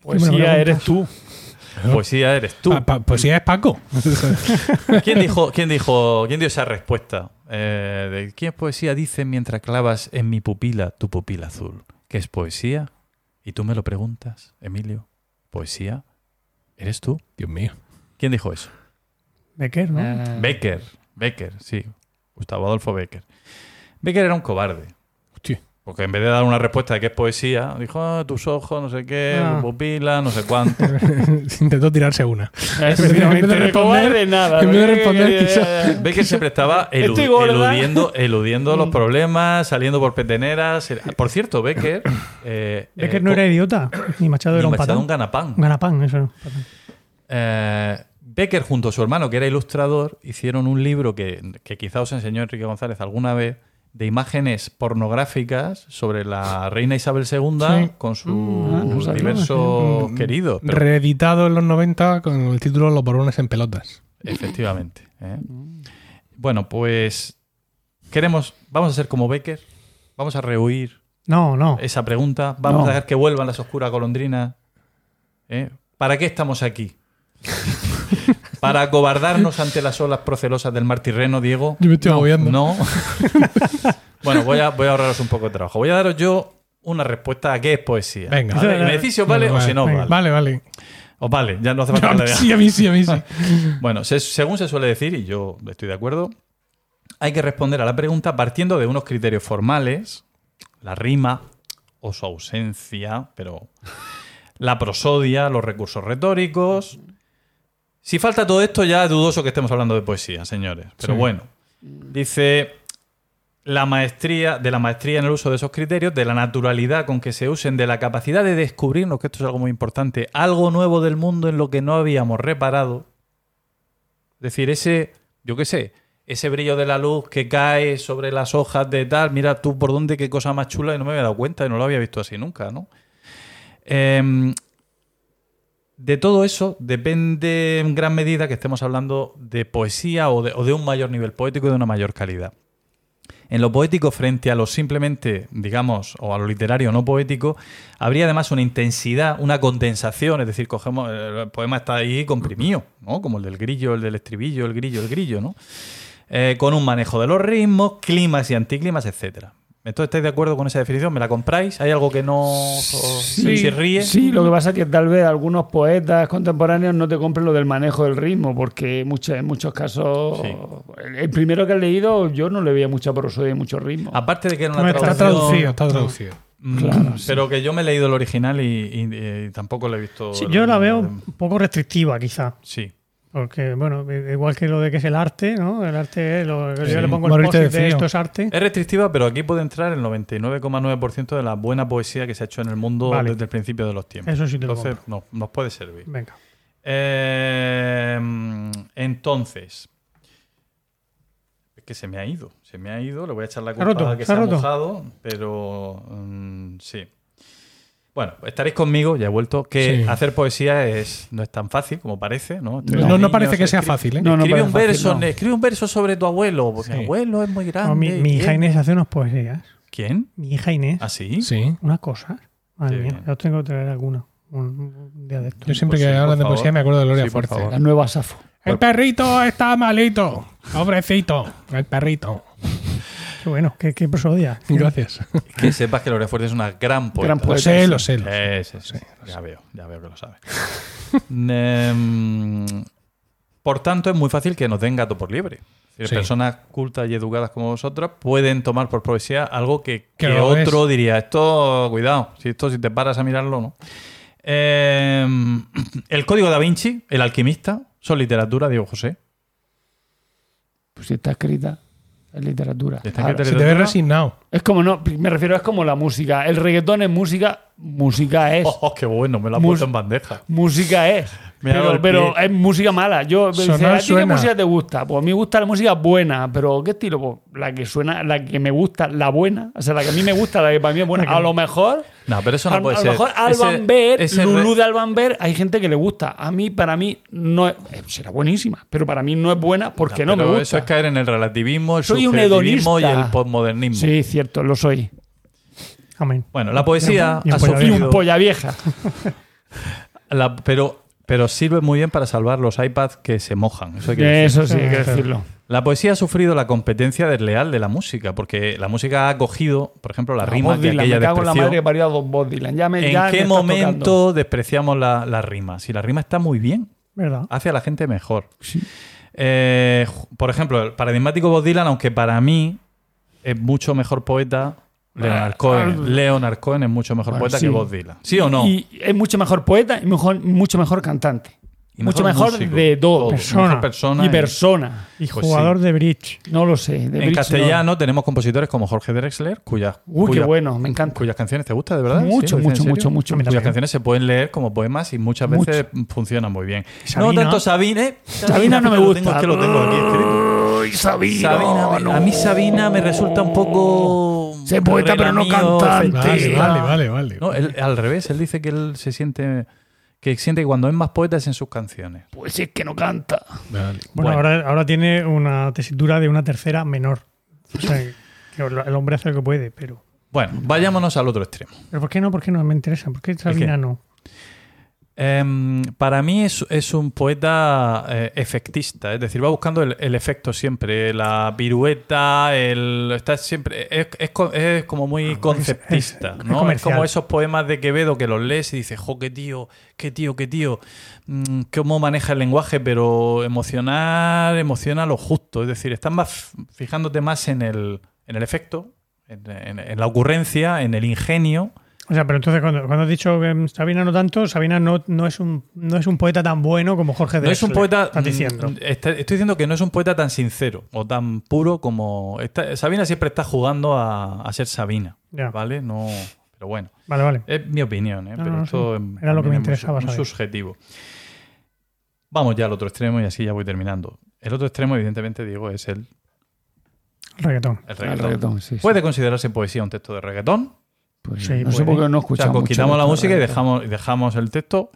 B: Poesía eres tú.
C: Poesía eres tú.
A: Pa- pa- sí es Paco.
C: ¿Quién dijo, quién dijo, quién dio esa respuesta? Eh, de, ¿Quién es poesía? Dice mientras clavas en mi pupila tu pupila azul. ¿Qué es poesía? Y tú me lo preguntas, Emilio. ¿Poesía? ¿Eres tú?
A: Dios mío.
C: ¿Quién dijo eso?
D: Becker, ¿no?
B: Ah.
C: Becker. Becker, sí. Gustavo Adolfo Becker. Becker era un cobarde. Porque en vez de dar una respuesta de que es poesía, dijo, "Ah, tus ojos, no sé qué,
D: Ah.
C: pupila, no sé cuánto.
A: Intentó tirarse una.
B: Efectivamente,
A: En vez de
B: no
A: responder-
B: cobarde nada.
A: en vez de
B: ¿no?
A: responder,
B: Que-
C: Becker siempre estaba elu- eludiendo, eludiendo los problemas, saliendo por peteneras. Por cierto, Becker... eh,
D: Becker
C: eh,
D: no
C: co-
D: era idiota. Ni Machado
C: ni
D: era un
C: Machado
D: patán.
C: un ganapán.
D: Un ganapán, eso.
C: Eh, Becker junto a su hermano, que era ilustrador, hicieron un libro que, que quizá os enseñó Enrique González alguna vez, de imágenes pornográficas sobre la reina Isabel II
A: Sí.
C: con sus
B: Mm, ah, no sabía.
C: diversos
A: Mm,
C: queridos. Pero-
A: Reeditado en los 90 con el título Los borones en pelotas.
C: efectivamente. ¿eh? Bueno, pues queremos, vamos a ser como Becker, vamos a rehuir
D: No, no.
C: esa pregunta, vamos
B: No.
C: a dejar que vuelvan las oscuras golondrinas. ¿eh? ¿Para qué estamos aquí? ¿Para acobardarnos ante las olas procelosas del mar Tirreno, Diego?
A: Yo me estoy agobiando.
C: No. bueno, voy a, voy a ahorraros un poco de trabajo. Voy a daros yo una respuesta a qué es poesía.
A: Venga.
C: ¿vale? Me decís si os vale o si no vale.
A: Vale, vale.
C: Os vale, ya no hace falta diga.
A: Sí, a mí sí, a mí sí.
C: Bueno, se- según se suele decir, y yo estoy de acuerdo, hay que responder a la pregunta partiendo de unos criterios formales, la rima o su ausencia, pero la prosodia, los recursos retóricos. Si falta todo esto, ya es dudoso que estemos hablando de poesía, señores. Pero
A: Sí.
C: bueno, dice la maestría, de la maestría en el uso de esos criterios, de la naturalidad con que se usen, de la capacidad de descubrirnos, que esto es algo muy importante, algo nuevo del mundo en lo que no habíamos reparado. Es decir, ese, yo qué sé, ese brillo de la luz que cae sobre las hojas de tal, mira tú por dónde, qué cosa más chula, y no me había dado cuenta y no lo había visto así nunca, ¿no? Em, de todo eso depende en gran medida que estemos hablando de poesía o de, un mayor nivel poético y de una mayor calidad. En lo poético frente a lo simplemente, digamos, o a lo literario no poético, habría además una intensidad, una condensación, es decir, cogemos, el poema está ahí comprimido, ¿no? Como el del grillo, el del estribillo, el grillo, el grillo, ¿no? Eh, con un manejo de los ritmos, climas y anticlimas, etcétera. Entonces, ¿estáis de acuerdo con esa definición? ¿Me la compráis? ¿Hay algo que no os
B: Sí,
C: se ríe?
B: sí, lo que pasa es que tal vez algunos poetas contemporáneos no te compren lo del manejo del ritmo, porque muchos, en muchos casos,
C: Sí.
B: el, primero que he leído, yo no le veía mucha prosodia y mucho ritmo.
C: Aparte de que era una
A: Está
C: traducción...
A: traducido, está traducido.
C: Mm,
B: Claro, sí.
C: Pero que yo me he leído el original y, y- y tampoco lo he visto.
D: Sí,
C: el-
D: yo la veo un poco restrictiva, quizá.
C: Sí.
D: Porque, bueno, igual que lo de que es el arte, ¿no? El arte, es lo, yo le pongo el
A: de
D: post de
A: frío.
D: esto es arte.
C: Es restrictiva, pero aquí puede entrar el 99,9% de la buena poesía que se ha hecho en el mundo
D: Vale.
C: desde el principio de los tiempos.
D: Eso sí te lo
C: Entonces, no, nos puede servir.
D: Venga.
C: Eh, entonces, es que se me ha ido, se me ha ido, le voy a echar la culpa
D: roto,
C: a que
D: se
C: se
D: ha
C: mojado, pero mm, sí. Bueno, estaréis conmigo, ya he vuelto, que
A: Sí.
C: hacer poesía es, no es tan fácil como parece, ¿no?
A: No, parece que sea fácil, ¿eh?
B: No, no
C: escribe, un
B: fácil,
C: verso,
B: no.
C: escribe un verso sobre tu abuelo, porque
A: Sí.
C: mi abuelo es muy grande.
D: No, mi, mi hija
C: ¿quién?
D: Inés hace unas poesías.
C: ¿Quién?
D: Mi hija Inés,
C: ¿Ah, sí?
A: Sí.
D: unas cosas. Madre mía, os tengo que traer alguna. Un, un día de esto.
A: Yo siempre
C: Pues
A: que
C: sí,
A: hablan de
C: favor.
A: poesía me acuerdo de Gloria Fuerte.
B: La nueva Safo.
A: El perrito está malito. Pobrecito. El perrito.
D: Qué bueno, qué, qué prosodia.
A: Gracias.
C: Que sepas que Lorea Fuerte es una gran poeta.
B: Gran
A: Lo
B: poeta.
A: sé, lo sé. lo sé.
C: Sí, sí, sí. Ya veo, ya veo que lo sabe. Em, por tanto, es muy fácil que nos den gato por
A: Sí.
C: Personas cultas y educadas como vosotras pueden tomar por poesía algo que, otro diría, esto, cuidado, si esto si te paras a mirarlo, ¿no? Em, el Código da Vinci, El alquimista, son literatura, Diego José.
B: Pues si está escrita, es literatura. Ahora,
A: Si te ves resignado.
B: Es como, no, me refiero, es como la música. El reggaetón es música, música es.
C: Oh, oh, qué bueno, me
B: Mus-
C: puesto en bandeja.
B: Música es. Pero, es música mala. Yo me dice,
A: Sonar
B: ¿a ti qué música te gusta? Pues a mí me gusta la música buena, pero ¿qué estilo? Pues la que suena, la que me gusta, la buena. O sea, la que a mí me gusta, la que para mí es buena. A lo mejor,
C: No, pero eso no
B: a,
C: puede
B: a
C: ser.
B: lo mejor Alban
C: Ese-
B: Lulú de Alban Ver, hay gente que le gusta. A mí, para mí, no es, eh, será buenísima, pero para mí no es buena porque no, me
C: pero
B: gusta.
C: Eso es caer en el relativismo, el
B: Soy un
C: subjetivismo y el postmodernismo.
B: Sí, cierto, lo soy.
D: Amén.
C: Bueno, la poesía
D: Y un
C: ha
B: Y
C: sufrido.
B: un polla vieja.
C: la- pero, pero sirve muy bien para salvar los iPads que se mojan. Eso hay que.
B: Eso sí, hay que decirlo.
C: La poesía ha sufrido la competencia desleal de la música, porque la música ha cogido, por ejemplo, la rima
B: Bob
C: que
B: Dylan,
C: aquella
B: me cago en la
C: despreció.
B: madre que Don Bob Dylan. Ya me,
C: ¿En
B: ya
C: qué momento
B: tocando.
C: despreciamos la, la rima? Si la rima está muy bien,
D: ¿Verdad?
C: hace a la gente mejor.
B: Sí.
C: Eh, por ejemplo, el paradigmático Bob Dylan, aunque para mí es mucho mejor poeta. Leonard Cohen, Leonard Cohen es mucho mejor
B: Bueno,
C: poeta
B: sí.
C: que Bob Dylan. ¿Sí o no?
B: Y es mucho mejor poeta y mejor, mucho mejor cantante.
C: Y
B: mucho mejor
C: músico.
B: de todo.
D: Persona.
B: Y
C: y-
B: persona.
D: Y
C: Pues
D: jugador
C: sí.
D: de bridge.
B: No lo sé. de
C: En
B: no.
C: castellano tenemos compositores como Jorge Drexler, cuyas,
B: Uy, qué
C: cuyas-
B: bueno, me encanta.
C: cuyas canciones te gustan, de verdad.
B: Mucho,
C: ¿Sí? ¿Lo dices
B: mucho, mucho, mucho.
C: Cuyas
D: también.
C: canciones se pueden leer como poemas y muchas
B: Mucho.
C: veces funcionan muy bien.
D: Sabina.
C: No tanto Sabine.
B: Sabina no me gusta.
C: tengo- es que lo tengo aquí escrito.
B: Uy, Sabina,
C: Sabina,
B: no.
C: a mí Sabina me resulta un poco.
B: Sé poeta, pero no cantante.
A: Vale, vale, vale, vale.
C: No, él- al revés, él dice que él se siente. Que siente que cuando es más poeta es en sus canciones.
B: Pues es que no canta.
A: Vale.
D: Bueno,
C: Bueno.
D: Ahora, ahora tiene una tesitura de una tercera menor. O sea, que el hombre hace lo que puede, pero.
C: Bueno, vayámonos al otro extremo.
D: ¿Pero por qué no? ¿Por qué no? Me interesa. ¿Por qué Sabina
C: qué?
D: no?
C: Em, para mí es, es un poeta eh, efectista, es decir, va buscando el, el efecto siempre, la pirueta, el está siempre es, es es como muy conceptista,
D: es- es
C: ¿no? Es como esos poemas de Quevedo que los lees y dices, jo, qué tío, qué tío, qué tío, mm, cómo maneja el lenguaje, pero emocionar, emociona lo justo, es decir, estás más fijándote más en el, en el efecto, en- en- en la ocurrencia, en el ingenio.
D: O sea, pero entonces cuando, cuando has dicho que Sabina no tanto, Sabina no, no, es un, no es un poeta tan bueno como Jorge
C: No es un poeta.
D: Estás diciendo.
C: mm, está- estoy diciendo que no es un poeta tan sincero o tan puro como. está- Sabina siempre está jugando a, a ser Sabina.
D: Ya.
C: ¿Vale? No. Pero bueno.
D: Vale, vale.
C: Es mi opinión, ¿eh?
D: No,
C: pero
D: no,
C: esto
D: sí.
C: es-
D: Era lo que me
C: es
D: interesaba saber.
C: subjetivo. Vamos ya al otro extremo y así ya voy terminando. El otro extremo, evidentemente, digo, es el,
D: Reggaetón.
C: el
B: El
C: reggaetón.
B: reggaetón, sí, sí.
C: ¿Puede considerarse poesía un texto de reggaetón?
B: Pues
D: Sí,
B: no sé
D: puede.
B: por qué no
C: O sea,
B: escuchamos. mucho
C: quitamos la
B: de
C: música y
B: reggaetón.
C: dejamos, dejamos el texto.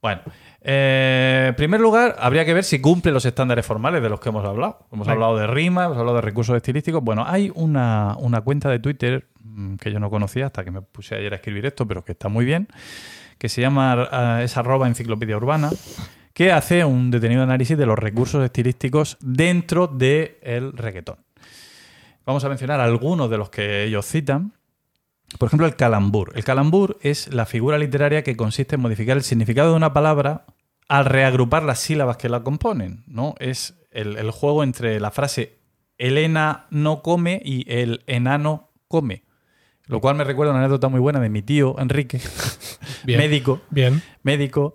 C: Bueno, eh, en primer lugar, habría que ver si cumple los estándares formales de los que hemos hablado. Hemos hablado de rima, hemos hablado de recursos estilísticos. Bueno, hay una, una cuenta de Twitter mm, que yo no conocía hasta que me puse ayer a escribir esto, pero que está muy bien, que se llama, eh, es arroba enciclopedia urbana, que hace un detenido análisis de los recursos estilísticos dentro del reggaetón. Vamos a mencionar algunos de los que ellos citan. Por ejemplo, el calambur. El calambur es la figura literaria que consiste en modificar el significado de una palabra al reagrupar las sílabas que la componen. ¿no? Es el, el juego entre la frase Elena no come y el enano come. Lo cual me recuerda una anécdota muy buena de mi tío Enrique,
A: Bien.
C: médico,
A: Bien.
C: médico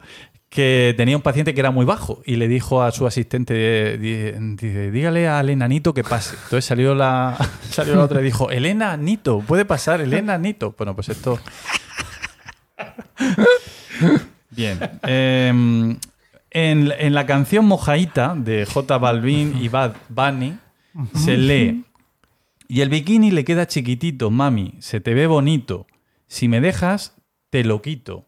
C: que tenía un paciente que era muy bajo y le dijo a su asistente, di- dice, dígale al enanito que pase. Entonces salió la, salió la otra y dijo, el enanito, puede pasar, el enanito. Bueno, pues esto... Bien. Em, en, en la canción Mojaita de J Balvin y Bad Bunny se lee, y el bikini le queda chiquitito, mami, se te ve bonito. Si me dejas, te lo quito.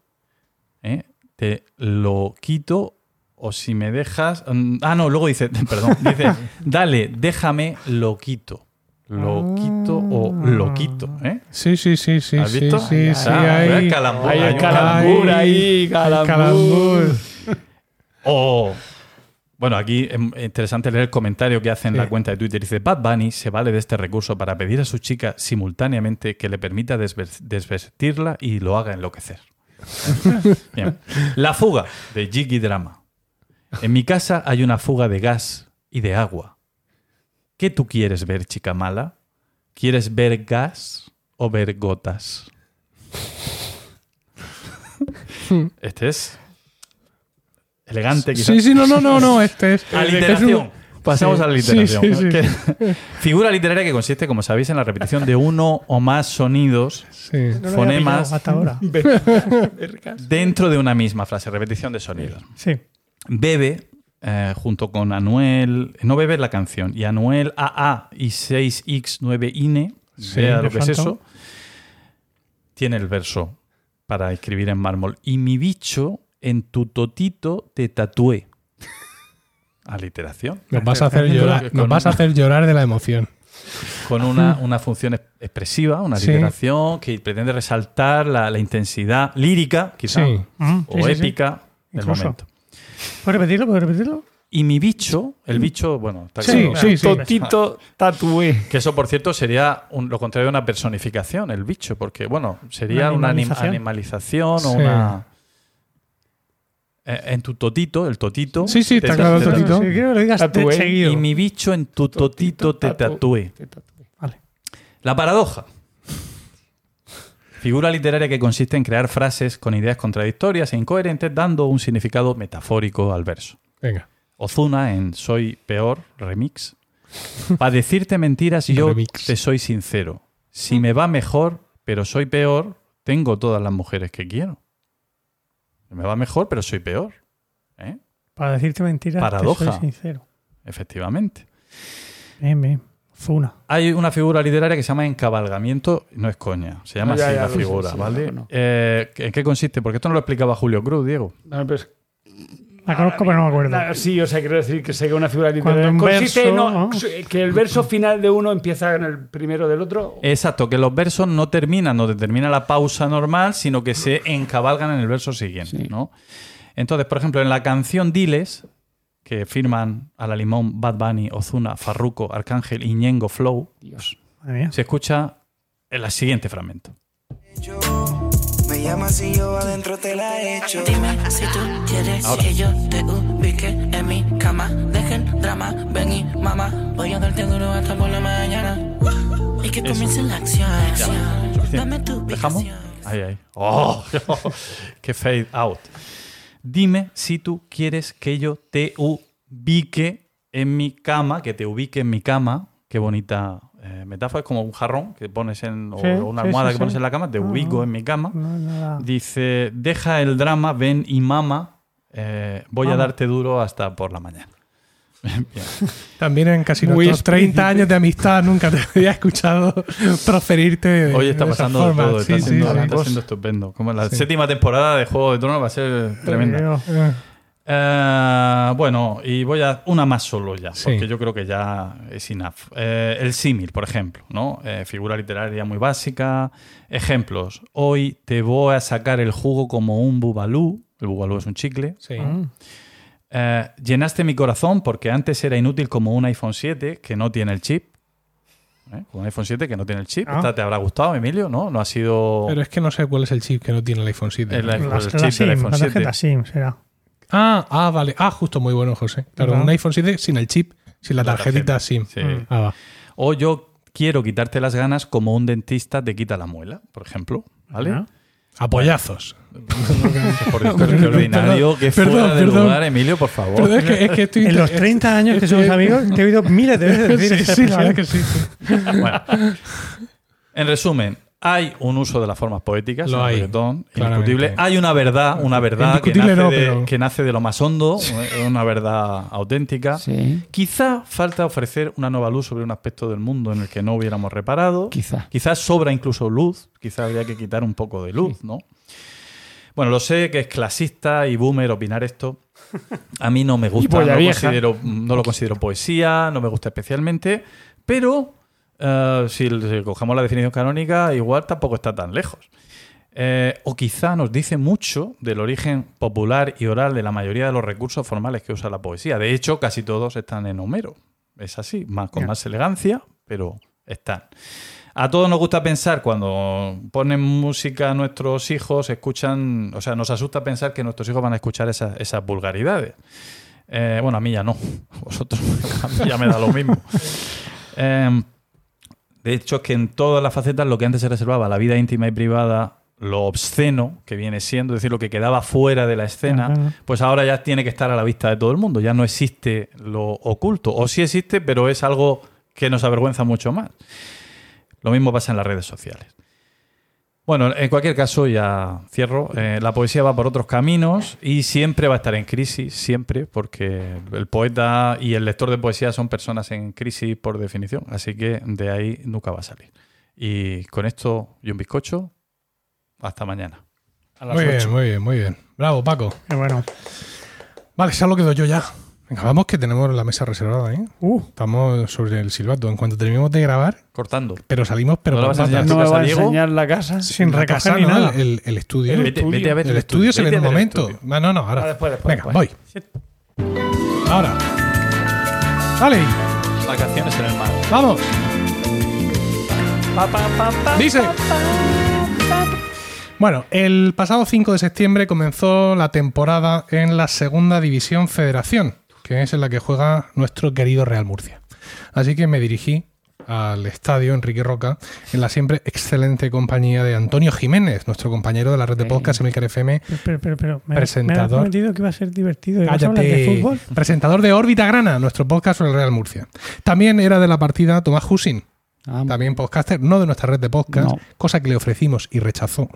C: ¿eh? Te lo quito o si me dejas... mm, Ah, no, luego dice, perdón, dice, dale, déjame, lo quito. Lo quito o lo quito. ¿eh?
A: Sí, sí, sí, sí.
C: ¿Has
A: sí,
C: visto?
A: Sí, sí,
C: Ah,
A: hay-
C: el calambur,
B: Ahí
C: hay un
B: calambur, ahí, calambur.
A: calambur.
C: O, bueno, aquí es interesante leer el comentario que hace en
A: Sí.
C: la cuenta de Twitter. Dice, Bad Bunny se vale de este recurso para pedir a su chica simultáneamente que le permita desvestirla y lo haga enloquecer. Bien. La fuga de Jiggy Drama. En mi casa hay una fuga de gas y de agua. ¿Qué tú quieres ver, chica mala? ¿Quieres ver gas o ver gotas? Este es elegante, quizás.
A: Sí, sí, no, no, no, no. Este es.
C: Pasamos
A: Sí,
C: a la literación.
A: sí, sí.
C: Que- figura literaria que consiste, como sabéis, en la repetición de uno o más sonidos.
D: No
C: Fonemas.
D: hasta ahora.
C: dentro de una misma frase, repetición de sonidos.
D: Sí.
C: Bebe, eh, junto con Anuel, no Bebe la canción, y Anuel AA y 6X9INE,
A: Sí,
C: vea lo que es eso, tiene el verso para escribir en mármol. Y mi bicho, en tu totito te tatué. Aliteración.
A: Nos vas a hacer llorar, nos vas a
C: una-
A: hacer llorar de la emoción.
C: con una, una función es- expresiva, una
A: Sí.
C: literación que pretende resaltar la, la intensidad lírica, quizá,
A: Sí.
D: Mm,
C: o
D: sí, sí, sí.
C: épica del
D: Incluso.
C: momento.
D: ¿Puedes repetirlo? ¿Puedes repetirlo?
C: Y mi bicho, el bicho, bueno, está
A: Sí,
C: claro.
A: sí, sí.
B: Totito tatué.
C: Que eso, por cierto, sería un- lo contrario de una personificación, el bicho, porque, bueno, sería
D: Una
C: una, anim-
D: animalización.
C: animalización o
A: Sí.
C: una. Eh, en tu totito, el totito.
A: Sí, sí,
C: te
A: está claro el totito.
D: Sí, quiero que lo digas
B: Tatué.
D: de seguido.
C: Y mi bicho en tu totito te
B: Tatu-.
D: Vale.
C: La paradoja. Figura literaria que consiste en crear frases con ideas contradictorias e incoherentes dando un significado metafórico al verso.
A: Venga.
C: Ozuna en Soy Peor, remix. Para decirte mentiras yo
A: Remix.
C: te soy sincero. Si me va mejor, pero soy peor, tengo todas las mujeres que quiero. Me va mejor, pero soy peor. ¿Eh?
D: Para decirte mentiras,
C: Paradoja.
D: te soy sincero.
C: Efectivamente.
D: Bien, bien. Zuna.
C: Hay una figura literaria que se llama encabalgamiento, no es coña, se llama
B: No, ya,
C: así
B: ya,
C: la figura,
B: sí,
C: ¿vale?
B: no, no.
C: Eh, ¿En qué consiste? Porque esto no lo explicaba Julio Cruz, Diego.
B: No, pero es-
D: La conozco, pero no me acuerdo.
B: Ah, Sí, o sea, quiero decir que sé que una figura
D: Cuando
B: literaria
D: un
B: consiste
D: verso,
B: no,
D: ¿no?
B: que el verso final de uno empieza en el primero del otro.
C: Exacto, que los versos no terminan donde termina la pausa normal, sino que se encabalgan en el verso siguiente,
B: Sí.
C: ¿no? Entonces, por ejemplo, en la canción Diles, que firman a la Limón, Bad Bunny, Ozuna, Farruko, Arcángel y Ñengo Flow,
B: Dios.
C: Se escucha el siguiente fragmento.
E: Yo, me llamas y yo adentro te la echo.
F: Dime si tú quieres
C: Ahora.
F: que yo te ubique en mi cama. Deja el drama, ven y mamá. Voy a darte duro hasta por la mañana. Y que comience la acción. Dame tu
C: ¿Dejamos? Ahí, ahí. ¡Oh! ¡Qué fade out! Dime si tú quieres que yo te ubique en mi cama, que te ubique en mi cama. Qué bonita eh, metáfora. Es como un jarrón que pones en. o
D: Sí,
C: una almohada
D: sí,
C: que pones
D: sí.
C: en la cama, te ubico en mi cama.
D: No.
C: Dice: Deja el drama, ven y mama. eh, voy a darte duro hasta por la mañana.
A: También en casi
B: Muy
A: nuestros 30
B: explícito.
A: años de amistad nunca te había escuchado proferirte
C: Hoy está
A: de esa
C: pasando de todo, está, siendo,
A: sí.
C: está siendo estupendo. Como la
A: Sí.
C: séptima temporada de Juego de Tronos va a ser tremenda.
A: Eh,
C: bueno, y voy a una más solo ya,
A: Sí.
C: porque yo creo que ya es enough. Eh, el símil, por ejemplo, ¿no? Eh, figura literaria muy básica. Ejemplos. Hoy te voy a sacar el jugo como un bubalú. El bubalú es un chicle.
A: sí.
D: mm,
C: Eh, llenaste mi corazón porque antes era inútil como un iPhone 7 que no tiene el chip. ¿Eh? Un iPhone 7 que no tiene el chip.
D: Ah.
C: Esta ¿Te habrá gustado, Emilio? ¿No? No ha sido
A: Pero es que no sé cuál es el chip que no tiene el iPhone 7.
C: el, iPhone-
D: la,
C: el
D: la
C: chip del
D: SIM,
C: iPhone
D: la
C: 7.
D: tarjeta SIM será.
A: Ah, ah, vale. Ah, justo, muy bueno, José. Claro,
D: Ajá.
A: un iPhone 7 sin el chip, sin la,
C: La
A: tarjetita
C: tarjeta,
A: SIM.
C: Sí.
D: Mm.
A: Ah, va.
C: O yo quiero quitarte las ganas como un dentista te quita la muela, por ejemplo. ¿Vale?
D: Ajá.
A: Apoyazos.
C: Por Dios, pero qué ordinario, que
A: perdón,
C: fuera de
A: perdón.
C: lugar, Emilio, por favor.
A: Pero es que, es que estoy.
D: En los 30 años que somos amigos, te he oído miles de veces decir
A: sí,
D: esa
A: sí, la verdad que sí. sí.
C: Bueno. En resumen, hay un uso de las formas poéticas
A: Lo
C: en el
A: hay,
C: reggaetón,
A: claramente.
C: indiscutible. Hay una verdad, una verdad que nace,
A: no,
C: de,
A: pero-
C: que nace de lo más hondo, una verdad auténtica.
B: Sí,
C: Quizá falta ofrecer una nueva luz sobre un aspecto del mundo en el que no hubiéramos reparado.
B: quizá.
C: Quizás sobra incluso luz, quizás habría que quitar un poco de luz, ¿no? Bueno, lo sé que es clasista y boomer opinar esto. A mí no me gusta,
B: polla
C: no lo,
B: vieja.
C: considero, no lo considero poesía, no me gusta especialmente, pero eh, si, si cogemos la definición canónica, igual tampoco está tan lejos. Eh, o quizá nos dice mucho del origen popular y oral de la mayoría de los recursos formales que usa la poesía. De hecho, casi todos están en Homero. Es así, más, con más elegancia, pero están. A todos nos gusta pensar cuando ponen música a nuestros hijos, escuchan, o sea, nos asusta pensar que nuestros hijos van a escuchar esas, esas vulgaridades. Eh, bueno, a mí ya no. Vosotros, a mí ya me da lo mismo. Eh, de hecho, es que en todas las facetas lo que antes se reservaba, la vida íntima y privada, lo obsceno que viene siendo, es decir, lo que quedaba fuera de la escena,
D: Ajá.
C: pues ahora ya tiene que estar a la vista de todo el mundo. Ya no existe lo oculto. O sí existe, pero es algo que nos avergüenza mucho más. Lo mismo pasa en las redes sociales. Bueno, en cualquier caso, ya cierro. Eh, la poesía va por otros caminos y siempre va a estar en crisis, siempre, porque el poeta y el lector de poesía son personas en crisis por definición. Así que de ahí nunca va a salir. Y con esto y un bizcocho, hasta mañana. A las
A: Muy bien, muy bien, muy bien. Bravo, Paco.
D: Qué bueno.
A: Vale, ya lo quedo yo ya. Venga, vamos que tenemos la mesa reservada, ¿eh?
D: Uh,
A: Estamos sobre el silbato. En cuanto terminemos de grabar,
C: Cortando.
A: pero salimos, pero
C: ¿No vas a?
B: ¿No me va a enseñar la casa?
D: sin
A: casa,
D: ni
A: no,
D: nada.
A: El, el estudio.
C: Eh, Vete, vete a ver
A: el estudio se ve en un
C: el
A: momento.
C: estudio.
A: Ah, No, no, ahora.
B: Ah, después, después,
A: Venga,
B: después.
A: voy. Ahora. Vale,
C: Vacaciones en el mar.
A: vamos. Dice. Bueno, el pasado 5 de septiembre comenzó la temporada en la Segunda División Federación, que es en la que juega nuestro querido Real Murcia. Así que me dirigí al estadio Enrique Roca en la siempre excelente compañía de Antonio Jiménez, nuestro compañero de la red de podcast Emilcar FM,
D: Pero, pero, pero, pero me,
A: Presentador.
D: me prometido que iba a ser divertido. ¿Y a hablar de
A: Cállate.
D: fútbol?
A: presentador de Órbita Grana, nuestro podcast sobre el Real Murcia. También era de la partida Tomás Husin,
B: Ah,
A: también podcaster, no de nuestra red de podcast,
B: No.
A: cosa que le ofrecimos y rechazó.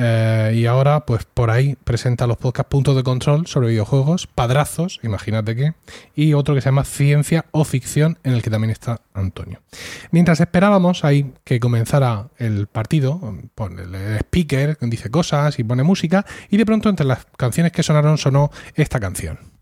A: Eh, y ahora, pues por ahí presenta los podcasts Puntos de Control sobre videojuegos, Padrazos, imagínate qué, y otro que se llama Ciencia o Ficción, en el que también está Antonio. Mientras esperábamos ahí que comenzara el partido, pone el speaker, dice cosas y pone música, y de pronto entre las canciones que sonaron sonó esta canción.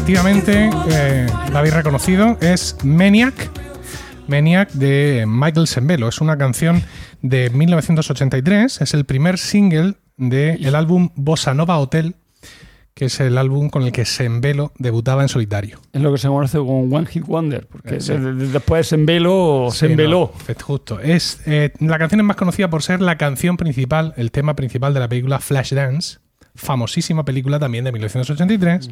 A: Efectivamente, eh, la habéis reconocido, es Maniac. Maniac de Michael Sembello. Es una canción de 1983, es el primer single del álbum Bossa Nova Hotel, que es el álbum con el que Sembello debutaba en solitario.
B: Es lo que se conoce como One Hit Wonder, porque
A: Eh, sí.
B: de- de- después se embeló, se
A: Sí,
B: embeló.
A: no, es justo. Es, eh, la canción es más conocida por ser la canción principal, el tema principal de la película Flashdance, famosísima película también de 1983,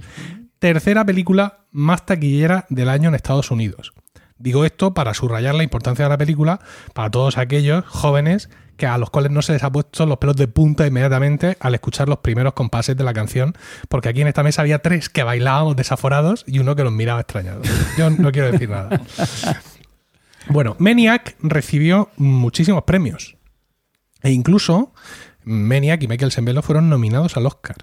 A: tercera película más taquillera del año en Estados Unidos. Digo esto para subrayar la importancia de la película para todos aquellos jóvenes que a los cuales no se les ha puesto los pelos de punta inmediatamente al escuchar los primeros compases de la canción, porque aquí en esta mesa había tres que bailábamos desaforados y uno que los miraba extrañados. Yo no quiero decir nada. Bueno, Maniac recibió muchísimos premios. E incluso Maniac y Michael Sembello fueron nominados al Oscar.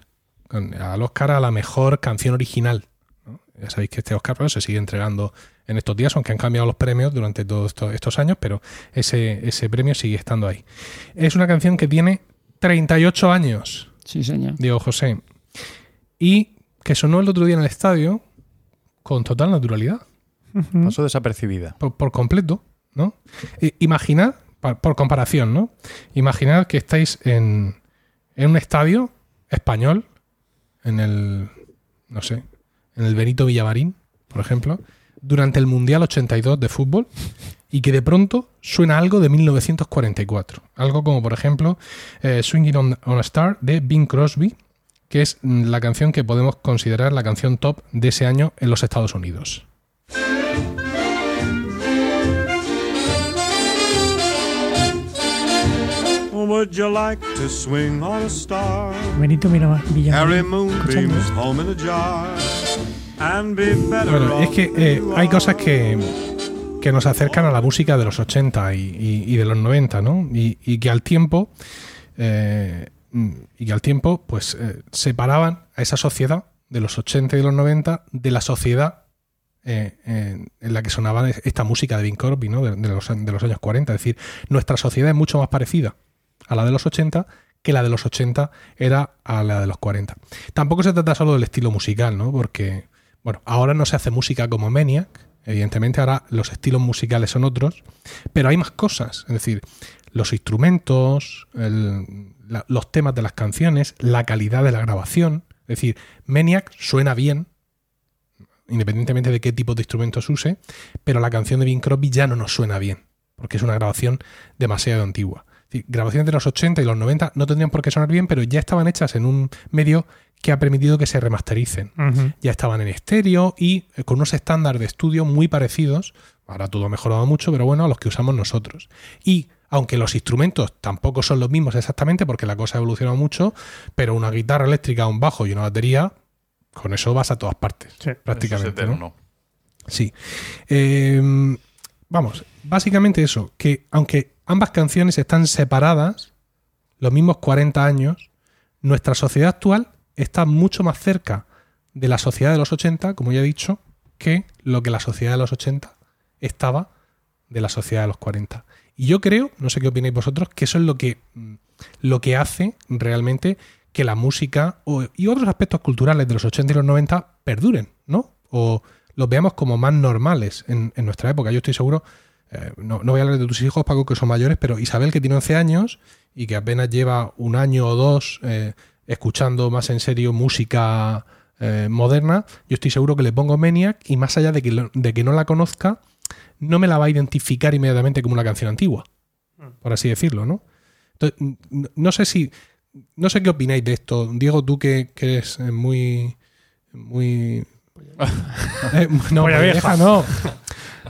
A: Al Oscar a la mejor canción original. ¿no? Ya sabéis que este Oscar bueno, se sigue entregando en estos días, aunque han cambiado los premios durante todos estos, estos años, pero ese, ese premio sigue estando ahí. Es una canción que tiene 38 años.
B: Sí, señor.
A: Diego José. Y que sonó el otro día en el estadio con total naturalidad
C: Pasó desapercibida.
A: por, por completo, ¿no? I- imaginad, por comparación, ¿no? Imaginad que estáis en, en un estadio español, en el, no sé, en el Benito Villamarín, por ejemplo, durante el Mundial 82 de fútbol y que de pronto suena algo de 1944. Algo como, por ejemplo, eh, Swinging on, on a Star de Bing Crosby, que es mm, la canción que podemos considerar la canción top de ese año en los Estados Unidos.
G: Would you like to swing on a star?
D: Benito mira
G: Harry moonbeams home in a jar. And be better
A: Bueno, es que eh, hay cosas que, que nos acercan a la música de los 80 y, y- y de los 90, ¿no? Y, y que al tiempo, eh, mm, y que al tiempo, pues eh, separaban a esa sociedad de los 80 y de los 90 de la sociedad eh, en, en la que sonaba esta música de Bing Crosby, ¿no? De, de los, de los años 40. Es decir, nuestra sociedad es mucho más parecida a la de los 80 que la de los 80 era a la de los 40. Tampoco se trata solo del estilo musical, ¿no? Porque, bueno, ahora no se hace música como Maniac, evidentemente ahora los estilos musicales son otros, pero hay más cosas, es decir, los instrumentos, los temas de las canciones, la calidad de la grabación, es decir, Maniac suena bien, independientemente de qué tipo de instrumentos use, pero la canción de Bing Crosby ya no nos suena bien, porque es una grabación demasiado antigua. Grabaciones de los 80 y los 90 no tendrían por qué sonar bien, pero ya estaban hechas en un medio que ha permitido que se remastericen. Ya estaban en estéreo y eh, con unos estándares de estudio muy parecidos. Ahora todo ha mejorado mucho, pero bueno, a los que usamos nosotros. Y aunque los instrumentos tampoco son los mismos exactamente, porque la cosa ha evolucionado mucho, pero una guitarra eléctrica, un bajo y una batería, con eso vas a todas partes,
D: Sí.
A: prácticamente.
C: Eso es
A: ¿no?
C: eterno.
A: Sí. Eh, vamos, básicamente eso, que aunque ambas canciones están separadas, los mismos 40 años, nuestra sociedad actual está mucho más cerca de la sociedad de los 80, como ya he dicho, que lo que la sociedad de los 80 estaba de la sociedad de los 40. Y yo creo, no sé qué opináis vosotros, que eso es lo que, mm, lo que hace realmente que la música y otros aspectos culturales de los 80 y los 90 perduren, ¿no? O los veamos como más normales en, en nuestra época. Yo estoy seguro, eh, no, no voy a hablar de tus hijos, Paco, que son mayores, pero Isabel, que tiene 11 años y que apenas lleva un año o dos eh, escuchando más en serio música eh, moderna, yo estoy seguro que le pongo Maniac y más allá de que, lo- de que no la conozca, no me la va a identificar inmediatamente como una canción antigua, por así decirlo, ¿no? Entonces, no sé si. No sé qué opináis de esto. Diego, tú que, que eres muy. Muy. No,
D: vieja
A: no.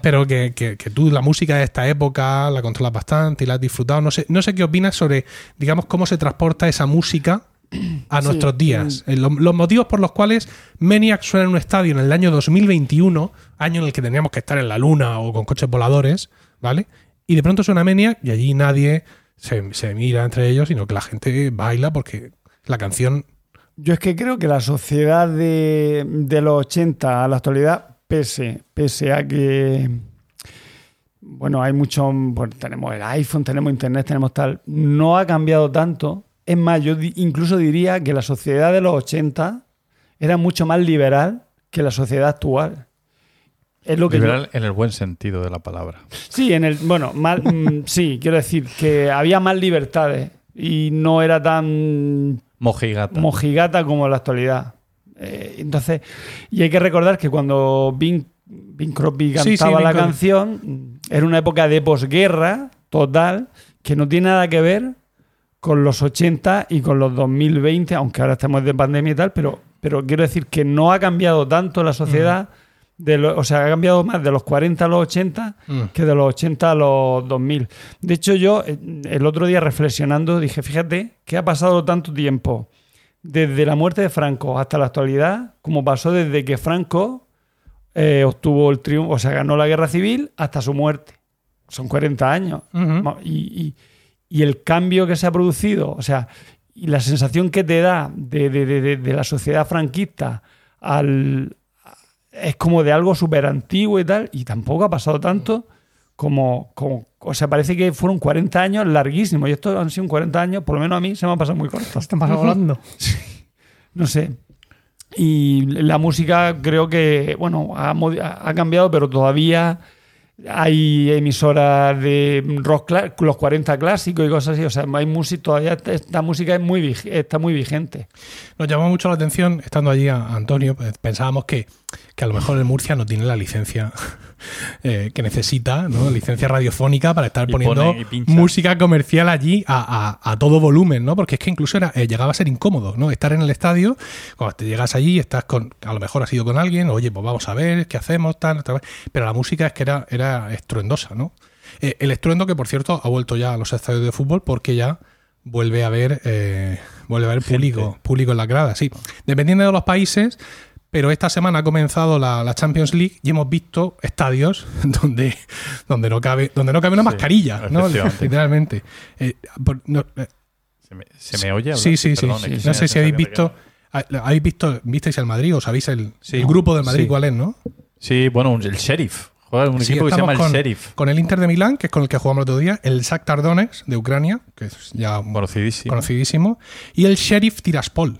A: Pero que, que- que tú la música de esta época la controlas bastante y la has disfrutado. No sé, no sé qué opinas sobre, digamos, cómo se transporta esa música a
B: Sí,
A: nuestros días. Eh, lo- Los, motivos por los cuales Maniac suena en un estadio en el año 2021, año en el que teníamos que estar en la luna o con coches voladores, ¿vale? Y de pronto suena Maniac y allí nadie se, se mira entre ellos, sino que la gente baila porque la canción
B: Yo es que creo que la sociedad de, de los 80 a la actualidad, pese, pese a que, bueno, hay mucho, pues, tenemos el iPhone, tenemos internet, tenemos tal, no ha cambiado tanto. Es más, yo incluso diría que la sociedad de los 80 era mucho más liberal que la sociedad actual. Es lo que yo-
C: Liberal en el buen sentido de la palabra.
B: Sí, en el. Bueno, mal- mm, sí, quiero decir que había más libertades y no era tan
C: Mojigata.
B: mojigata como en la actualidad. Eh, entonces, y hay que recordar que cuando Bing, Bing Crosby
A: Sí, sí,
B: cantaba
A: Bing
B: la
A: Crosby.
B: canción, mm, era una época de posguerra total que no tiene nada que ver con los 80 y con los 2020, aunque ahora estamos de pandemia y tal, pero, pero quiero decir que no ha cambiado tanto la sociedad, de lo- o sea, ha cambiado más de los 40 a los 80
A: Mm.
B: que de los 80 a los 2000. De hecho, yo eh, el otro día reflexionando dije, fíjate que ha pasado tanto tiempo desde la muerte de Franco hasta la actualidad, como pasó desde que Franco eh, obtuvo el triunfo, o sea, ganó la guerra civil hasta su muerte. Son 40 años. Y, y- y el cambio que se ha producido, o sea, y la sensación que te da de, de- de- de- de la sociedad franquista al, es como de algo súper antiguo y tal, y tampoco ha pasado tanto como, como, o sea, parece que fueron 40 años larguísimos, y estos han sido 40 años, por lo menos a mí se me han pasado muy cortos.
D: Están pasando volando.
B: No sé. Y la música creo que, bueno, ha, ha cambiado, pero todavía hay emisoras de rock, los 40 clásicos y cosas así. O sea, hay música, todavía esta música es muy, está muy vigente.
A: Nos llamó mucho la atención, estando allí a Antonio, pues, pensábamos que, que a lo mejor el Murcia no tiene la licencia eh, que necesita, ¿no? licencia radiofónica para estar
C: Y
A: poniendo
C: pone
A: música comercial allí a, a- a todo volumen, ¿no? Porque es que incluso era, eh, llegaba a ser incómodo, ¿no? Estar en el estadio, cuando te llegas allí, estás con, a lo mejor has ido con alguien, oye, pues vamos a ver, ¿qué hacemos? Tal, tal, pero la música es que era, era estruendosa, ¿no? Eh, el estruendo que, por cierto, ha vuelto ya a los estadios de fútbol porque ya vuelve a haber, vuelve a haber público, público en las gradas, sí. Dependiendo de los países, pero esta semana ha comenzado la, la Champions League y hemos visto estadios donde, donde no cabe, donde no cabe una
C: Sí,
A: mascarilla, ¿no? Literalmente. Eh, por- no, eh,
C: ¿Se me, se me oye? hablar?
A: sí, sí, sí.
C: perdón,
A: No sé si habéis visto. ¿Habéis visto, visteis el Madrid o sabéis el, el grupo del Madrid cuál es, no?
C: Sí, bueno, el Sheriff. Juega un
A: Sí,
C: equipo que se llama el
A: con-
C: Sheriff.
A: Con el Inter de Milán, que es con el que jugamos el otro día, el Shakhtar Donetsk de Ucrania, que es ya
C: Conocidísimo.
A: conocidísimo, y el Sheriff Tiraspol.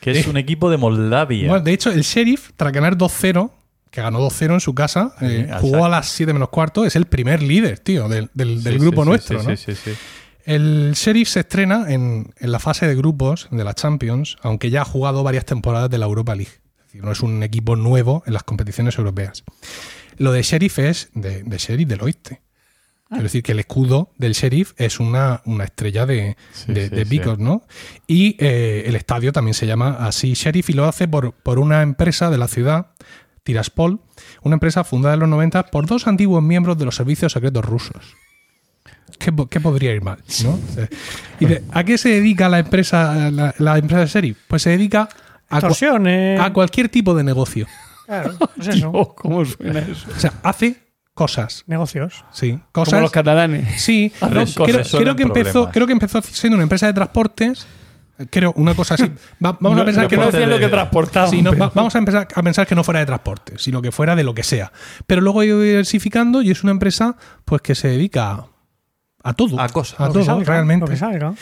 C: Que es un equipo de Moldavia.
A: Bueno, de hecho, el Sheriff, tras ganar 2-0, que ganó 2-0 en su casa, eh, jugó a las 7 menos cuarto, es el primer líder, tío, del, del- del
C: Sí,
A: grupo
C: sí,
A: nuestro,
C: sí,
A: ¿no?
C: Sí, sí, sí.
A: El Sheriff se estrena en, en la fase de grupos de la Champions, aunque ya ha jugado varias temporadas de la Europa League. Es decir, no es un equipo nuevo en las competiciones europeas. Lo de Sheriff es de, de Sheriff del Oeste. Quiero decir que el escudo del Sheriff es una, una estrella de,
C: Sí,
A: de,
C: sí,
A: de
C: sí.
A: picos, ¿no? Y eh, el estadio también se llama así Sheriff y lo hace por, por una empresa de la ciudad, Tiraspol, una empresa fundada en los 90 por dos antiguos miembros de los servicios secretos rusos. ¿Qué, qué podría ir mal? ¿no? Y de- ¿A qué se dedica la empresa, la, la empresa de Sheriff? Pues se dedica a, cua- a cualquier tipo de negocio.
D: Claro, pues eso.
B: ¿Cómo suena eso?
A: O sea, hace cosas.
D: Negocios.
A: Sí,
B: Como
A: cosas.
B: los catalanes.
A: Sí, no, creo, creo que empezó, creo que empezó siendo una empresa de transportes. Creo, una cosa así. Va- vamos
B: No-
A: a pensar que no,
B: conocían lo que
C: de-
B: transportaban.
A: Sí, no, va- vamos a empezar a pensar que no fuera de transporte, sino que fuera de lo que sea. Pero luego ha ido diversificando y es una empresa pues que se dedica a, todo.
C: A cosas.
A: A
D: Lo
A: todo,
D: que salga,
A: realmente.
D: Lo que salga.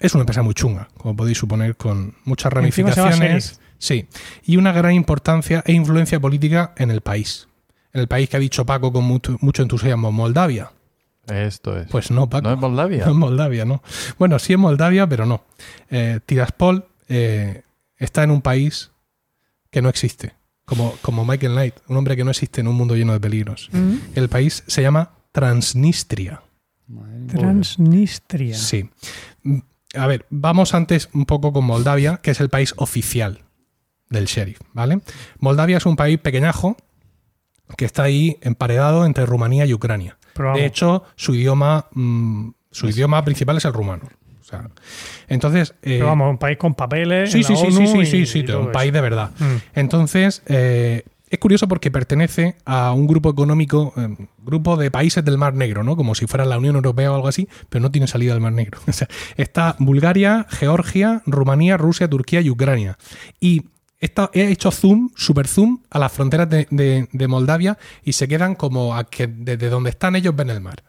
A: es una empresa muy chunga, como podéis suponer, con muchas ramificaciones. Sí, y una gran importancia e influencia política en el país. En el país que ha dicho Paco con mucho, mucho entusiasmo, Moldavia.
C: Esto es.
A: Pues no, Paco.
C: ¿No es Moldavia?
A: No es Moldavia, no. Bueno, sí es Moldavia, pero no. Eh, Tiraspol eh, está en un país que no existe, como, como Michael Knight, un hombre que no existe en un mundo lleno de peligros. El país se llama Transnistria.
D: Transnistria.
A: Sí. Mm, A ver, vamos antes un poco con Moldavia, que es el país oficial del sheriff, ¿vale? Moldavia es un país pequeñajo que está ahí emparedado entre Rumanía y Ucrania.
D: Pero.
A: De hecho, su idioma, mm, su idioma principal es el rumano. O sea, entonces, eh,
D: Pero vamos, un país con papeles.
A: Sí,
D: en
A: sí,
D: la
A: sí,
D: ONU
A: sí, sí,
D: y-
A: sí,
D: y
A: un país de verdad.
D: Mm.
A: Entonces, eh, es curioso porque pertenece a un grupo económico, eh, grupo de países del Mar Negro, ¿no? Como si fuera la Unión Europea o algo así, pero no tiene salida del Mar Negro. O sea, está Bulgaria, Georgia, Rumanía, Rusia, Turquía y Ucrania. Y esta- he hecho zoom, super zoom, a las fronteras de, de- de Moldavia y se quedan como a que desde donde están ellos ven el mar.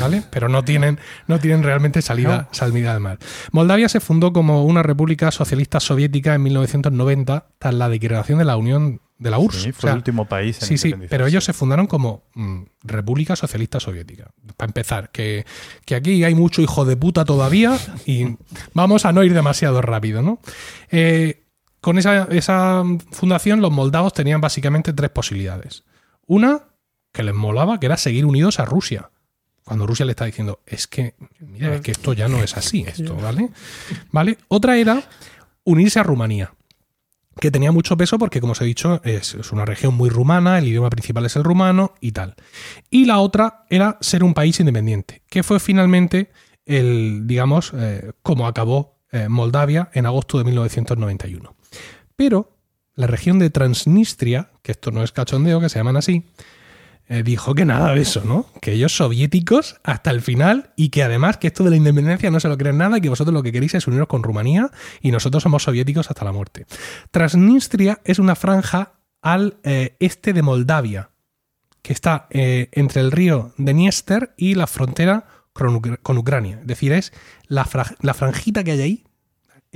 A: ¿Vale? Pero no tienen, no tienen realmente salida, salida del mar. Moldavia se fundó como una república socialista soviética en 1990 tras la declaración de la Unión de la URSS.
C: Sí,
A: O
C: fue
A: sea,
C: el último país en
A: Sí, sí, pero ellos se fundaron como mm, República Socialista Soviética. Para empezar, que, que aquí hay mucho hijo de puta todavía y vamos a no ir demasiado rápido, ¿no? Eh, con esa, esa fundación, los moldavos tenían básicamente tres posibilidades. Una, que les molaba, que era seguir unidos a Rusia. Cuando Rusia le está diciendo, es que, mira, es que esto ya no es así, esto, ¿vale? ¿Vale? Otra era unirse a Rumanía que tenía mucho peso porque, como os he dicho, es, una región muy rumana, el idioma principal es el rumano y tal. Y la otra era ser un país independiente, que fue finalmente el, digamos, eh, como acabó eh, Moldavia en agosto de 1991. Pero la región de Transnistria, que esto no es cachondeo, que se llaman así, eh, dijo que nada de eso, ¿no? Que ellos soviéticos hasta el final y que además que esto de la independencia no se lo creen nada y que vosotros lo que queréis es uniros con Rumanía y nosotros somos soviéticos hasta la muerte. Transnistria es una franja al eh, este de Moldavia, que está eh, entre el río Dniester y la frontera con, Ucr- con Ucrania. Es decir, es la, la franjita que hay ahí,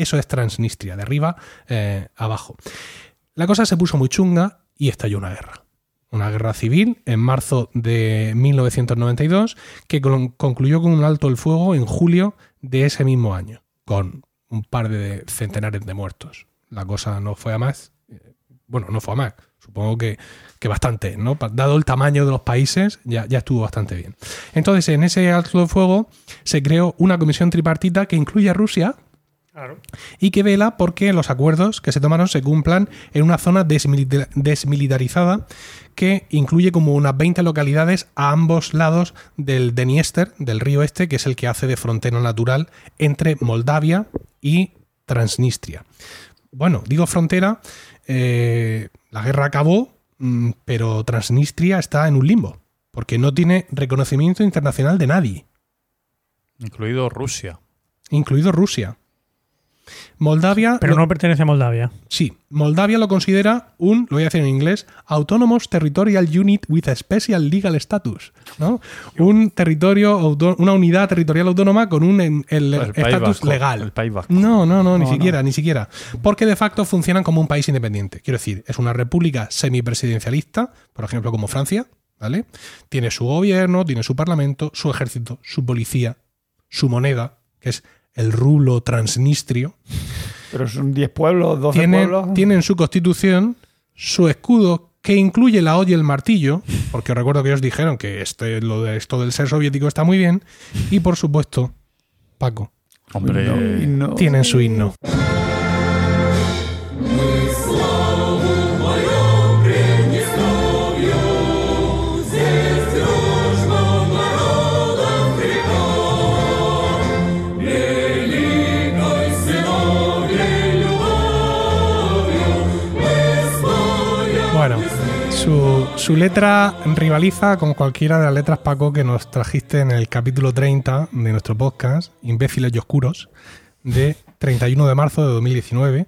A: eso es Transnistria, de arriba eh, abajo. La cosa se puso muy chunga y estalló una guerra. Una guerra civil en marzo de 1992 que con- concluyó con un alto el fuego en julio de ese mismo año, con un par de centenares de muertos. La cosa no fue a más. eh, Bueno, no fue a más. Supongo que, que bastante, ¿no? Dado el tamaño de los países, ya, ya estuvo bastante bien. Entonces, en ese alto el fuego se creó una comisión tripartita que incluye a Rusia,
D: Claro.
A: y que vela porque los acuerdos que se tomaron se cumplan en una zona desmilita- desmilitarizada que incluye como unas 20 localidades a ambos lados del Dniester, del río este, que es el que hace de frontera natural entre Moldavia y Transnistria. Bueno, digo frontera, eh, la guerra acabó, mm, pero Transnistria está en un limbo, porque no tiene reconocimiento internacional de nadie
C: Incluido Rusia.
A: incluido Rusia. Moldavia.
D: Pero
A: lo-
D: no pertenece a Moldavia.
A: Sí, Moldavia lo considera un, lo voy a decir en inglés, Autonomous Territorial Unit with a Special Legal Status. ¿no? Un territorio, una unidad territorial autónoma con un el estatus legal.
C: el País Vasco.
A: No, no, no, ni
B: No,
A: siquiera, ni siquiera. Porque de facto funcionan como un país independiente. Quiero decir, es una república semipresidencialista, por ejemplo, como Francia, ¿vale? Tiene su gobierno, tiene su parlamento, su ejército, su policía, su moneda, que es el rublo transnistrio.
B: Pero son 10 pueblos, 12
A: Tienen,
B: pueblos.
A: tienen su constitución, su escudo, que incluye la olla y el martillo, porque os recuerdo que ellos dijeron que este, lo de esto del ser soviético está muy bien, y por supuesto, Paco,
C: Hombre,
B: No, y no.
A: tienen su himno. Su, letra rivaliza con cualquiera de las letras, Paco, que nos trajiste en el capítulo 30 de nuestro podcast, Imbéciles y Oscuros, de 31 de marzo de 2019.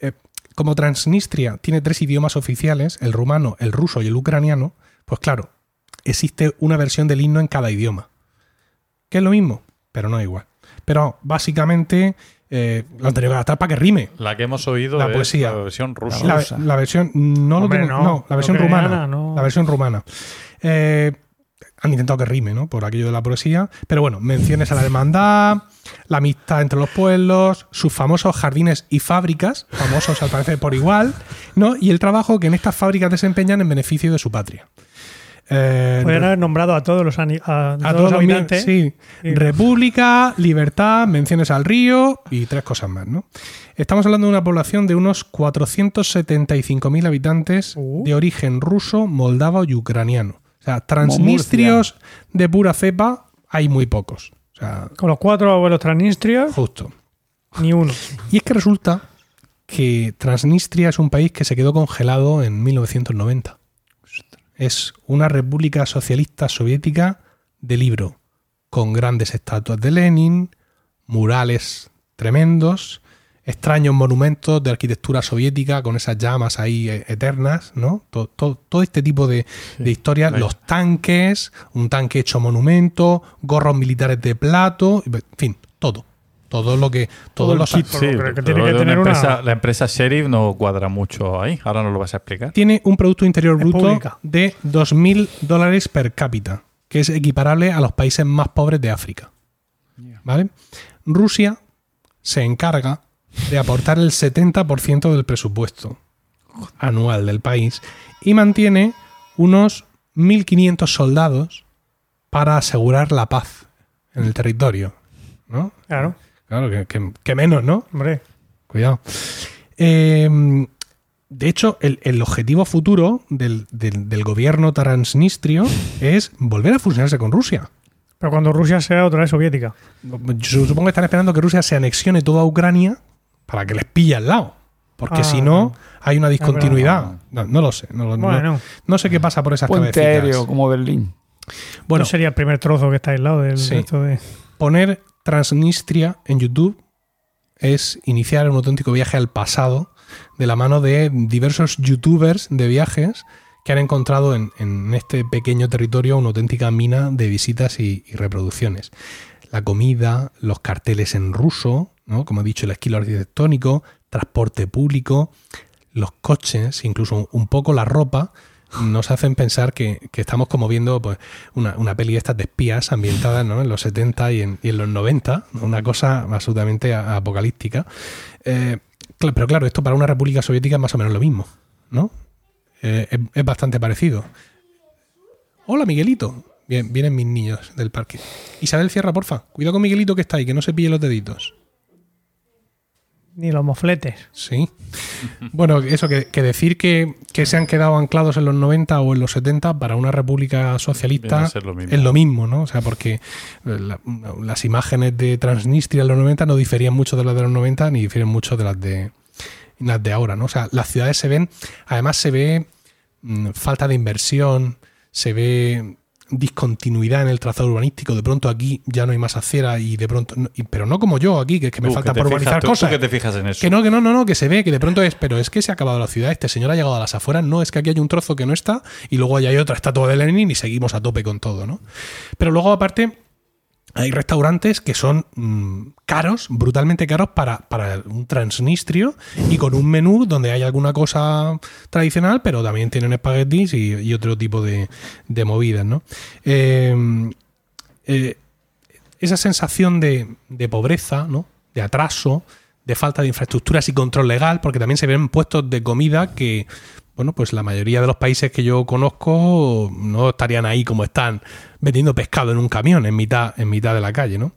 A: Eh, como Transnistria tiene tres idiomas oficiales, el rumano, el ruso y el ucraniano, pues claro, existe una versión del himno en cada idioma. Que es lo mismo, pero no igual. pero básicamente eh, tenido que adaptar para que rime.
C: La que hemos oído
A: La
C: es
A: poesía.
C: la versión rusa.
A: La, la versión no lo
D: Hombre,
A: tengo-
D: no,
A: no, la versión rumana.
D: no.
A: La versión rumana. Eh, han intentado que rime, ¿no? Por aquello de la poesía. Pero bueno, menciones a la hermandad, la amistad entre los pueblos, sus famosos jardines y fábricas, famosos al parecer por igual, ¿no? Y el trabajo que en estas fábricas desempeñan en beneficio de su patria. Eh,
D: Podrían haber nombrado a todos los, a,
A: a
D: todos
A: todos
D: los
A: los mie-
D: habitantes.
A: sí. República, libertad, menciones al río y tres cosas más, ¿no? Estamos hablando de una población de unos 475.000 habitantes
D: Uh.
A: de origen ruso, moldavo y ucraniano. O sea, transnistrios de pura cepa hay muy pocos. O sea,
D: Con los cuatro abuelos transnistrios,
A: justo.
D: ni uno.
A: Y es que resulta que Transnistria es un país que se quedó congelado en 1990. Es una república socialista soviética de libro, con grandes estatuas de Lenin, murales tremendos, extraños monumentos de arquitectura soviética con esas llamas ahí eh, eternas, ¿no? To- to- Todo, este tipo de, de historias,
C: vaya.
A: los tanques, un tanque hecho monumento, gorros militares de plato, en fin, todo. Todo lo que. Todos
D: el
A: los
D: kit.
C: Sí,
D: Pero que tiene que tener una-
C: La empresa Sheriff no cuadra mucho ahí. Ahora nos lo vas a explicar.
A: tiene un Producto Interior
D: Es
A: Bruto
D: pública.
A: de 2.000 dólares per cápita, que es equiparable a los países más pobres de África. ¿Vale? Rusia se encarga de aportar el 70% del presupuesto anual del país y mantiene unos 1.500 soldados para asegurar la paz en el territorio. ¿No?
D: Claro,
A: Claro, que, que- que menos, ¿no?
D: hombre.
A: Cuidado. Eh, de hecho, el, el objetivo futuro del, del- del gobierno transnistrio es volver a fusionarse con Rusia.
D: Pero cuando Rusia sea otra vez soviética.
A: Yo supongo que están esperando que Rusia se anexione toda Ucrania para que les pille al lado. Porque
D: Ah,
A: si no, hay una discontinuidad. No, no lo sé. No, lo-
D: Bueno,
A: no sé qué pasa por esas
B: Puente
A: cabecitas.
B: aéreo como Berlín.
A: Bueno,
D: no sería el primer trozo que está aislado del
A: Sí.
D: resto de.
A: poner Transnistria en YouTube es iniciar un auténtico viaje al pasado de la mano de diversos youtubers de viajes que han encontrado en, este pequeño territorio una auténtica mina de visitas y, reproducciones. La comida, los carteles en ruso, como he dicho, el estilo arquitectónico, transporte público, los coches, incluso un poco la ropa, nos hacen pensar que, que estamos como viendo pues, una, una peli de estas de espías ambientada ¿no? en los 70 y en, en los 90, ¿no? una cosa absolutamente apocalíptica. Eh, pero claro, esto para una república soviética es más o menos lo mismo, ¿no? Eh, es, es bastante parecido. Hola, Miguelito. Bien, vienen mis niños del parque. Isabel, cierra, porfa. Cuidado con Miguelito que está ahí, que no se pille los deditos.
D: Ni los mofletes.
A: Sí. Bueno, eso, que, que decir que, que se han quedado anclados en los 90 o en los 70 para una república socialista
C: lo mismo.
A: es lo mismo, ¿no? O sea, porque la- las imágenes de Transnistria en los 90 no diferían mucho de las de los 90 ni difieren mucho de las de, las de ahora, ¿no? O sea, las ciudades se ven, además se ve mm, falta de inversión, se ve discontinuidad en el trazado urbanístico. De pronto aquí ya no hay más acera y de pronto. no- y- pero no como yo aquí, que es que me
C: Tú,
A: falta
C: que
A: por
C: fijas-
A: urbanizar
C: tú- tú
A: cosas.
C: que te fijas en eso.
A: Que no, que no, no, no, que se ve, que de pronto es, pero es que se ha acabado la ciudad, este señor ha llegado a las afueras, no, es que aquí hay un trozo que no está y luego allá hay otra estatua de Lenin y seguimos a tope con todo, ¿no? Pero luego aparte hay restaurantes que son mm, caros, brutalmente caros para, para un transnistrio y con un menú donde hay alguna cosa tradicional, pero también tienen espaguetis y, otro tipo de, de movidas, ¿no? Eh, eh, esa sensación de, de pobreza, ¿no? de atraso, de falta de infraestructuras y control legal, porque también se ven puestos de comida que, bueno, pues la mayoría de los países que yo conozco no estarían ahí como están vendiendo pescado en un camión en mitad, en mitad de la calle, ¿no?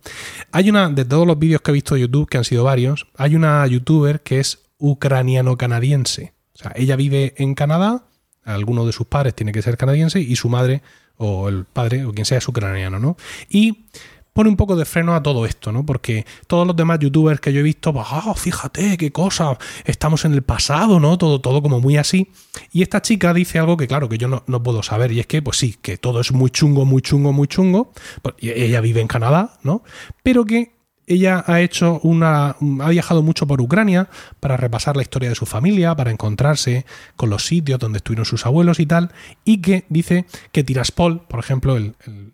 A: Hay una, de todos los vídeos que he visto de YouTube, que han sido varios, hay una youtuber que es ucraniano-canadiense. O sea, ella vive en Canadá, alguno de sus padres tiene que ser canadiense y su madre o el padre o quien sea es ucraniano, ¿no? Y pone un poco de freno a todo esto, ¿no? Porque todos los demás youtubers que yo he visto, pues, ah, fíjate qué cosa, estamos en el pasado, ¿no? Todo, todo como muy así. Y esta chica dice algo que, claro, que yo no, no puedo saber, y es que, pues sí, que todo es muy chungo, muy chungo, muy chungo. Pues, ella vive en Canadá, ¿no? Pero que ella ha hecho una. ha viajado mucho por Ucrania para repasar la historia de su familia, para encontrarse con los sitios donde estuvieron sus abuelos y tal. Y que dice que Tiraspol, por ejemplo,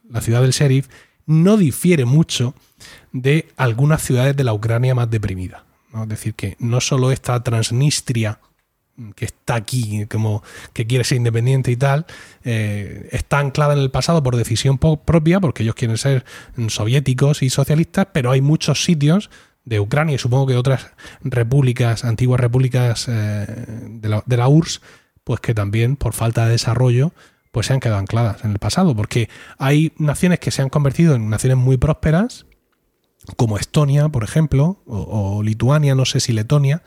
A: la ciudad del sheriff, no difiere mucho de algunas ciudades de la Ucrania más deprimida. ¿no? Es decir, que no solo esta Transnistria que está aquí, como que quiere ser independiente y tal, eh, está anclada en el pasado por decisión propia, porque ellos quieren ser mm, soviéticos y socialistas, pero hay muchos sitios de Ucrania y supongo que otras repúblicas, antiguas repúblicas eh, de, la, de la URSS, pues que también por falta de desarrollo pues se han quedado ancladas en el pasado, porque hay naciones que se han convertido en naciones muy prósperas, como Estonia, por ejemplo, o, Lituania, no sé si Letonia,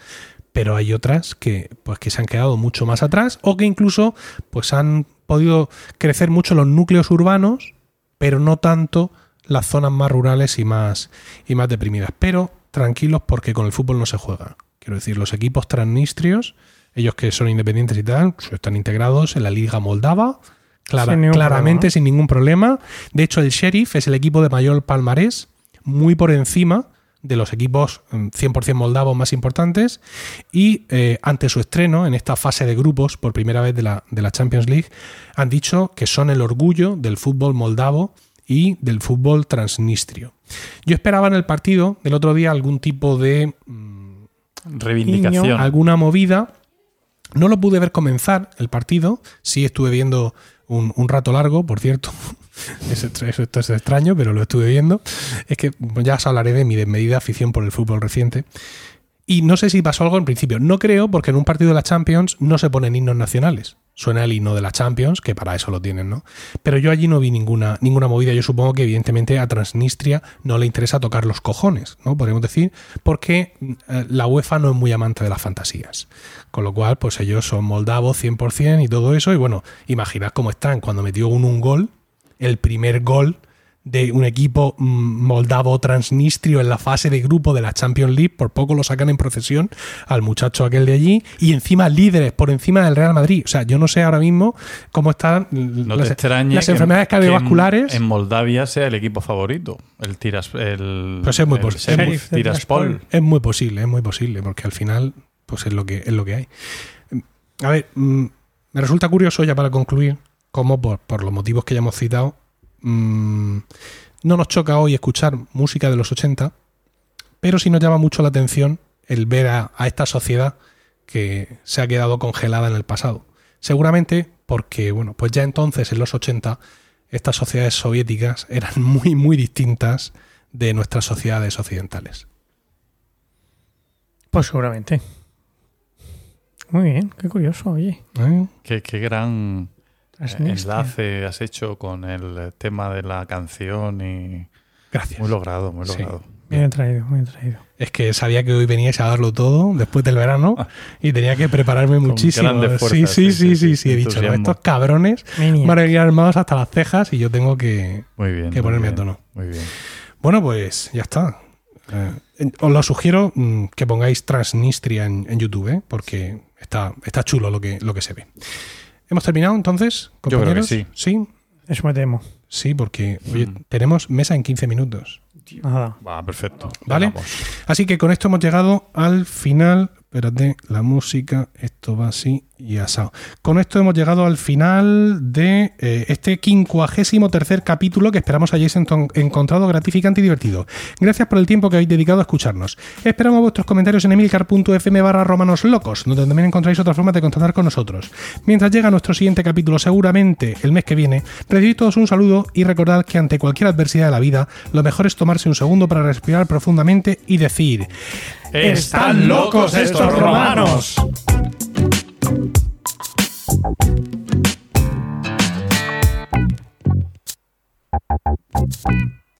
A: pero hay otras que, pues, que se han quedado mucho más atrás o que incluso pues, han podido crecer mucho los núcleos urbanos, pero no tanto las zonas más rurales y más, y más deprimidas. Pero tranquilos porque con el fútbol no se juega. Quiero decir, los equipos transnistrios, ellos que son independientes y tal, pues, están integrados en la Liga Moldava, clara-
D: Sin ningún
A: claramente sin ningún problema. De hecho, el Sheriff es el equipo de mayor palmarés, muy por encima de los equipos mm, 100% moldavos más importantes y eh, ante su estreno en esta fase de grupos por primera vez de la, de la Champions League han dicho que son el orgullo del fútbol moldavo y del fútbol transnistrio. Yo esperaba en el partido del otro día algún tipo de mm,
C: Reivindicación.
A: alguna movida. No lo pude ver comenzar el partido. Sí estuve viendo un, rato largo, por cierto. Esto es extraño, pero lo estuve viendo. Es que ya os hablaré de mi desmedida afición por el fútbol reciente. Y no sé si pasó algo en principio. No creo, porque en un partido de la Champions no se ponen himnos nacionales. Suena el himno de la Champions, que para eso lo tienen, ¿no? Pero yo allí no vi ninguna, ninguna movida. Yo supongo que, evidentemente, a Transnistria no le interesa tocar los cojones, ¿no? Podríamos decir, porque eh, la UEFA no es muy amante de las fantasías. Con lo cual, pues ellos son moldavos 100% y todo eso. Y bueno, imaginad cómo están cuando metió un, un gol, el primer gol de un equipo mm, moldavo transnistrio en la fase de grupo de la Champions League. Por poco lo sacan en procesión al muchacho aquel de allí. Y encima líderes por encima del Real Madrid. O sea, yo no sé ahora mismo cómo están
C: No
A: las,
C: que-
A: enfermedades
C: que en-
A: cardiovasculares.
C: En, Moldavia sea el equipo favorito. El Tiras. El,
A: Pues muy
C: el Tiraspol.
A: Es muy posible, es muy posible, porque al final, pues es lo que, es lo que hay. A ver, mm, me resulta curioso, ya para concluir, cómo por, por los motivos que ya hemos citado, mm, no nos choca hoy escuchar música de los 80, pero sí nos llama mucho la atención el ver a, a esta sociedad que se ha quedado congelada en el pasado. Seguramente porque, bueno, pues ya entonces, en los 80, estas sociedades soviéticas eran muy, muy distintas de nuestras sociedades occidentales.
D: Pues seguramente. Muy bien, qué curioso, oye.
A: ¿Eh?
C: Qué, qué gran. Enlace has hecho con el tema de la canción y
A: Gracias.
C: muy logrado, muy
A: Sí.
C: logrado.
D: Bien traído, bien traído.
A: Es que sabía que hoy veníais a darlo todo después del verano y tenía que prepararme muchísimo. Sí,
C: fuerzas,
A: sí,
C: sí,
A: sí, sí,
C: sí,
A: sí, He dicho, no, estos cabrones van a venir armados hasta las cejas y yo tengo que...
C: Muy bien.
A: Que
C: muy
A: ponerme a tono.
C: Muy bien.
A: Bueno, pues ya está. Eh, os lo sugiero mm, que pongáis Transnistria en, en YouTube, ¿eh? porque está, está chulo lo que, lo que se ve. ¿Hemos terminado entonces,
C: Yo creo que
A: compañeros?
C: sí.
A: Sí,
D: Eso me temo.
A: sí, porque oye,
C: Mm.
A: tenemos mesa en 15 minutos.
D: Nada.
C: Va, perfecto.
A: Vale.
C: Vamos.
A: Así que con esto hemos llegado al final. Espérate, la música, esto va así y asado. Con esto hemos llegado al final de eh, este quincuagésimo tercer capítulo que esperamos hayáis encontrado gratificante y divertido. Gracias por el tiempo que habéis dedicado a escucharnos. Esperamos vuestros comentarios en emilcar.fm barra romanos locos, donde también encontráis otras formas de contactar con nosotros. Mientras llega nuestro siguiente capítulo, seguramente el mes que viene, recibid todos un saludo y recordad que ante cualquier adversidad de la vida, lo mejor es tomarse un segundo para respirar profundamente y decir...
C: ¡Están locos estos romanos!